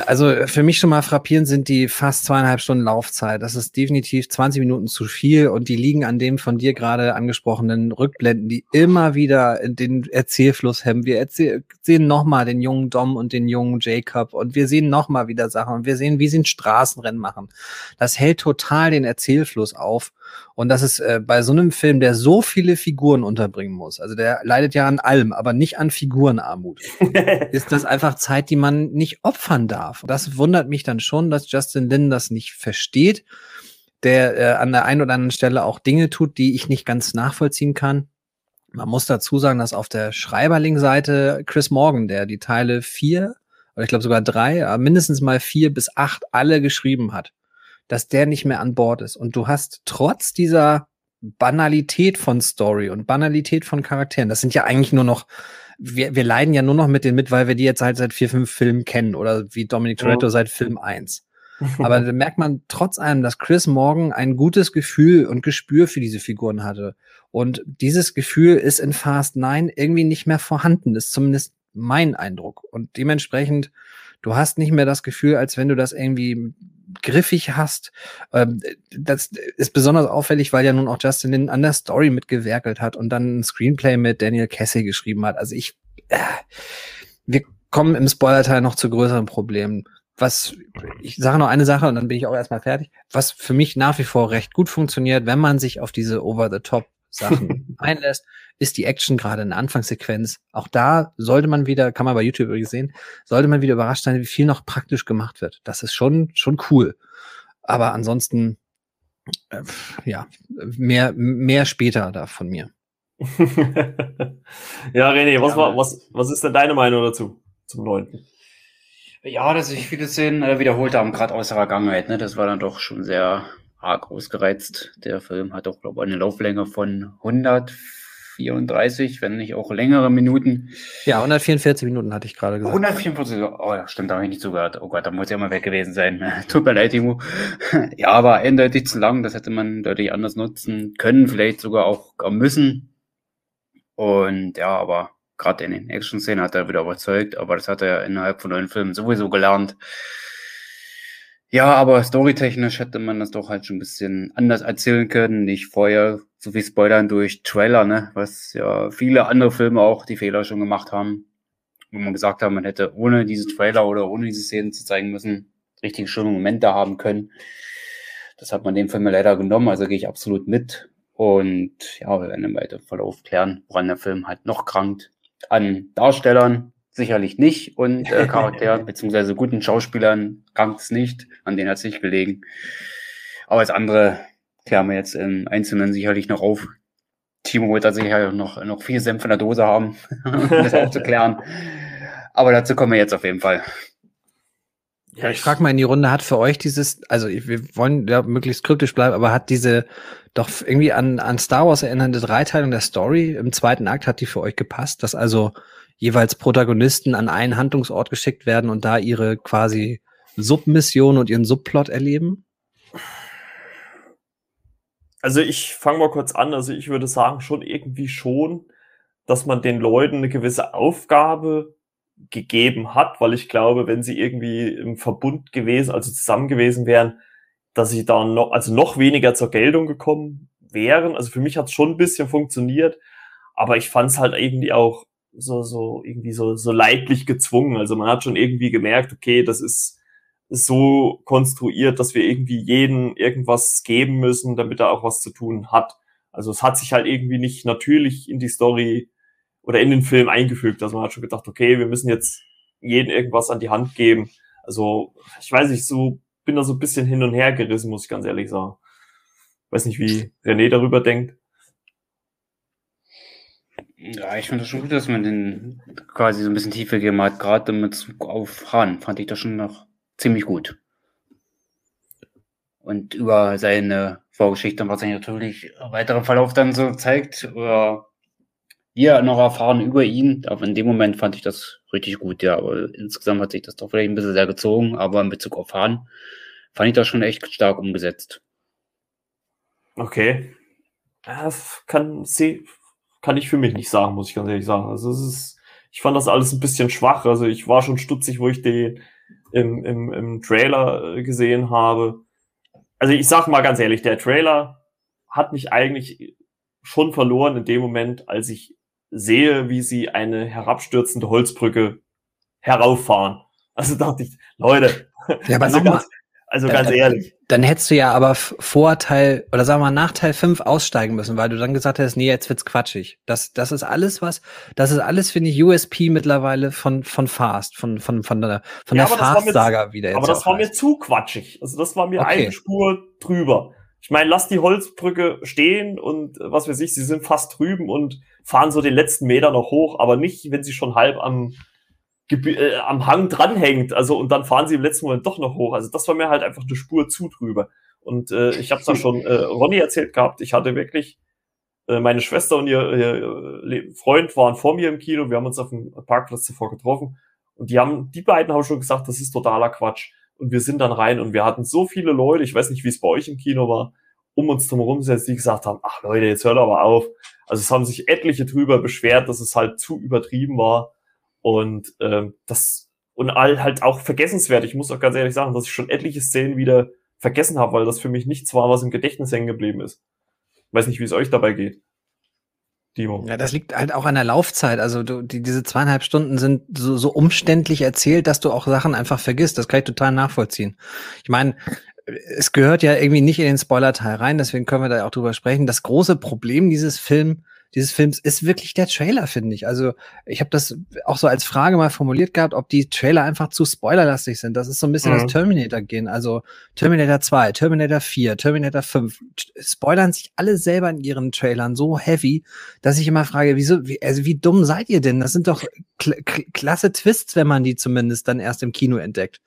[SPEAKER 3] also für mich schon mal frappierend sind die fast zweieinhalb Stunden Laufzeit. Das ist definitiv 20 Minuten zu viel und die liegen an dem von dir gerade angesprochenen Rückblenden, die immer wieder den Erzählfluss hemmen. Wir erzähl sehen nochmal den jungen Dom und den jungen Jacob und wir sehen nochmal wieder Sachen und wir sehen, wie sie ein Straßenrennen machen. Das hält total den Erzählfluss auf und das ist äh, bei so einem Film, der so viele Figuren unterbringen muss, also der leidet ja an allem, aber nicht an Figurenarmut, ist das einfach Zeit, die man nicht opfern darf. Das wundert mich dann schon, dass Justin Lin das nicht versteht, der äh, an der einen oder anderen Stelle auch Dinge tut, die ich nicht ganz nachvollziehen kann. Man muss dazu sagen, dass auf der Schreiberling-Seite Chris Morgan, der die Teile vier oder ich glaube sogar drei, mindestens mal vier bis acht alle geschrieben hat dass der nicht mehr an Bord ist. Und du hast trotz dieser Banalität von Story und Banalität von Charakteren, das sind ja eigentlich nur noch, wir, wir leiden ja nur noch mit denen mit, weil wir die jetzt halt seit vier, fünf Filmen kennen oder wie Dominic Toretto ja. seit Film eins. Aber da merkt man trotz allem, dass Chris Morgan ein gutes Gefühl und Gespür für diese Figuren hatte. Und dieses Gefühl ist in Fast 9 irgendwie nicht mehr vorhanden, ist zumindest mein Eindruck. Und dementsprechend, du hast nicht mehr das Gefühl, als wenn du das irgendwie griffig hast. Ähm, das ist besonders auffällig, weil ja nun auch Justin Lin an der Story mitgewerkelt hat und dann ein Screenplay mit Daniel Casey geschrieben hat. Also ich, äh, wir kommen im Spoiler-Teil noch zu größeren Problemen. Was, ich sage noch eine Sache und dann bin ich auch erstmal fertig. Was für mich nach wie vor recht gut funktioniert, wenn man sich auf diese Over-the-Top Sachen einlässt, ist die Action gerade in der Anfangssequenz. Auch da sollte man wieder, kann man bei YouTube übrigens sehen, sollte man wieder überrascht sein, wie viel noch praktisch gemacht wird. Das ist schon, schon cool. Aber ansonsten, äh, ja, mehr, mehr später da von mir.
[SPEAKER 1] ja, René, was, war, was, was ist denn deine Meinung dazu, zum neunten?
[SPEAKER 2] Ja, dass sich viele Szenen äh, wiederholt haben, gerade aus der Vergangenheit. Ne? Das war dann doch schon sehr arg ausgereizt. Der Film hat auch, glaube ich, eine Lauflänge von 134, wenn nicht auch längere Minuten.
[SPEAKER 3] Ja, 144 Minuten hatte ich gerade gesagt.
[SPEAKER 2] 144, oh ja, stimmt, da habe ich nicht zugehört. Oh Gott, da muss ja mal weg gewesen sein. Tut mir leid, Timo. ja, aber eindeutig zu lang, das hätte man deutlich anders nutzen können, vielleicht sogar auch müssen. Und ja, aber gerade in den Action-Szenen hat er wieder überzeugt, aber das hat er innerhalb von neuen Filmen sowieso gelernt Ja, aber storytechnisch hätte man das doch halt schon ein bisschen anders erzählen können. Nicht vorher so viel Spoilern durch Trailer, ne? Was ja viele andere Filme auch die Fehler schon gemacht haben. Wo man gesagt hat, man hätte ohne diese Trailer oder ohne diese Szenen zu zeigen müssen, richtig schöne Momente haben können. Das hat man dem Film leider genommen, also gehe ich absolut mit. Und ja, wir werden im weiteren Verlauf klären, woran der Film halt noch krankt. An Darstellern, sicherlich nicht und äh, Charakteren beziehungsweise guten Schauspielern krankt es nicht, an denen hat es nicht gelegen. Aber das andere klären wir jetzt im Einzelnen sicherlich noch auf. Timo wird da sicher noch, noch viel Senf in der Dose haben, um das aufzuklären. Aber dazu kommen wir jetzt auf jeden Fall.
[SPEAKER 3] Ja, ich frage mal in die Runde, hat für euch dieses, also wir wollen ja möglichst kryptisch bleiben, aber hat diese doch irgendwie an, an Star Wars erinnernde Dreiteilung der Story im zweiten Akt, hat die für euch gepasst, dass also jeweils Protagonisten an einen Handlungsort geschickt werden und da ihre quasi Submission und ihren Subplot erleben?
[SPEAKER 1] Also ich fange mal kurz an. Also ich würde sagen, schon irgendwie schon, dass man den Leuten eine gewisse Aufgabe gegeben hat, weil ich glaube, wenn sie irgendwie im Verbund gewesen, also zusammen gewesen wären, dass sie da noch, also noch weniger zur Geltung gekommen wären. Also für mich hat es schon ein bisschen funktioniert, aber ich fand es halt irgendwie auch so, so irgendwie so, so leidlich gezwungen. Also man hat schon irgendwie gemerkt, okay, das ist so konstruiert, dass wir irgendwie jeden irgendwas geben müssen, damit er auch was zu tun hat. Also es hat sich halt irgendwie nicht natürlich in die Story oder in den Film eingefügt. Also man hat schon gedacht, okay, wir müssen jetzt jeden irgendwas an die Hand geben. Also ich weiß nicht, so bin da so ein bisschen hin und her gerissen, muss ich ganz ehrlich sagen. Weiß nicht, wie René darüber denkt.
[SPEAKER 2] Ja, ich finde das schon gut, dass man den quasi so ein bisschen tiefer gegeben hat, gerade mit auf Hahn fand ich das schon noch ziemlich gut. Und über seine Vorgeschichte, was sich natürlich im weiteren Verlauf dann so zeigt, oder wir noch erfahren über ihn, aber in dem Moment fand ich das richtig gut, ja. Aber insgesamt hat sich das doch vielleicht ein bisschen sehr gezogen, aber in Bezug auf Hahn fand ich das schon echt stark umgesetzt.
[SPEAKER 1] Okay. Ja, kann, sie, kann ich für mich nicht sagen, muss ich ganz ehrlich sagen. Also es ist, ich fand das alles ein bisschen schwach. Also ich war schon stutzig, wo ich den im, im, im Trailer äh, gesehen habe. Also ich sag mal ganz ehrlich, der Trailer hat mich eigentlich schon verloren in dem Moment, als ich sehe, wie sie eine herabstürzende Holzbrücke herauffahren. Also dachte ich, Leute,
[SPEAKER 3] ja, aber
[SPEAKER 1] also
[SPEAKER 3] ganz,
[SPEAKER 1] also ganz dann, ehrlich.
[SPEAKER 3] Dann hättest du ja aber Vorteil oder sagen wir mal nach Teil 5 aussteigen müssen, weil du dann gesagt hast, nee, jetzt wird's quatschig. Das, das ist alles was, das ist alles, finde ich, USP mittlerweile von, von Fast, von, von, von der, von ja, der Fast-Saga wieder.
[SPEAKER 1] Jetzt aber das war heißt. mir zu quatschig. Also das war mir okay. eine Spur drüber. Ich meine, lass die Holzbrücke stehen und was weiß ich, sie sind fast drüben und fahren so den letzten Meter noch hoch, aber nicht, wenn sie schon halb am, äh, am Hang dranhängt. Also und dann fahren sie im letzten Moment doch noch hoch. Also das war mir halt einfach eine Spur zu drüber. Und äh, ich habe es ja schon äh, Ronny erzählt gehabt. Ich hatte wirklich äh, meine Schwester und ihr, ihr Freund waren vor mir im Kino. Wir haben uns auf dem Parkplatz zuvor getroffen und die haben, die beiden haben schon gesagt, das ist totaler Quatsch. Und wir sind dann rein und wir hatten so viele Leute. Ich weiß nicht, wie es bei euch im Kino war um uns drumherum sind, die gesagt haben, ach Leute, jetzt hört aber auf. Also es haben sich etliche drüber beschwert, dass es halt zu übertrieben war. Und ähm, das und all halt auch vergessenswert. Ich muss auch ganz ehrlich sagen, dass ich schon etliche Szenen wieder vergessen habe, weil das für mich nichts war, was im Gedächtnis hängen geblieben ist. weiß nicht, wie es euch dabei geht.
[SPEAKER 3] Timo. Ja, das liegt halt auch an der Laufzeit. Also du, die, diese zweieinhalb Stunden sind so, so umständlich erzählt, dass du auch Sachen einfach vergisst. Das kann ich total nachvollziehen. Ich meine, es gehört ja irgendwie nicht in den Spoiler-Teil rein, deswegen können wir da auch drüber sprechen. Das große Problem dieses Film, dieses Films ist wirklich der Trailer, finde ich. Also ich habe das auch so als Frage mal formuliert gehabt, ob die Trailer einfach zu spoilerlastig sind. Das ist so ein bisschen mhm. das Terminator-Gehen. Also Terminator 2, Terminator 4, Terminator 5 spoilern sich alle selber in ihren Trailern so heavy, dass ich immer frage, wieso, wie, also wie dumm seid ihr denn? Das sind doch kl klasse Twists, wenn man die zumindest dann erst im Kino entdeckt.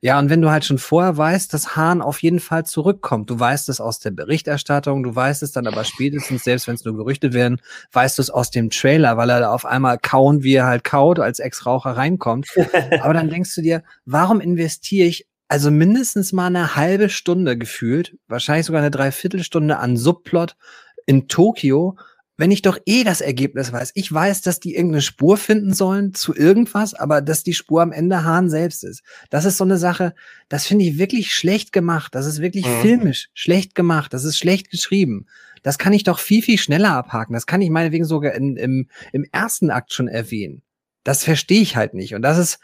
[SPEAKER 3] Ja, und wenn du halt schon vorher weißt, dass Hahn auf jeden Fall zurückkommt, du weißt es aus der Berichterstattung, du weißt es dann aber spätestens, selbst wenn es nur Gerüchte werden, weißt du es aus dem Trailer, weil er da auf einmal kauen, wie er halt kaut, als Ex-Raucher reinkommt. aber dann denkst du dir, warum investiere ich also mindestens mal eine halbe Stunde gefühlt, wahrscheinlich sogar eine Dreiviertelstunde an Subplot in Tokio, wenn ich doch eh das Ergebnis weiß? Ich weiß, dass die irgendeine Spur finden sollen zu irgendwas, aber dass die Spur am Ende Hahn selbst ist. Das ist so eine Sache, das finde ich wirklich schlecht gemacht. Das ist wirklich mhm. filmisch schlecht gemacht. Das ist schlecht geschrieben. Das kann ich doch viel, viel schneller abhaken. Das kann ich meinetwegen sogar in, im, im ersten Akt schon erwähnen. Das verstehe ich halt nicht. Und das ist,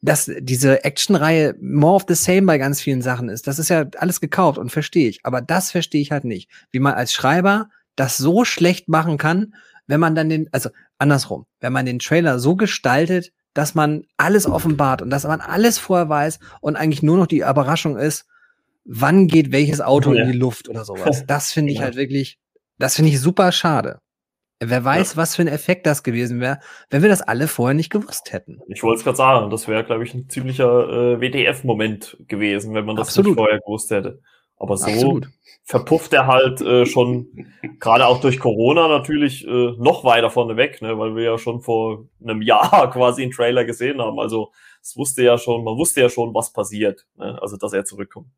[SPEAKER 3] dass diese Actionreihe more of the same bei ganz vielen Sachen ist. Das ist ja alles gekauft und verstehe ich. Aber das verstehe ich halt nicht. Wie man als Schreiber das so schlecht machen kann, wenn man dann den, also andersrum, wenn man den Trailer so gestaltet, dass man alles offenbart und dass man alles vorher weiß und eigentlich nur noch die Überraschung ist, wann geht welches Auto ja. in die Luft oder sowas. Das finde ich ja. halt wirklich, das finde ich super schade. Wer weiß, ja. was für ein Effekt das gewesen wäre, wenn wir das alle vorher nicht gewusst hätten.
[SPEAKER 1] Ich wollte es gerade sagen, das wäre, glaube ich, ein ziemlicher äh, WDF-Moment gewesen, wenn man das Absolut. nicht vorher gewusst hätte. Aber so Absolut. verpufft er halt äh, schon, gerade auch durch Corona natürlich, äh, noch weiter vorne weg, ne? weil wir ja schon vor einem Jahr quasi einen Trailer gesehen haben. Also es wusste ja schon, man wusste ja schon, was passiert, ne? also dass er zurückkommt.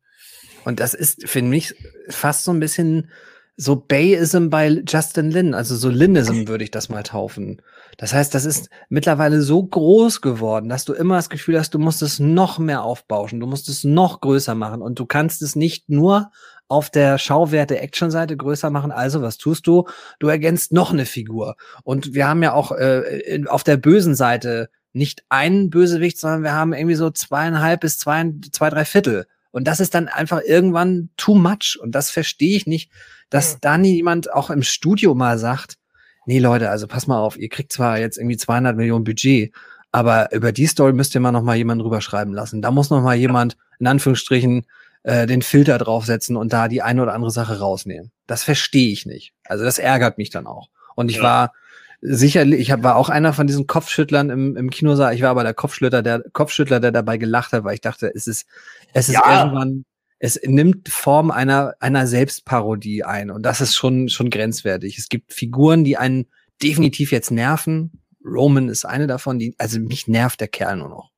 [SPEAKER 3] Und das ist, finde mich, fast so ein bisschen so Bayism bei Justin Lin, also so Linism würde ich das mal taufen. Das heißt, das ist mittlerweile so groß geworden, dass du immer das Gefühl hast, du musst es noch mehr aufbauschen, du musst es noch größer machen und du kannst es nicht nur auf der Schauwerte-Action-Seite größer machen. Also, was tust du? Du ergänzt noch eine Figur. Und wir haben ja auch äh, auf der bösen Seite nicht einen Bösewicht, sondern wir haben irgendwie so zweieinhalb bis zwei, zwei drei Viertel. Und das ist dann einfach irgendwann too much. Und das verstehe ich nicht, dass da nie jemand auch im Studio mal sagt, nee Leute, also pass mal auf, ihr kriegt zwar jetzt irgendwie 200 Millionen Budget, aber über die Story müsst ihr mal noch mal jemanden drüber schreiben lassen. Da muss noch mal jemand, in Anführungsstrichen, äh, den Filter draufsetzen und da die eine oder andere Sache rausnehmen. Das verstehe ich nicht. Also das ärgert mich dann auch. Und ich ja. war sicherlich, ich hab, war auch einer von diesen Kopfschüttlern im, im Kinosaal. Ich war aber der Kopfschüttler, der Kopfschüttler, der dabei gelacht hat, weil ich dachte, es ist, es ist ja. irgendwann, es nimmt Form einer, einer Selbstparodie ein. Und das ist schon, schon grenzwertig. Es gibt Figuren, die einen definitiv jetzt nerven. Roman ist eine davon, die, also mich nervt der Kerl nur noch.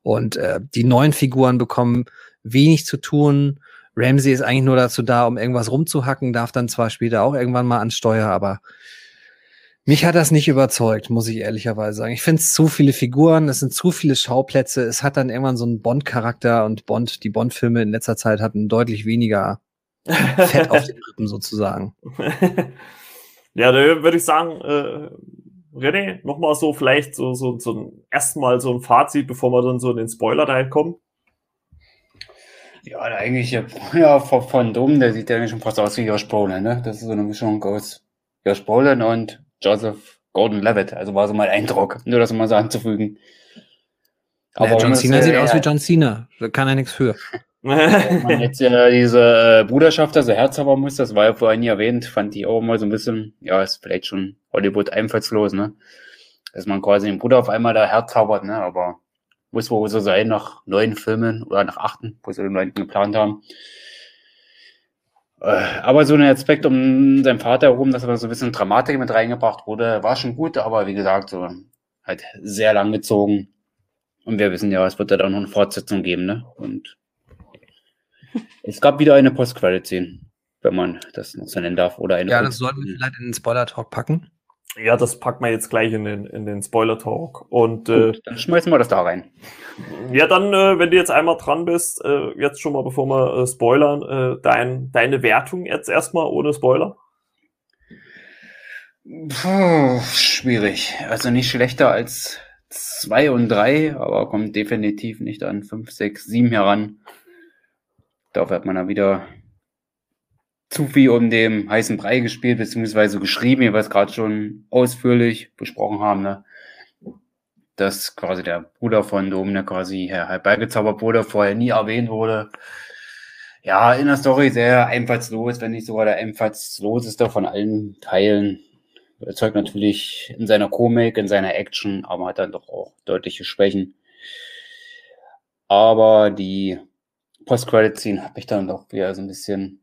[SPEAKER 3] Und äh, die neuen Figuren bekommen wenig zu tun. Ramsey ist eigentlich nur dazu da, um irgendwas rumzuhacken, darf dann zwar später auch irgendwann mal ans Steuer, aber mich hat das nicht überzeugt, muss ich ehrlicherweise sagen. Ich finde es zu viele Figuren, es sind zu viele Schauplätze, es hat dann irgendwann so einen Bond-Charakter und Bond, die Bond-Filme in letzter Zeit hatten deutlich weniger Fett auf den Rippen sozusagen.
[SPEAKER 1] ja, da würde ich sagen, äh, René, nochmal so vielleicht so, so, so ein erstmal so ein Fazit, bevor wir dann so in den Spoiler-Teil kommen.
[SPEAKER 2] Ja, eigentlich, ja, von, von Dom, der sieht ja eigentlich schon fast aus wie Josh Brolin, ne? Das ist so eine Mischung aus Josh Brolin und Joseph Gordon-Levitt. Also war so mein Eindruck, nur das mal so anzufügen.
[SPEAKER 3] Aber ja, John Cena sieht äh, aus wie John Cena. Da kann er nichts für.
[SPEAKER 2] Wenn man jetzt äh, diese Bruderschaft, also Herzhaber muss, das war ja vorhin nie erwähnt, fand ich auch mal so ein bisschen, ja, ist vielleicht schon Hollywood einfallslos, ne? Dass man quasi den Bruder auf einmal da herzhabert, ne? Aber muss wohl so sein nach neun Filmen oder nach achten, wo sie den neunten geplant haben. Äh, aber so ein Aspekt um seinen Vater herum, dass er so ein bisschen Dramatik mit reingebracht wurde, war schon gut, aber wie gesagt, so halt sehr lang gezogen. Und wir wissen ja, es wird ja dann noch eine Fortsetzung geben, ne? Und es gab wieder eine Post-Credit-Scene, wenn man das noch so nennen darf. Oder eine
[SPEAKER 3] ja, das sollten wir vielleicht in den Spoiler-Talk packen.
[SPEAKER 1] Ja, das packen wir jetzt gleich in den, in den Spoiler-Talk. Und äh,
[SPEAKER 2] dann schmeißen wir das da rein.
[SPEAKER 1] Ja, dann, äh, wenn du jetzt einmal dran bist, äh, jetzt schon mal, bevor wir äh, spoilern, äh, dein, deine Wertung jetzt erstmal ohne Spoiler.
[SPEAKER 2] Puh, schwierig. Also nicht schlechter als zwei und drei, aber kommt definitiv nicht an fünf, sechs, sieben heran. Dafür hat man dann wieder zu viel um den heißen Brei gespielt, beziehungsweise geschrieben, wie wir es gerade schon ausführlich besprochen haben, ne? dass quasi der Bruder von Domine quasi herbeigezaubert wurde, vorher nie erwähnt wurde. Ja, in der Story sehr einfallslos, wenn nicht sogar der einfallsloseste von allen Teilen. Erzeugt natürlich in seiner Komik, in seiner Action, aber hat dann doch auch deutliche Schwächen. Aber die Post-Credit-Scene habe ich dann doch wieder so ein bisschen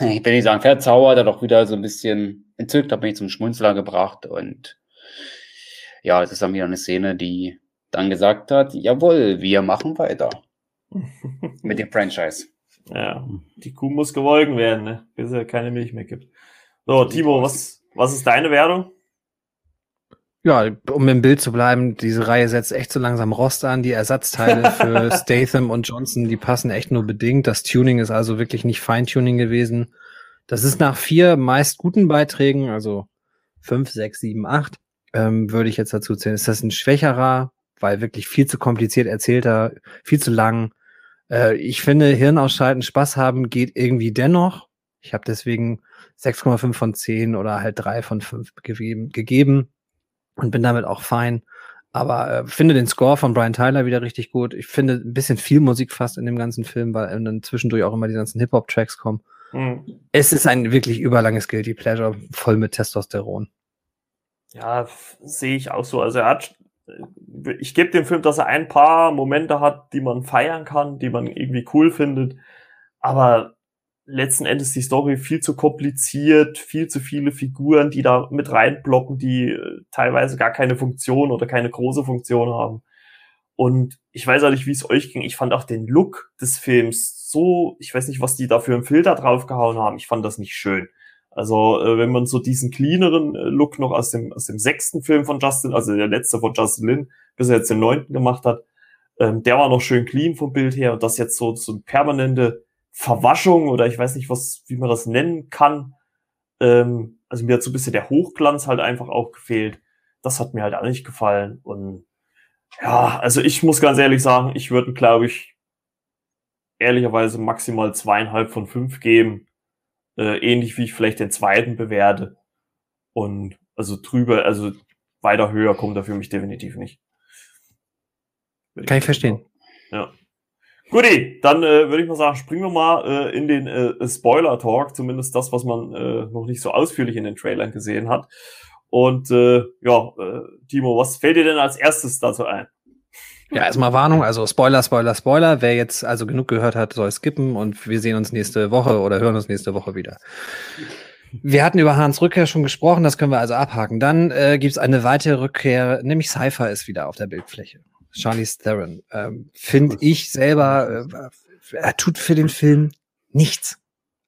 [SPEAKER 2] ich will nicht sagen verzaubert, auch wieder so ein bisschen entzückt, hat mich zum Schmunzler gebracht und ja, es ist dann wieder eine Szene, die dann gesagt hat, jawohl, wir machen weiter mit dem Franchise.
[SPEAKER 1] Ja, die Kuh muss gewolgen werden, ne? bis es keine Milch mehr gibt. So, Timo, was, was ist deine Wertung?
[SPEAKER 3] Ja, um im Bild zu bleiben, diese Reihe setzt echt so langsam Rost an. Die Ersatzteile für Statham und Johnson, die passen echt nur bedingt. Das Tuning ist also wirklich nicht Feintuning gewesen. Das ist nach vier meist guten Beiträgen, also fünf, sechs, sieben, acht, ähm, würde ich jetzt dazu zählen. Ist das ein schwächerer, weil wirklich viel zu kompliziert erzählter, viel zu lang. Äh, ich finde, Hirn ausschalten, Spaß haben geht irgendwie dennoch. Ich habe deswegen 6,5 von 10 oder halt 3 von 5 gegeben, gegeben und bin damit auch fein. Aber äh, finde den Score von Brian Tyler wieder richtig gut. Ich finde ein bisschen viel Musik fast in dem ganzen Film, weil dann zwischendurch auch immer die ganzen Hip-Hop-Tracks kommen. Mhm. Es ist ein wirklich überlanges Guilty Pleasure, voll mit Testosteron.
[SPEAKER 1] Ja, sehe ich auch so. Also er hat, ich gebe dem Film, dass er ein paar Momente hat, die man feiern kann, die man irgendwie cool findet. Aber letzten Endes die Story viel zu kompliziert, viel zu viele Figuren, die da mit reinblocken, die äh, teilweise gar keine Funktion oder keine große Funktion haben. Und ich weiß auch nicht, wie es euch ging. Ich fand auch den Look des Films so, ich weiß nicht, was die da für einen Filter draufgehauen haben. Ich fand das nicht schön. Also, äh, wenn man so diesen cleaneren äh, Look noch aus dem, aus dem sechsten Film von Justin, also der letzte von Justin Lin, bis er jetzt den neunten gemacht hat, ähm, der war noch schön clean vom Bild her und das jetzt so, so ein permanente Verwaschung oder ich weiß nicht, was, wie man das nennen kann. Ähm, also mir hat so ein bisschen der Hochglanz halt einfach auch gefehlt. Das hat mir halt auch nicht gefallen. Und ja, also ich muss ganz ehrlich sagen, ich würde, glaube ich, ehrlicherweise maximal zweieinhalb von fünf geben. Äh, ähnlich wie ich vielleicht den zweiten bewerte. Und also drüber, also weiter höher kommt er für mich definitiv nicht.
[SPEAKER 3] Kann ich verstehen.
[SPEAKER 1] Ja. Guti, dann äh, würde ich mal sagen, springen wir mal äh, in den äh, Spoiler-Talk, zumindest das, was man äh, noch nicht so ausführlich in den Trailern gesehen hat. Und äh, ja, äh, Timo, was fällt dir denn als erstes dazu ein?
[SPEAKER 3] Ja, erstmal Warnung, also Spoiler, Spoiler, Spoiler. Wer jetzt also genug gehört hat, soll skippen und wir sehen uns nächste Woche oder hören uns nächste Woche wieder. Wir hatten über Hans Rückkehr schon gesprochen, das können wir also abhaken. Dann äh, gibt es eine weitere Rückkehr, nämlich Cypher ist wieder auf der Bildfläche. Charlie Theron. Ähm, Finde ich selber, äh, er tut für den Film nichts.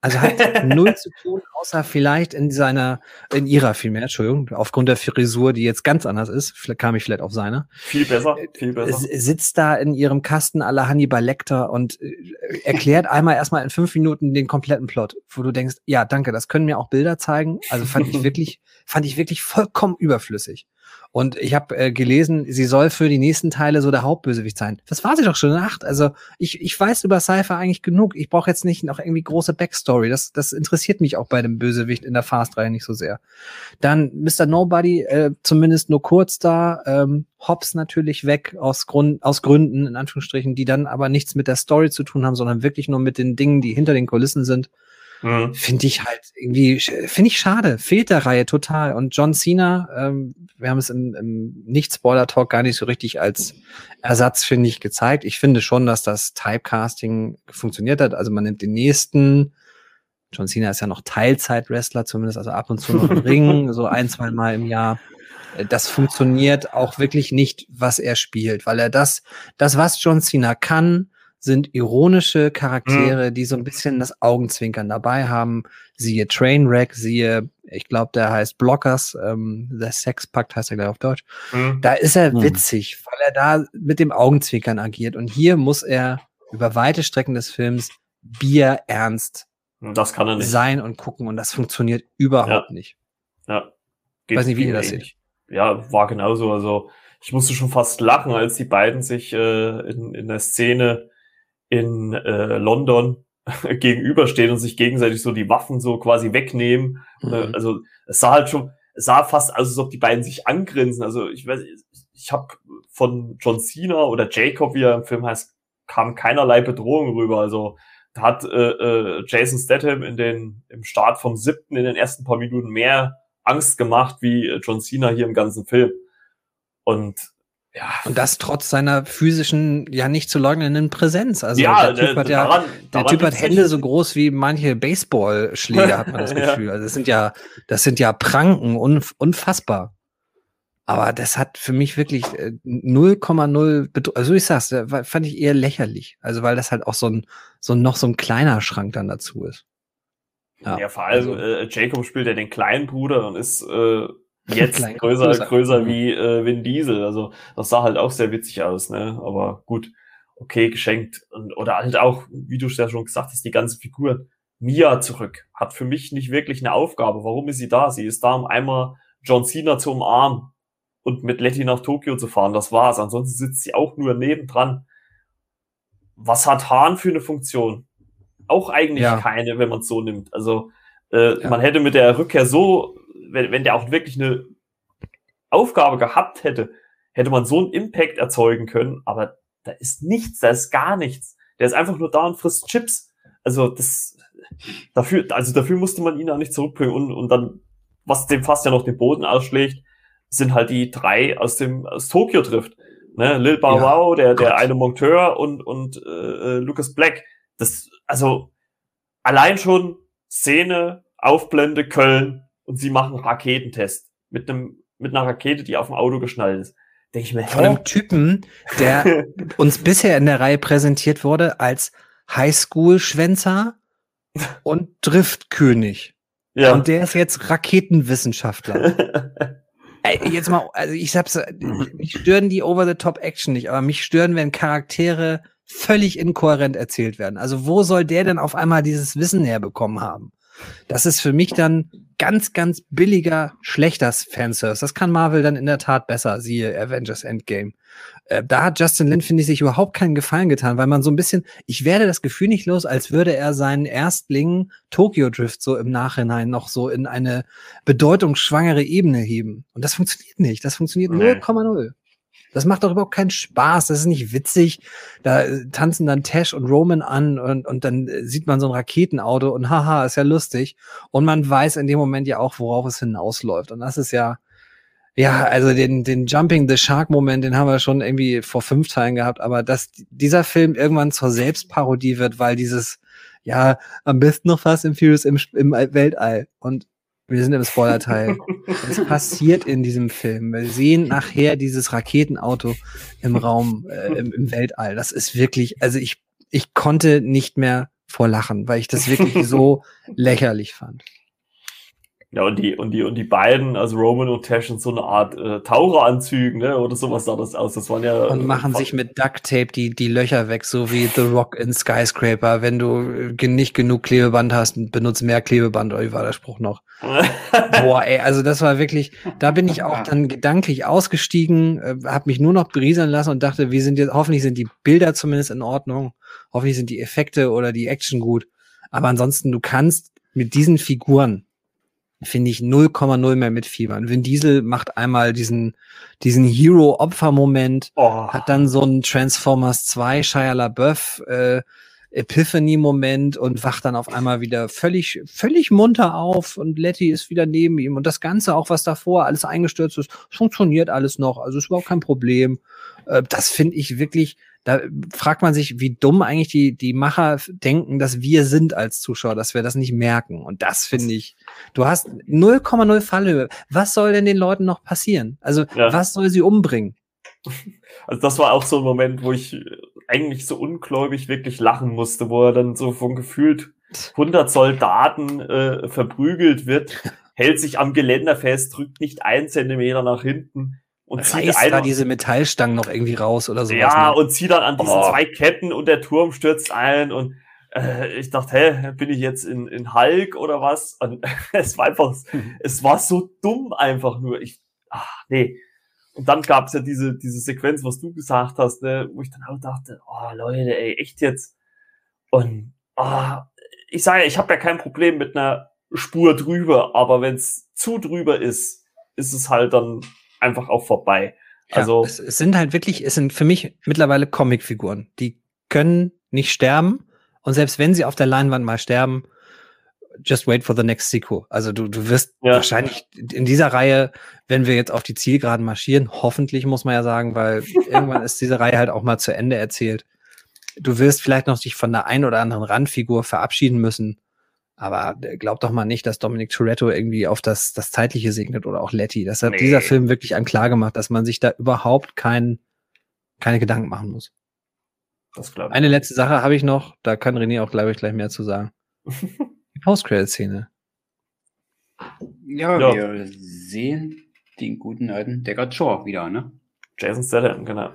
[SPEAKER 3] Also hat null zu tun, außer vielleicht in seiner, in ihrer vielmehr, Entschuldigung, aufgrund der Frisur, die jetzt ganz anders ist, kam ich vielleicht auf seine.
[SPEAKER 1] Viel besser, viel besser.
[SPEAKER 3] Sitzt da in ihrem Kasten aller Hannibal Lecter und äh, erklärt einmal erstmal in fünf Minuten den kompletten Plot, wo du denkst, ja, danke, das können mir auch Bilder zeigen. Also fand ich wirklich, fand ich wirklich vollkommen überflüssig. Und ich habe äh, gelesen, sie soll für die nächsten Teile so der Hauptbösewicht sein. Das war sie doch schon in acht. Also ich, ich weiß über Cypher eigentlich genug. Ich brauche jetzt nicht noch irgendwie große Backstory. Das, das interessiert mich auch bei dem Bösewicht in der Fast-Reihe nicht so sehr. Dann Mr. Nobody, äh, zumindest nur kurz da. Ähm, Hobbs natürlich weg aus, Grund, aus Gründen, in Anführungsstrichen, die dann aber nichts mit der Story zu tun haben, sondern wirklich nur mit den Dingen, die hinter den Kulissen sind. Mhm. Finde ich halt irgendwie, finde ich schade. Fehlt der Reihe total. Und John Cena, ähm, wir haben es im, im Nicht-Spoiler-Talk gar nicht so richtig als Ersatz, finde ich, gezeigt. Ich finde schon, dass das Typecasting funktioniert hat. Also man nimmt den nächsten, John Cena ist ja noch Teilzeit-Wrestler, zumindest, also ab und zu noch im Ring, so ein, zwei Mal im Jahr. Das funktioniert auch wirklich nicht, was er spielt, weil er das, das, was John Cena kann, sind ironische Charaktere, mhm. die so ein bisschen das Augenzwinkern dabei haben. Siehe Trainwreck, siehe, ich glaube, der heißt Blockers, ähm, der Sexpakt heißt er gleich auf Deutsch. Mhm. Da ist er mhm. witzig, weil er da mit dem Augenzwinkern agiert. Und hier muss er über weite Strecken des Films Bier ernst
[SPEAKER 1] das kann er nicht.
[SPEAKER 3] sein und gucken. Und das funktioniert überhaupt
[SPEAKER 1] ja.
[SPEAKER 3] nicht.
[SPEAKER 1] Ja.
[SPEAKER 3] Geht Weiß nicht, wie ihr das seht.
[SPEAKER 1] Ja, war genauso. Also ich musste schon fast lachen, als die beiden sich äh, in, in der Szene in äh, London gegenüberstehen und sich gegenseitig so die Waffen so quasi wegnehmen. Mhm. Also es sah halt schon, es sah fast aus, als ob die beiden sich angrinsen. Also ich weiß, ich habe von John Cena oder Jacob, wie er im Film heißt, kam keinerlei Bedrohung rüber. Also da hat äh, äh, Jason Statham in den im Start vom siebten in den ersten paar Minuten mehr Angst gemacht wie äh, John Cena hier im ganzen Film. Und
[SPEAKER 3] ja. Und das trotz seiner physischen, ja nicht zu leugnenden Präsenz. Also ja, der Typ hat ja, daran, der Typ hat Hände so groß wie manche Baseballschläger, hat man das Gefühl. ja. Also das sind ja, das sind ja Pranken, unf unfassbar. Aber das hat für mich wirklich 0,0, äh, also ich sag's, fand ich eher lächerlich. Also weil das halt auch so ein, so noch so ein kleiner Schrank dann dazu ist.
[SPEAKER 1] Ja, ja vor allem also, äh, Jacob spielt ja den kleinen Bruder und ist äh, jetzt größer, größer, größer wie äh, Vin Diesel. Also das sah halt auch sehr witzig aus, ne? Aber gut, okay, geschenkt. Und, oder halt auch, wie du ja schon gesagt hast, die ganze Figur. Mia zurück. Hat für mich nicht wirklich eine Aufgabe. Warum ist sie da? Sie ist da, um einmal John Cena zu umarmen und mit Letty nach Tokio zu fahren. Das war's. Ansonsten sitzt sie auch nur nebendran. Was hat Hahn für eine Funktion? Auch eigentlich ja. keine, wenn man es so nimmt. Also äh, ja. man hätte mit der Rückkehr so, wenn, wenn der auch wirklich eine Aufgabe gehabt hätte, hätte man so einen Impact erzeugen können, aber da ist nichts, da ist gar nichts. Der ist einfach nur da und frisst Chips. Also das dafür, also dafür musste man ihn auch nicht zurückbringen und, und dann, was dem fast ja noch den Boden ausschlägt, sind halt die drei aus dem aus Tokio trifft. Ne? Lil Bow Wow, ja, der, der eine Monteur und, und äh, äh, Lucas Black. Das, also allein schon Szene, Aufblende, Köln und sie machen Raketentest mit einem mit einer Rakete, die auf dem Auto geschnallt ist. Denke ich mir,
[SPEAKER 3] Von einem Typen, der uns bisher in der Reihe präsentiert wurde als Highschool-Schwänzer und Driftkönig. Ja. Und der ist jetzt Raketenwissenschaftler. Ey, jetzt mal, also ich hab's, mich stören die Over-the-Top-Action nicht, aber mich stören, wenn Charaktere völlig inkohärent erzählt werden. Also wo soll der denn auf einmal dieses Wissen herbekommen haben? Das ist für mich dann ganz, ganz billiger, schlechter Fanservice. Das kann Marvel dann in der Tat besser, siehe Avengers Endgame. Äh, da hat Justin Lin, finde ich, sich überhaupt keinen Gefallen getan, weil man so ein bisschen, ich werde das Gefühl nicht los, als würde er seinen Erstling Tokyo Drift so im Nachhinein noch so in eine bedeutungsschwangere Ebene heben. Und das funktioniert nicht. Das funktioniert 0,0. Nee. Das macht doch überhaupt keinen Spaß. Das ist nicht witzig. Da äh, tanzen dann Tash und Roman an und, und dann äh, sieht man so ein Raketenauto und haha, ist ja lustig. Und man weiß in dem Moment ja auch, worauf es hinausläuft. Und das ist ja, ja, also den, den Jumping the Shark Moment, den haben wir schon irgendwie vor fünf Teilen gehabt. Aber dass dieser Film irgendwann zur Selbstparodie wird, weil dieses, ja, am besten noch fast im Furious im, im Weltall. Und wir sind im Spoiler-Teil. es passiert in diesem Film. Wir sehen nachher dieses Raketenauto im Raum, äh, im, im, Weltall. Das ist wirklich, also ich, ich konnte nicht mehr vor Lachen, weil ich das wirklich so lächerlich fand.
[SPEAKER 1] Ja, und die, und die, und die beiden, also Roman und Tash in so eine Art äh, Taucheranzügen, ne? Oder sowas sah das aus. Das waren ja.
[SPEAKER 3] Und machen sich mit Duct Tape die, die Löcher weg, so wie The Rock in Skyscraper. Wenn du äh, nicht genug Klebeband hast, benutzt mehr Klebeband, oder wie war der Spruch noch? Boah, ey, also das war wirklich, da bin ich auch dann gedanklich ausgestiegen, äh, habe mich nur noch berieseln lassen und dachte, wie sind jetzt, hoffentlich sind die Bilder zumindest in Ordnung, hoffentlich sind die Effekte oder die Action gut. Aber ansonsten, du kannst mit diesen Figuren finde ich 0,0 mehr mitfiebern. Vin Diesel macht einmal diesen, diesen Hero-Opfer-Moment, oh. hat dann so einen Transformers 2 Shia LaBeouf, äh, Epiphany-Moment und wacht dann auf einmal wieder völlig, völlig munter auf und Letty ist wieder neben ihm und das Ganze auch, was davor alles eingestürzt ist, funktioniert alles noch, also ist überhaupt kein Problem. Äh, das finde ich wirklich, da fragt man sich, wie dumm eigentlich die, die Macher denken, dass wir sind als Zuschauer, dass wir das nicht merken. Und das finde ich, du hast 0,0 Fallhöhe. Was soll denn den Leuten noch passieren? Also, ja. was soll sie umbringen?
[SPEAKER 1] Also, das war auch so ein Moment, wo ich eigentlich so ungläubig wirklich lachen musste, wo er dann so von gefühlt 100 Soldaten äh, verprügelt wird, hält sich am Geländer fest, drückt nicht einen Zentimeter nach hinten und
[SPEAKER 3] zieht da diese Metallstangen noch irgendwie raus oder so.
[SPEAKER 1] Ja, ne? und zieht dann an diesen oh. zwei Ketten und der Turm stürzt ein und äh, ich dachte, hä, bin ich jetzt in, in Hulk oder was? Und es war einfach, es war so dumm einfach nur. Ich, ach, nee. Und dann gab es ja diese, diese Sequenz, was du gesagt hast, ne, wo ich dann auch dachte, oh Leute, ey, echt jetzt? Und oh, ich sage, ich habe ja kein Problem mit einer Spur drüber, aber wenn es zu drüber ist, ist es halt dann einfach auch vorbei. Also
[SPEAKER 3] ja, es, es, sind halt wirklich, es sind für mich mittlerweile Comicfiguren. Die können nicht sterben und selbst wenn sie auf der Leinwand mal sterben, just wait for the next sequel. Also du, du wirst ja. wahrscheinlich in dieser Reihe, wenn wir jetzt auf die Zielgeraden marschieren, hoffentlich muss man ja sagen, weil irgendwann ist diese Reihe halt auch mal zu Ende erzählt. Du wirst vielleicht noch dich von der ein oder anderen Randfigur verabschieden müssen. Aber äh, glaub doch mal nicht, dass Dominic Toretto irgendwie auf das, das Zeitliche segnet oder auch Letty. Das hat nee. dieser Film wirklich an klar gemacht, dass man sich da überhaupt kein, keine Gedanken machen muss. Das glaube ich. Eine letzte Sache habe ich noch, da kann René auch, glaube ich, gleich mehr zu sagen. Die Post-Credit-Szene.
[SPEAKER 2] Ja,
[SPEAKER 1] Ja.
[SPEAKER 2] wir sehen den guten alten Deckard Shaw wieder, ne?
[SPEAKER 1] Jason Statham, genau.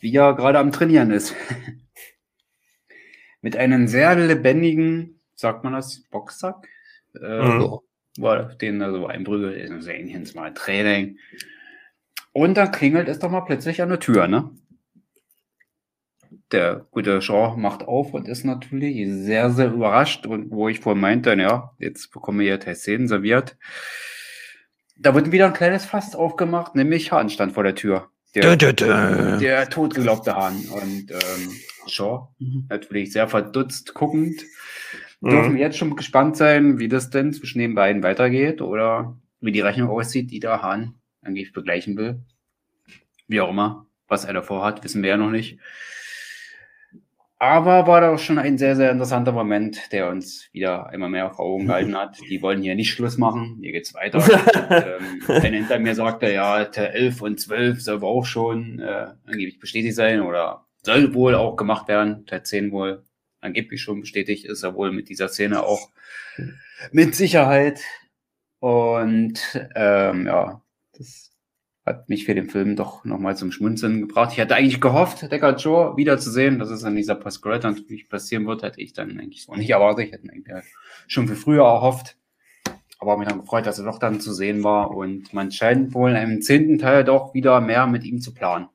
[SPEAKER 2] Wie er gerade am Trainieren ist. Mit einem sehr lebendigen, sagt man das, Boxsack? Äh,
[SPEAKER 1] Mhm.
[SPEAKER 3] So.
[SPEAKER 2] wo er den also einprügelt, ist ein jetzt mal Training. Und dann klingelt es doch mal plötzlich an der Tür, ne? Der gute Shaw macht auf und ist natürlich sehr, sehr überrascht. Und wo ich vorhin meinte, ja, jetzt bekommen wir hier Tessin serviert. Da wird wieder ein kleines Fass aufgemacht, nämlich Hahn stand vor der Tür. Der,
[SPEAKER 3] Dö, dö, dö.
[SPEAKER 2] der totgeglaubte Hahn. Und ähm, Shaw natürlich sehr verdutzt guckend. Dürfen
[SPEAKER 1] Mhm.
[SPEAKER 2] wir jetzt schon gespannt sein, wie das denn zwischen den beiden weitergeht oder wie die Rechnung aussieht, die der Hahn angeblich begleichen will. Wie auch immer, was er davor hat, wissen wir ja noch nicht. Aber war doch schon ein sehr, sehr interessanter Moment, der uns wieder immer mehr vor Augen gehalten hat. Die wollen hier nicht Schluss machen, hier geht's weiter. ähm, denn hinter mir sagte, ja, der 11 und 12 soll auch schon äh, angeblich bestätigt sein oder soll wohl auch gemacht werden. Der 10 wohl angeblich schon bestätigt, ist er wohl mit dieser Szene auch mit Sicherheit. Und ähm, ja, das hat mich für den Film doch nochmal zum Schmunzeln gebracht. Ich hatte eigentlich gehofft, Deckard Joe wiederzusehen, dass es an dieser post natürlich passieren wird, hätte ich dann eigentlich so nicht erwartet. Ich hätte ihn eigentlich schon viel früher erhofft. Aber mich dann gefreut, dass er doch dann zu sehen war. Und man scheint wohl im zehnten Teil doch wieder mehr mit ihm zu planen.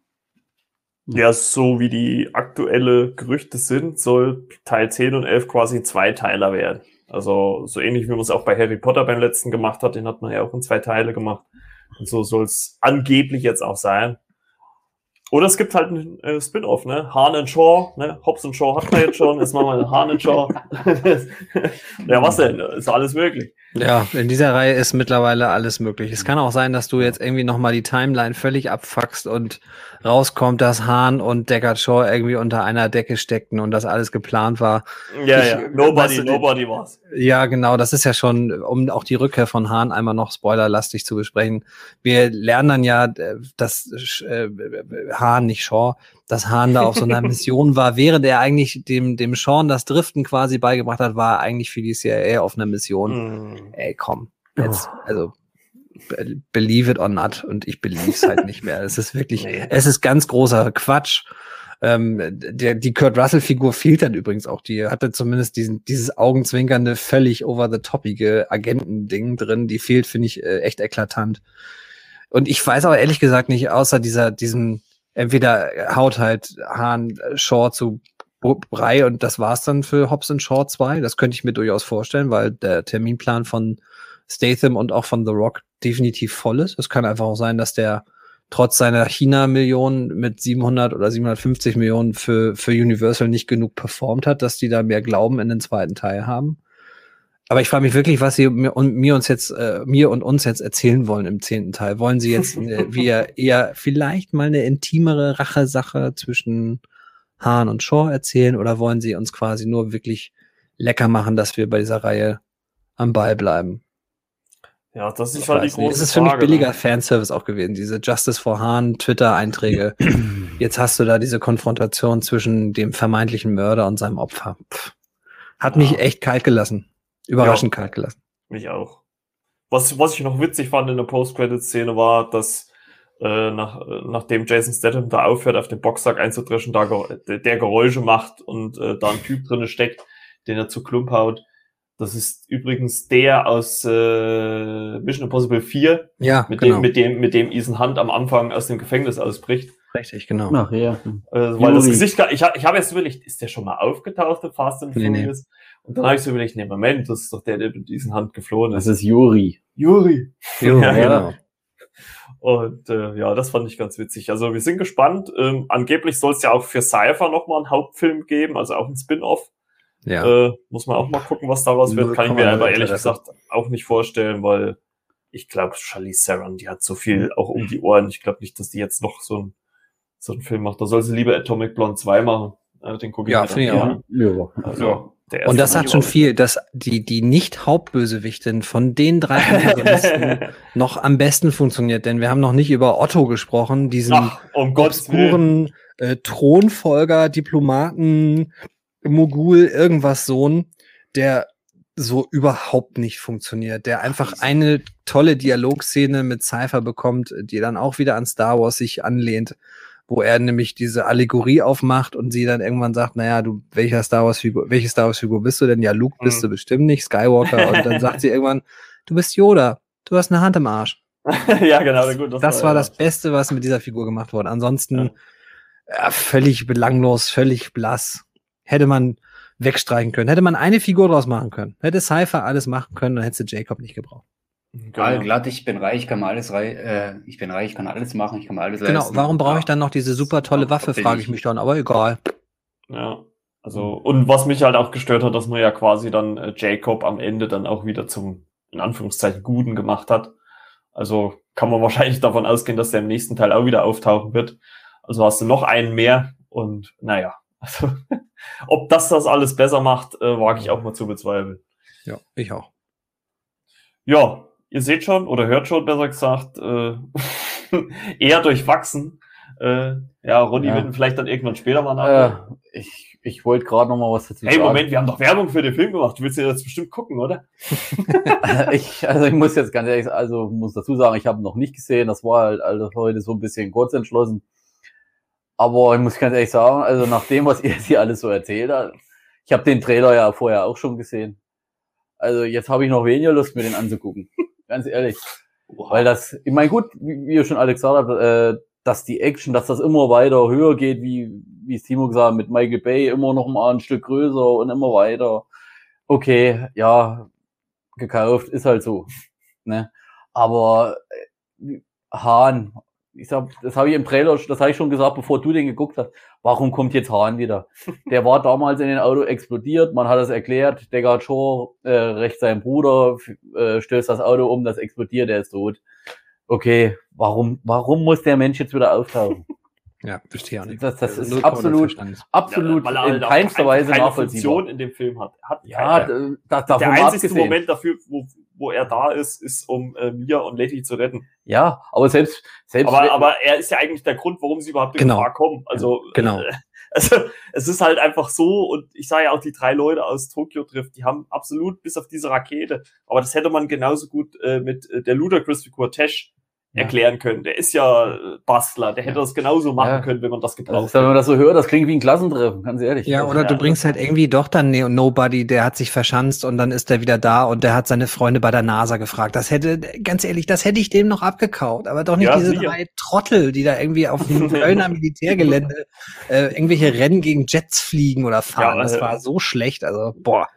[SPEAKER 1] Ja, so wie die aktuelle Gerüchte sind, soll Teil 10 und 11 quasi ein Zweiteiler werden. Also so ähnlich wie man es auch bei Harry Potter beim letzten gemacht hat, den hat man ja auch in zwei Teile gemacht. Und so soll es angeblich jetzt auch sein. Oder es gibt halt ein äh, Spin-off, ne? Hahn and Shaw, ne? Hobbs and Shaw hat man jetzt schon, jetzt machen wir Hahn and Shaw. ja, was denn? Ist alles möglich.
[SPEAKER 3] Ja, in dieser Reihe ist mittlerweile alles möglich. Es kann auch sein, dass du jetzt irgendwie nochmal die Timeline völlig abfuckst und rauskommt, dass Hahn und Deckard Shaw irgendwie unter einer Decke steckten und das alles geplant war.
[SPEAKER 1] Ja,
[SPEAKER 3] Ich-
[SPEAKER 1] ja.
[SPEAKER 3] weißt
[SPEAKER 1] Nobody,
[SPEAKER 3] du,
[SPEAKER 1] nobody war's.
[SPEAKER 3] Ja, genau, das ist ja schon, um auch die Rückkehr von Hahn einmal noch spoilerlastig zu besprechen. Wir lernen dann ja, äh, dass äh, Hahn, nicht Shaw, dass Hahn da auf so einer Mission war, während er eigentlich dem, dem Sean das Driften quasi beigebracht hat, war er eigentlich für die CIA auf einer Mission.
[SPEAKER 1] Hm.
[SPEAKER 3] Ey, komm, jetzt, also be- believe it or not und ich believe es halt nicht mehr. Es ist wirklich,
[SPEAKER 1] Nee.
[SPEAKER 3] es ist ganz großer Quatsch. Ähm, der, die Kurt Russell-Figur fehlt dann übrigens auch. Die hatte zumindest diesen, dieses augenzwinkernde, völlig over-the-topige Agentending drin. Die fehlt, finde ich, äh, echt eklatant. Und ich weiß aber ehrlich gesagt nicht, außer dieser, diesem, entweder haut halt Hahn äh, Shaw zu Brei und das war's dann für Hobbs and Shaw 2. Das könnte ich mir durchaus vorstellen, weil der Terminplan von Statham und auch von The Rock definitiv voll ist. Es kann einfach auch sein, dass der trotz seiner China-Millionen mit 700 oder 750 Millionen für, für Universal nicht genug performt hat, dass die da mehr Glauben in den zweiten Teil haben. Aber ich frage mich wirklich, was sie mir und mir uns jetzt, äh, mir und uns jetzt erzählen wollen im zehnten Teil. Wollen sie jetzt äh, wir eher vielleicht mal eine intimere Rachesache zwischen Hahn und Shaw erzählen oder wollen sie uns quasi nur wirklich lecker machen, dass wir bei dieser Reihe am Ball bleiben?
[SPEAKER 1] Ja, das ist
[SPEAKER 3] Ich
[SPEAKER 1] halt die
[SPEAKER 3] nicht.
[SPEAKER 1] große
[SPEAKER 3] Es ist für mich
[SPEAKER 1] Frage,
[SPEAKER 3] billiger
[SPEAKER 1] ne?
[SPEAKER 3] Fanservice auch gewesen, diese Justice for Hahn Twitter-Einträge. Jetzt hast du da diese Konfrontation zwischen dem vermeintlichen Mörder und seinem Opfer. Pff. Hat mich
[SPEAKER 1] Ja.
[SPEAKER 3] echt kalt gelassen. Überraschend kalt gelassen.
[SPEAKER 1] Mich auch. Was, was ich noch witzig fand in der Post-Credit-Szene war, dass äh, nach, äh, nachdem Jason Statham da aufhört, auf den Boxsack einzudreschen, da der, Geräusche macht und äh, da ein Typ drinne steckt, den er zu Klump haut. Das ist übrigens der aus äh, Mission Impossible 4,
[SPEAKER 3] Ja,
[SPEAKER 1] mit,
[SPEAKER 3] genau.
[SPEAKER 1] dem, mit dem, mit dem Ethan Hunt am Anfang aus dem Gefängnis ausbricht.
[SPEAKER 3] Richtig, genau.
[SPEAKER 4] Ach ja.
[SPEAKER 1] Äh, weil das. Gesicht, gar- ich, hab- ich habe jetzt überlegt, ist der schon mal aufgetaucht in Fast and
[SPEAKER 3] Nee, nee.
[SPEAKER 1] Und dann habe ich so überlegt, nee, Moment, das ist doch der, der mit diesem Hand geflohen
[SPEAKER 4] Das
[SPEAKER 1] ist.
[SPEAKER 4] ist Juri.
[SPEAKER 1] Juri.
[SPEAKER 3] Jo,
[SPEAKER 1] Ja,
[SPEAKER 3] genau.
[SPEAKER 1] Und äh, ja, das fand ich ganz witzig. Also wir sind gespannt. Ähm, angeblich soll es ja auch für Cypher nochmal einen Hauptfilm geben, also auch ein Spin-off.
[SPEAKER 3] Ja.
[SPEAKER 1] Äh, muss man auch mal gucken, was daraus wird. Kann ich mir
[SPEAKER 3] 0,0
[SPEAKER 1] aber ehrlich gesagt auch nicht vorstellen, weil ich glaube, Charlize Theron, die hat so viel auch um die Ohren. Ich glaube nicht, dass die jetzt noch so, ein, so einen Film macht. Da soll sie lieber Atomic Blonde 2 machen. Äh, den gucke ich
[SPEAKER 3] Ja,
[SPEAKER 1] mir
[SPEAKER 3] ich auch.
[SPEAKER 1] an.
[SPEAKER 4] Ja.
[SPEAKER 1] Also, der
[SPEAKER 3] Und das hat schon
[SPEAKER 1] auch-
[SPEAKER 3] viel, dass die, die Nicht-Hauptbösewichtin von den drei Protagonisten noch am besten funktioniert, denn wir haben noch nicht über Otto gesprochen, diesen
[SPEAKER 1] Ach, um
[SPEAKER 3] obskuren äh, Thronfolger, Diplomaten, Mogul, irgendwas Sohn, der so überhaupt nicht funktioniert, der einfach eine tolle Dialogszene mit Cypher bekommt, die dann auch wieder an Star Wars sich anlehnt, wo er nämlich diese Allegorie aufmacht und sie dann irgendwann sagt, naja, du, welcher Star Wars Figur, welche Star Wars Figur bist du denn? Ja, Luke bist
[SPEAKER 1] Mhm.
[SPEAKER 3] du bestimmt nicht, Skywalker. Und dann sagt sie irgendwann, du bist Yoda, du hast eine Hand im Arsch.
[SPEAKER 1] ja, genau, gut.
[SPEAKER 3] Das war
[SPEAKER 1] ja-
[SPEAKER 3] das Beste, was mit dieser Figur gemacht wurde. Ansonsten ja, völlig belanglos, völlig blass. Hätte man wegstreichen können. Hätte man eine Figur draus machen können. Hätte Cypher alles machen können, dann hätte sie Jacob nicht gebraucht.
[SPEAKER 2] All
[SPEAKER 1] Genau.
[SPEAKER 2] glatt, ich bin reich, kann mal alles rei äh, ich bin reich, kann alles machen, ich kann mal alles
[SPEAKER 3] Genau,
[SPEAKER 2] leisten.
[SPEAKER 3] warum brauche ich dann noch diese super tolle Waffe, frage
[SPEAKER 2] ich
[SPEAKER 3] ich mich dann, aber egal.
[SPEAKER 1] Ja. Also, und was mich halt auch gestört hat, dass man ja quasi dann äh, Jacob am Ende dann auch wieder zum, in Anführungszeichen, Guten gemacht hat. Also kann man wahrscheinlich davon ausgehen, dass der im nächsten Teil auch wieder auftauchen wird. Also hast du noch einen mehr und naja, also ob das das alles besser macht, äh, wage ich auch mal zu bezweifeln.
[SPEAKER 3] Ja, ich auch.
[SPEAKER 1] Ja, ihr seht schon oder hört schon, besser gesagt, äh, eher durchwachsen. Äh, ja, Ronny
[SPEAKER 4] Ja.
[SPEAKER 1] wird vielleicht dann irgendwann später mal
[SPEAKER 4] Äh,
[SPEAKER 1] nach.
[SPEAKER 4] ich ich wollte gerade noch mal was dazu
[SPEAKER 1] Hey,
[SPEAKER 4] sagen.
[SPEAKER 1] Moment, wir haben doch Werbung für den Film gemacht. Du willst ja jetzt bestimmt gucken, oder?
[SPEAKER 4] ich, also ich muss jetzt ganz ehrlich, also muss dazu sagen, ich habe ihn noch nicht gesehen. Das war halt also heute so ein bisschen kurz entschlossen. Aber ich muss ganz ehrlich sagen, also nach dem, was ihr hier alles so erzählt habt, ich habe den Trailer ja vorher auch schon gesehen. Also jetzt habe ich noch weniger Lust, mir den anzugucken. Ganz ehrlich. Weil das, ich meine, gut, wie, wie ihr schon Alex gesagt habt, äh, dass die Action, dass das immer weiter höher geht, wie, wie es Timo gesagt hat, mit Michael Bay immer noch mal ein Stück größer und immer weiter. Okay, ja, gekauft, ist halt so. Ne? Aber äh, Hahn, ich sag, das habe ich im Trailer, das habe ich schon gesagt, bevor du den geguckt hast. Warum kommt jetzt Hahn wieder? Der war damals in den Auto explodiert, man hat es erklärt, Deckard Shaw, äh, recht sein Bruder, äh, stößt das Auto um, das explodiert, der ist tot. Okay, warum, warum muss der Mensch jetzt wieder auftauchen?
[SPEAKER 3] Ja, verstehe auch nicht.
[SPEAKER 4] Das, das
[SPEAKER 3] Also
[SPEAKER 4] ist absolut, absolut
[SPEAKER 1] weil er
[SPEAKER 4] in
[SPEAKER 1] halt auch
[SPEAKER 4] keinster Weise
[SPEAKER 1] keine
[SPEAKER 4] nachvollziehbar.
[SPEAKER 1] Funktion in dem Film hat. hat
[SPEAKER 4] Ja,
[SPEAKER 1] keine.
[SPEAKER 4] da, da,
[SPEAKER 1] der einzige
[SPEAKER 4] abgesehen.
[SPEAKER 1] Moment dafür, wo, wo er da ist, ist, um äh, Mia und Letty zu retten.
[SPEAKER 4] Ja, aber selbst, selbst
[SPEAKER 1] Aber, aber er ist ja eigentlich der Grund, warum sie überhaupt in
[SPEAKER 3] Genau.
[SPEAKER 1] Gefahr kommen. Also,
[SPEAKER 3] Genau.
[SPEAKER 1] äh, also es ist halt einfach so, und ich sage ja auch, die drei Leute aus Tokyo trifft, die haben absolut bis auf diese Rakete, aber das hätte man genauso gut äh, mit äh, der Ludacris-Figur Tesh
[SPEAKER 4] Ja.
[SPEAKER 1] erklären können. Der ist ja äh, Bastler, der hätte das genauso machen
[SPEAKER 4] Ja.
[SPEAKER 1] können, wenn man das gebraucht
[SPEAKER 4] ist, wenn man das so hört, das klingt wie ein Klassentreffen, ganz ehrlich.
[SPEAKER 3] Ja, oder du
[SPEAKER 1] Ja,
[SPEAKER 3] bringst halt irgendwie doch dann Ne- Nobody, der hat sich verschanzt und dann ist er wieder da und der hat seine Freunde bei der NASA gefragt. Das hätte, ganz ehrlich, das hätte ich dem noch abgekauft, aber doch nicht
[SPEAKER 1] Ja,
[SPEAKER 3] diese
[SPEAKER 1] sicher.
[SPEAKER 3] drei Trottel, die da irgendwie auf dem Kölner Militärgelände äh, irgendwelche Rennen gegen Jets fliegen oder fahren.
[SPEAKER 1] Ja,
[SPEAKER 3] das
[SPEAKER 1] äh,
[SPEAKER 3] war so schlecht, also boah.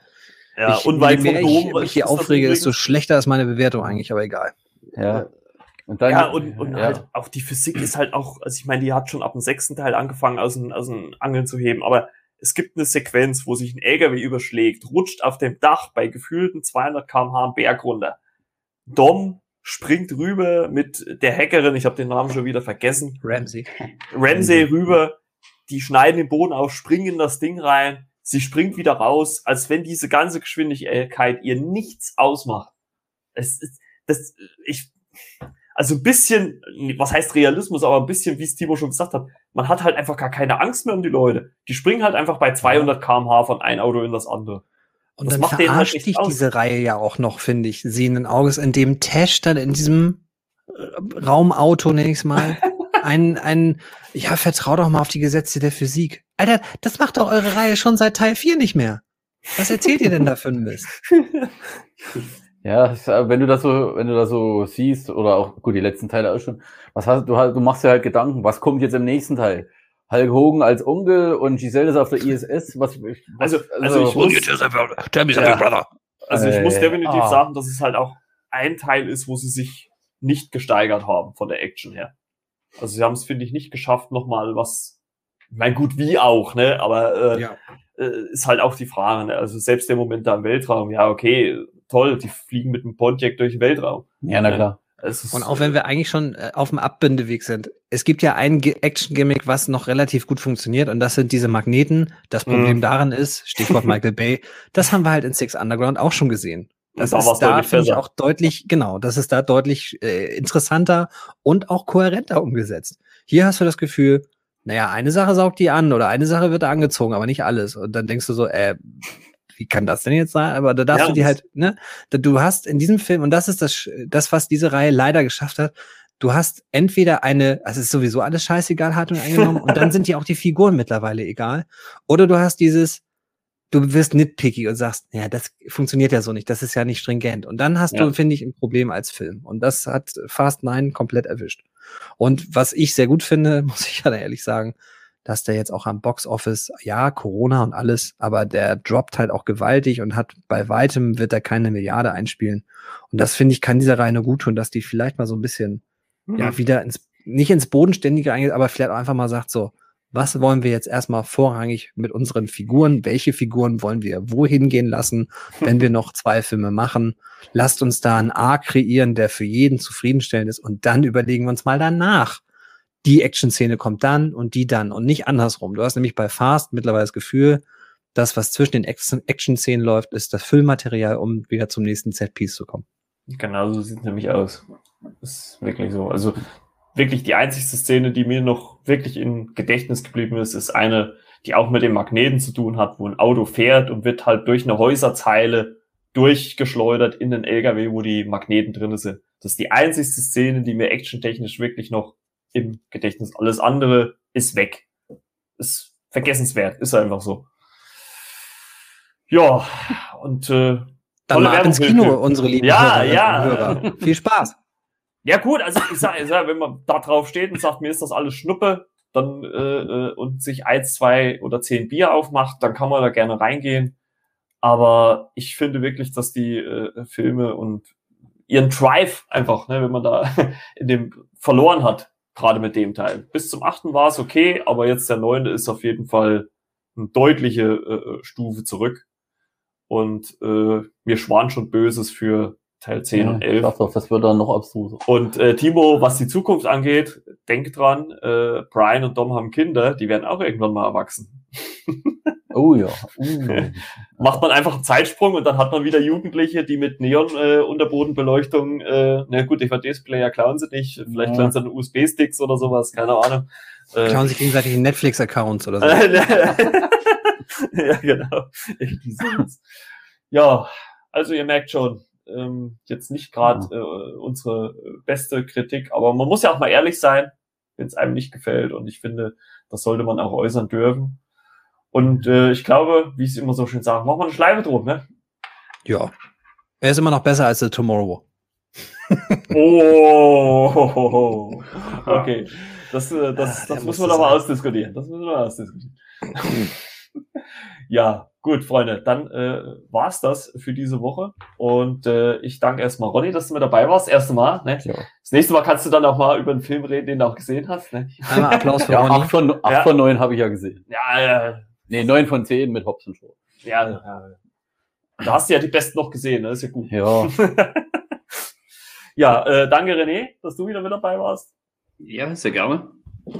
[SPEAKER 1] Ja,
[SPEAKER 3] ich,
[SPEAKER 1] unweit
[SPEAKER 3] je mehr
[SPEAKER 1] vom
[SPEAKER 3] ich
[SPEAKER 1] Dom
[SPEAKER 3] mich hier aufrege, desto schlechter ist meine Bewertung eigentlich, aber egal.
[SPEAKER 4] Ja. Und dann,
[SPEAKER 1] Ja, und, und
[SPEAKER 4] ja.
[SPEAKER 1] halt auch die Physik ist halt auch, also ich meine, die hat schon ab dem sechsten Teil angefangen, aus den, aus den Angeln zu heben, aber es gibt eine Sequenz, wo sich ein LKW überschlägt, rutscht auf dem Dach bei gefühlten 200 kmh am Berg runter. Dom springt rüber mit der Hackerin, ich habe den Namen schon wieder vergessen,
[SPEAKER 3] Ramsey.
[SPEAKER 1] Ramsey rüber, die schneiden den Boden auf, springen in das Ding rein, sie springt wieder raus, als wenn diese ganze Geschwindigkeit ihr nichts ausmacht. Es ist, das, ich, also ein bisschen, was heißt Realismus, aber ein bisschen, wie es Timo schon gesagt hat, man hat halt einfach gar keine Angst mehr um die Leute. Die springen halt einfach bei 200 kmh von ein Auto in das andere.
[SPEAKER 3] Und
[SPEAKER 1] Das
[SPEAKER 3] dann
[SPEAKER 1] macht halt
[SPEAKER 3] verarscht
[SPEAKER 1] nichts
[SPEAKER 3] dich
[SPEAKER 1] aus.
[SPEAKER 3] diese Reihe ja auch noch, finde ich, sehenden Auges, in dem Tash dann in diesem äh, Raumauto, nenn ich's mal, ein, ein, ja, vertrau doch mal auf die Gesetze der Physik. Alter, das macht doch eure Reihe schon seit Teil 4 nicht mehr. Was erzählt ihr denn da für ein Mist?
[SPEAKER 4] Ja, äh, wenn du das so, wenn du das so siehst, oder auch, gut, die letzten Teile auch schon, was hast du halt, du machst dir halt Gedanken, was kommt jetzt im nächsten Teil? Hulk Hogan als Onkel und Giselle ist auf der ISS, was, was
[SPEAKER 1] Also, also ich muss,
[SPEAKER 3] Tell me
[SPEAKER 4] something,
[SPEAKER 3] brother.
[SPEAKER 1] also ich muss
[SPEAKER 4] Äh,
[SPEAKER 1] definitiv
[SPEAKER 4] ah.
[SPEAKER 1] sagen, dass es halt auch ein Teil ist, wo sie sich nicht gesteigert haben von der Action her. Also sie haben es, finde ich, nicht geschafft, nochmal was, ich mein gut, wie auch, ne, aber äh,
[SPEAKER 3] Ja.
[SPEAKER 1] äh, ist halt auch die Frage, ne? also selbst der Moment da im Weltraum, ja, okay, toll, die fliegen mit dem Pontiac durch den Weltraum.
[SPEAKER 4] ja, na klar.
[SPEAKER 1] Es ist,
[SPEAKER 3] Und auch wenn wir eigentlich schon äh, auf dem Abbindeweg sind, es gibt ja ein Action-Gimmick, was noch relativ gut funktioniert, und das sind diese Magneten. Das Problem
[SPEAKER 1] Mhm.
[SPEAKER 3] daran ist, Stichwort Michael Bay, das haben wir halt in Six Underground auch schon gesehen. Das
[SPEAKER 1] da
[SPEAKER 3] ist
[SPEAKER 1] war's
[SPEAKER 3] da,
[SPEAKER 1] deutlich
[SPEAKER 3] finde ich, auch deutlich, genau, das ist da deutlich äh, interessanter und auch kohärenter umgesetzt. Hier hast du das Gefühl, naja, eine Sache saugt die an oder eine Sache wird da angezogen, aber nicht alles. Und dann denkst du so, äh, wie kann das denn jetzt sein? Aber da darfst
[SPEAKER 1] Ja,
[SPEAKER 3] du
[SPEAKER 1] das-
[SPEAKER 3] halt, ne, du hast in diesem Film, und das ist das, das, was diese Reihe leider geschafft hat, du hast entweder eine, also es ist sowieso alles scheißegal, Haltung eingenommen, und dann sind dir auch die Figuren mittlerweile egal. Oder du hast dieses, du wirst nitpicky und sagst, ja, das funktioniert ja so nicht, das ist ja nicht stringent. Und dann hast
[SPEAKER 1] Ja.
[SPEAKER 3] du, finde ich, ein Problem als Film. Und das hat Fast Nine komplett erwischt. Und was ich sehr gut finde, muss ich ja ehrlich sagen, dass der jetzt auch am Box Office, ja, Corona und alles, aber der droppt halt auch gewaltig und hat bei weitem wird er keine Milliarde einspielen. Und das finde ich, kann dieser Reihe nur gut tun, dass die vielleicht mal so ein bisschen,
[SPEAKER 1] Mhm.
[SPEAKER 3] ja, wieder ins, nicht ins Bodenständige eingeht, aber vielleicht auch einfach mal sagt so, was wollen wir jetzt erstmal vorrangig mit unseren Figuren? Welche Figuren wollen wir wohin gehen lassen, wenn wir noch zwei Filme machen? Lasst uns da einen A kreieren, der für jeden zufriedenstellend ist und dann überlegen wir uns mal danach. Die Action-Szene kommt dann und die dann und nicht andersrum. Du hast nämlich bei Fast mittlerweile das Gefühl, das, was zwischen den Action- Action-Szenen läuft, ist das Füllmaterial, um wieder zum nächsten Set-Piece zu kommen.
[SPEAKER 1] Genau so sieht es nämlich aus. Ist wirklich so. Also wirklich die einzigste Szene, die mir noch wirklich im Gedächtnis geblieben ist, ist eine, die auch mit dem Magneten zu tun hat, wo ein Auto fährt und wird halt durch eine Häuserzeile durchgeschleudert in den LKW, wo die Magneten drin sind. Das ist die einzigste Szene, die mir actiontechnisch wirklich noch im Gedächtnis. Alles andere ist weg. Ist vergessenswert, ist einfach so. Ja, und äh,
[SPEAKER 3] Dann mal ins Kino,
[SPEAKER 1] Hilfe.
[SPEAKER 3] unsere lieben
[SPEAKER 1] Ja,
[SPEAKER 3] Hörerinnen
[SPEAKER 1] ja.
[SPEAKER 3] Hörer. Viel Spaß.
[SPEAKER 1] Ja gut, also ich sag, ich sag, wenn man da drauf steht und sagt, mir ist das alles Schnuppe, dann äh, äh, und sich eins, zwei oder zehn Bier aufmacht, dann kann man da gerne reingehen. Aber ich finde wirklich, dass die äh, Filme und ihren Drive einfach, ne, wenn man da in dem verloren hat, gerade mit dem Teil. Bis zum achten war es okay, aber jetzt der neunte ist auf jeden Fall eine deutliche äh, Stufe zurück. Und äh, mir schwan schon Böses für Teil 10 und 11.
[SPEAKER 4] Ich dachte doch, das wird dann noch abstruser.
[SPEAKER 1] Und äh, Timo, was die Zukunft angeht, denk dran, äh, Brian und Dom haben Kinder, die werden auch irgendwann mal erwachsen.
[SPEAKER 4] Oh ja. Uh.
[SPEAKER 1] Macht man einfach einen Zeitsprung und dann hat man wieder Jugendliche, die mit Neon-Unterbodenbeleuchtung, äh, na gut, DVDs-Player klauen sie nicht, vielleicht
[SPEAKER 4] Ja.
[SPEAKER 1] klauen sie dann USB-Sticks oder sowas, keine Ahnung. Äh,
[SPEAKER 3] Klauen sich gegenseitig Netflix-Accounts oder so.
[SPEAKER 1] ja, genau. Ja, also ihr merkt schon, ähm, jetzt nicht gerade äh, unsere beste Kritik, aber man muss ja auch mal ehrlich sein, wenn es einem nicht gefällt. Und ich finde, das sollte man auch äußern dürfen. Und äh, ich glaube, wie ich es immer so schön sage, machen wir eine Schleife drum, ne?
[SPEAKER 3] Ja. Er ist immer noch besser als The Tomorrow.
[SPEAKER 1] Oh, okay. Das, äh, das,
[SPEAKER 3] Ah, der
[SPEAKER 1] das müssen wir noch mal ausdiskutieren. Das müssen wir noch ausdiskutieren. ja, gut, Freunde, dann äh, war's das für diese Woche. Und äh, ich danke erstmal Ronny, dass du mit dabei warst. Erste Mal. Ne?
[SPEAKER 4] Ja.
[SPEAKER 1] Das nächste Mal kannst du dann auch mal über einen Film reden, den du auch gesehen hast. Ne?
[SPEAKER 3] Einmal Applaus für
[SPEAKER 4] Ja,
[SPEAKER 3] Ronny.
[SPEAKER 4] acht von, acht
[SPEAKER 1] Ja.
[SPEAKER 4] von neun habe ich ja gesehen.
[SPEAKER 1] Ja, äh,
[SPEAKER 4] Nee, neun von zehn mit Hobbs und Shaw.
[SPEAKER 1] ja, ja. Da hast du ja die besten noch gesehen, ne? ist ja gut.
[SPEAKER 4] Ja.
[SPEAKER 1] Ja, äh, danke René, dass du wieder mit dabei warst.
[SPEAKER 2] Ja, sehr gerne.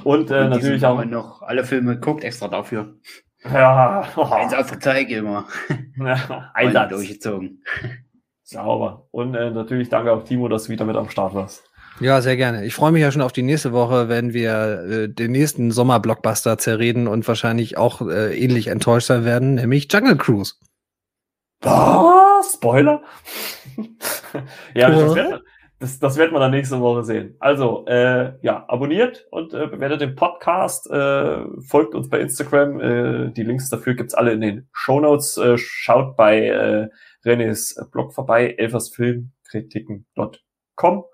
[SPEAKER 1] Und äh,
[SPEAKER 2] Und
[SPEAKER 1] natürlich auch.
[SPEAKER 2] Noch alle Filme geguckt, extra dafür.
[SPEAKER 1] Ja,
[SPEAKER 2] Eins aufgezeigt immer.
[SPEAKER 1] ja Einsatz.
[SPEAKER 2] durchgezogen.
[SPEAKER 1] Sauber. Und äh, natürlich danke auch Timo, dass du wieder mit am Start warst.
[SPEAKER 3] Ja, sehr gerne. Ich freue mich ja schon auf die nächste Woche, wenn wir äh, den nächsten Sommerblockbuster zerreden und wahrscheinlich auch äh, ähnlich enttäuscht sein werden, nämlich Jungle Cruise.
[SPEAKER 1] Was? Spoiler? ja, das wird, das, das wird man dann nächste Woche sehen. Also, äh, ja, abonniert und äh, bewertet den Podcast, äh, folgt uns bei Instagram. Äh, die Links dafür gibt's alle in den Shownotes. Äh, schaut bei äh, Renés Blog vorbei, elfersfilmkritiken.com.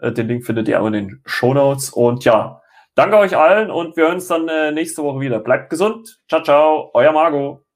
[SPEAKER 1] Äh, den Link findet ihr auch in den Shownotes. Und ja, danke euch allen und wir hören uns dann äh, nächste Woche wieder. Bleibt gesund. Ciao, ciao. Euer Margot.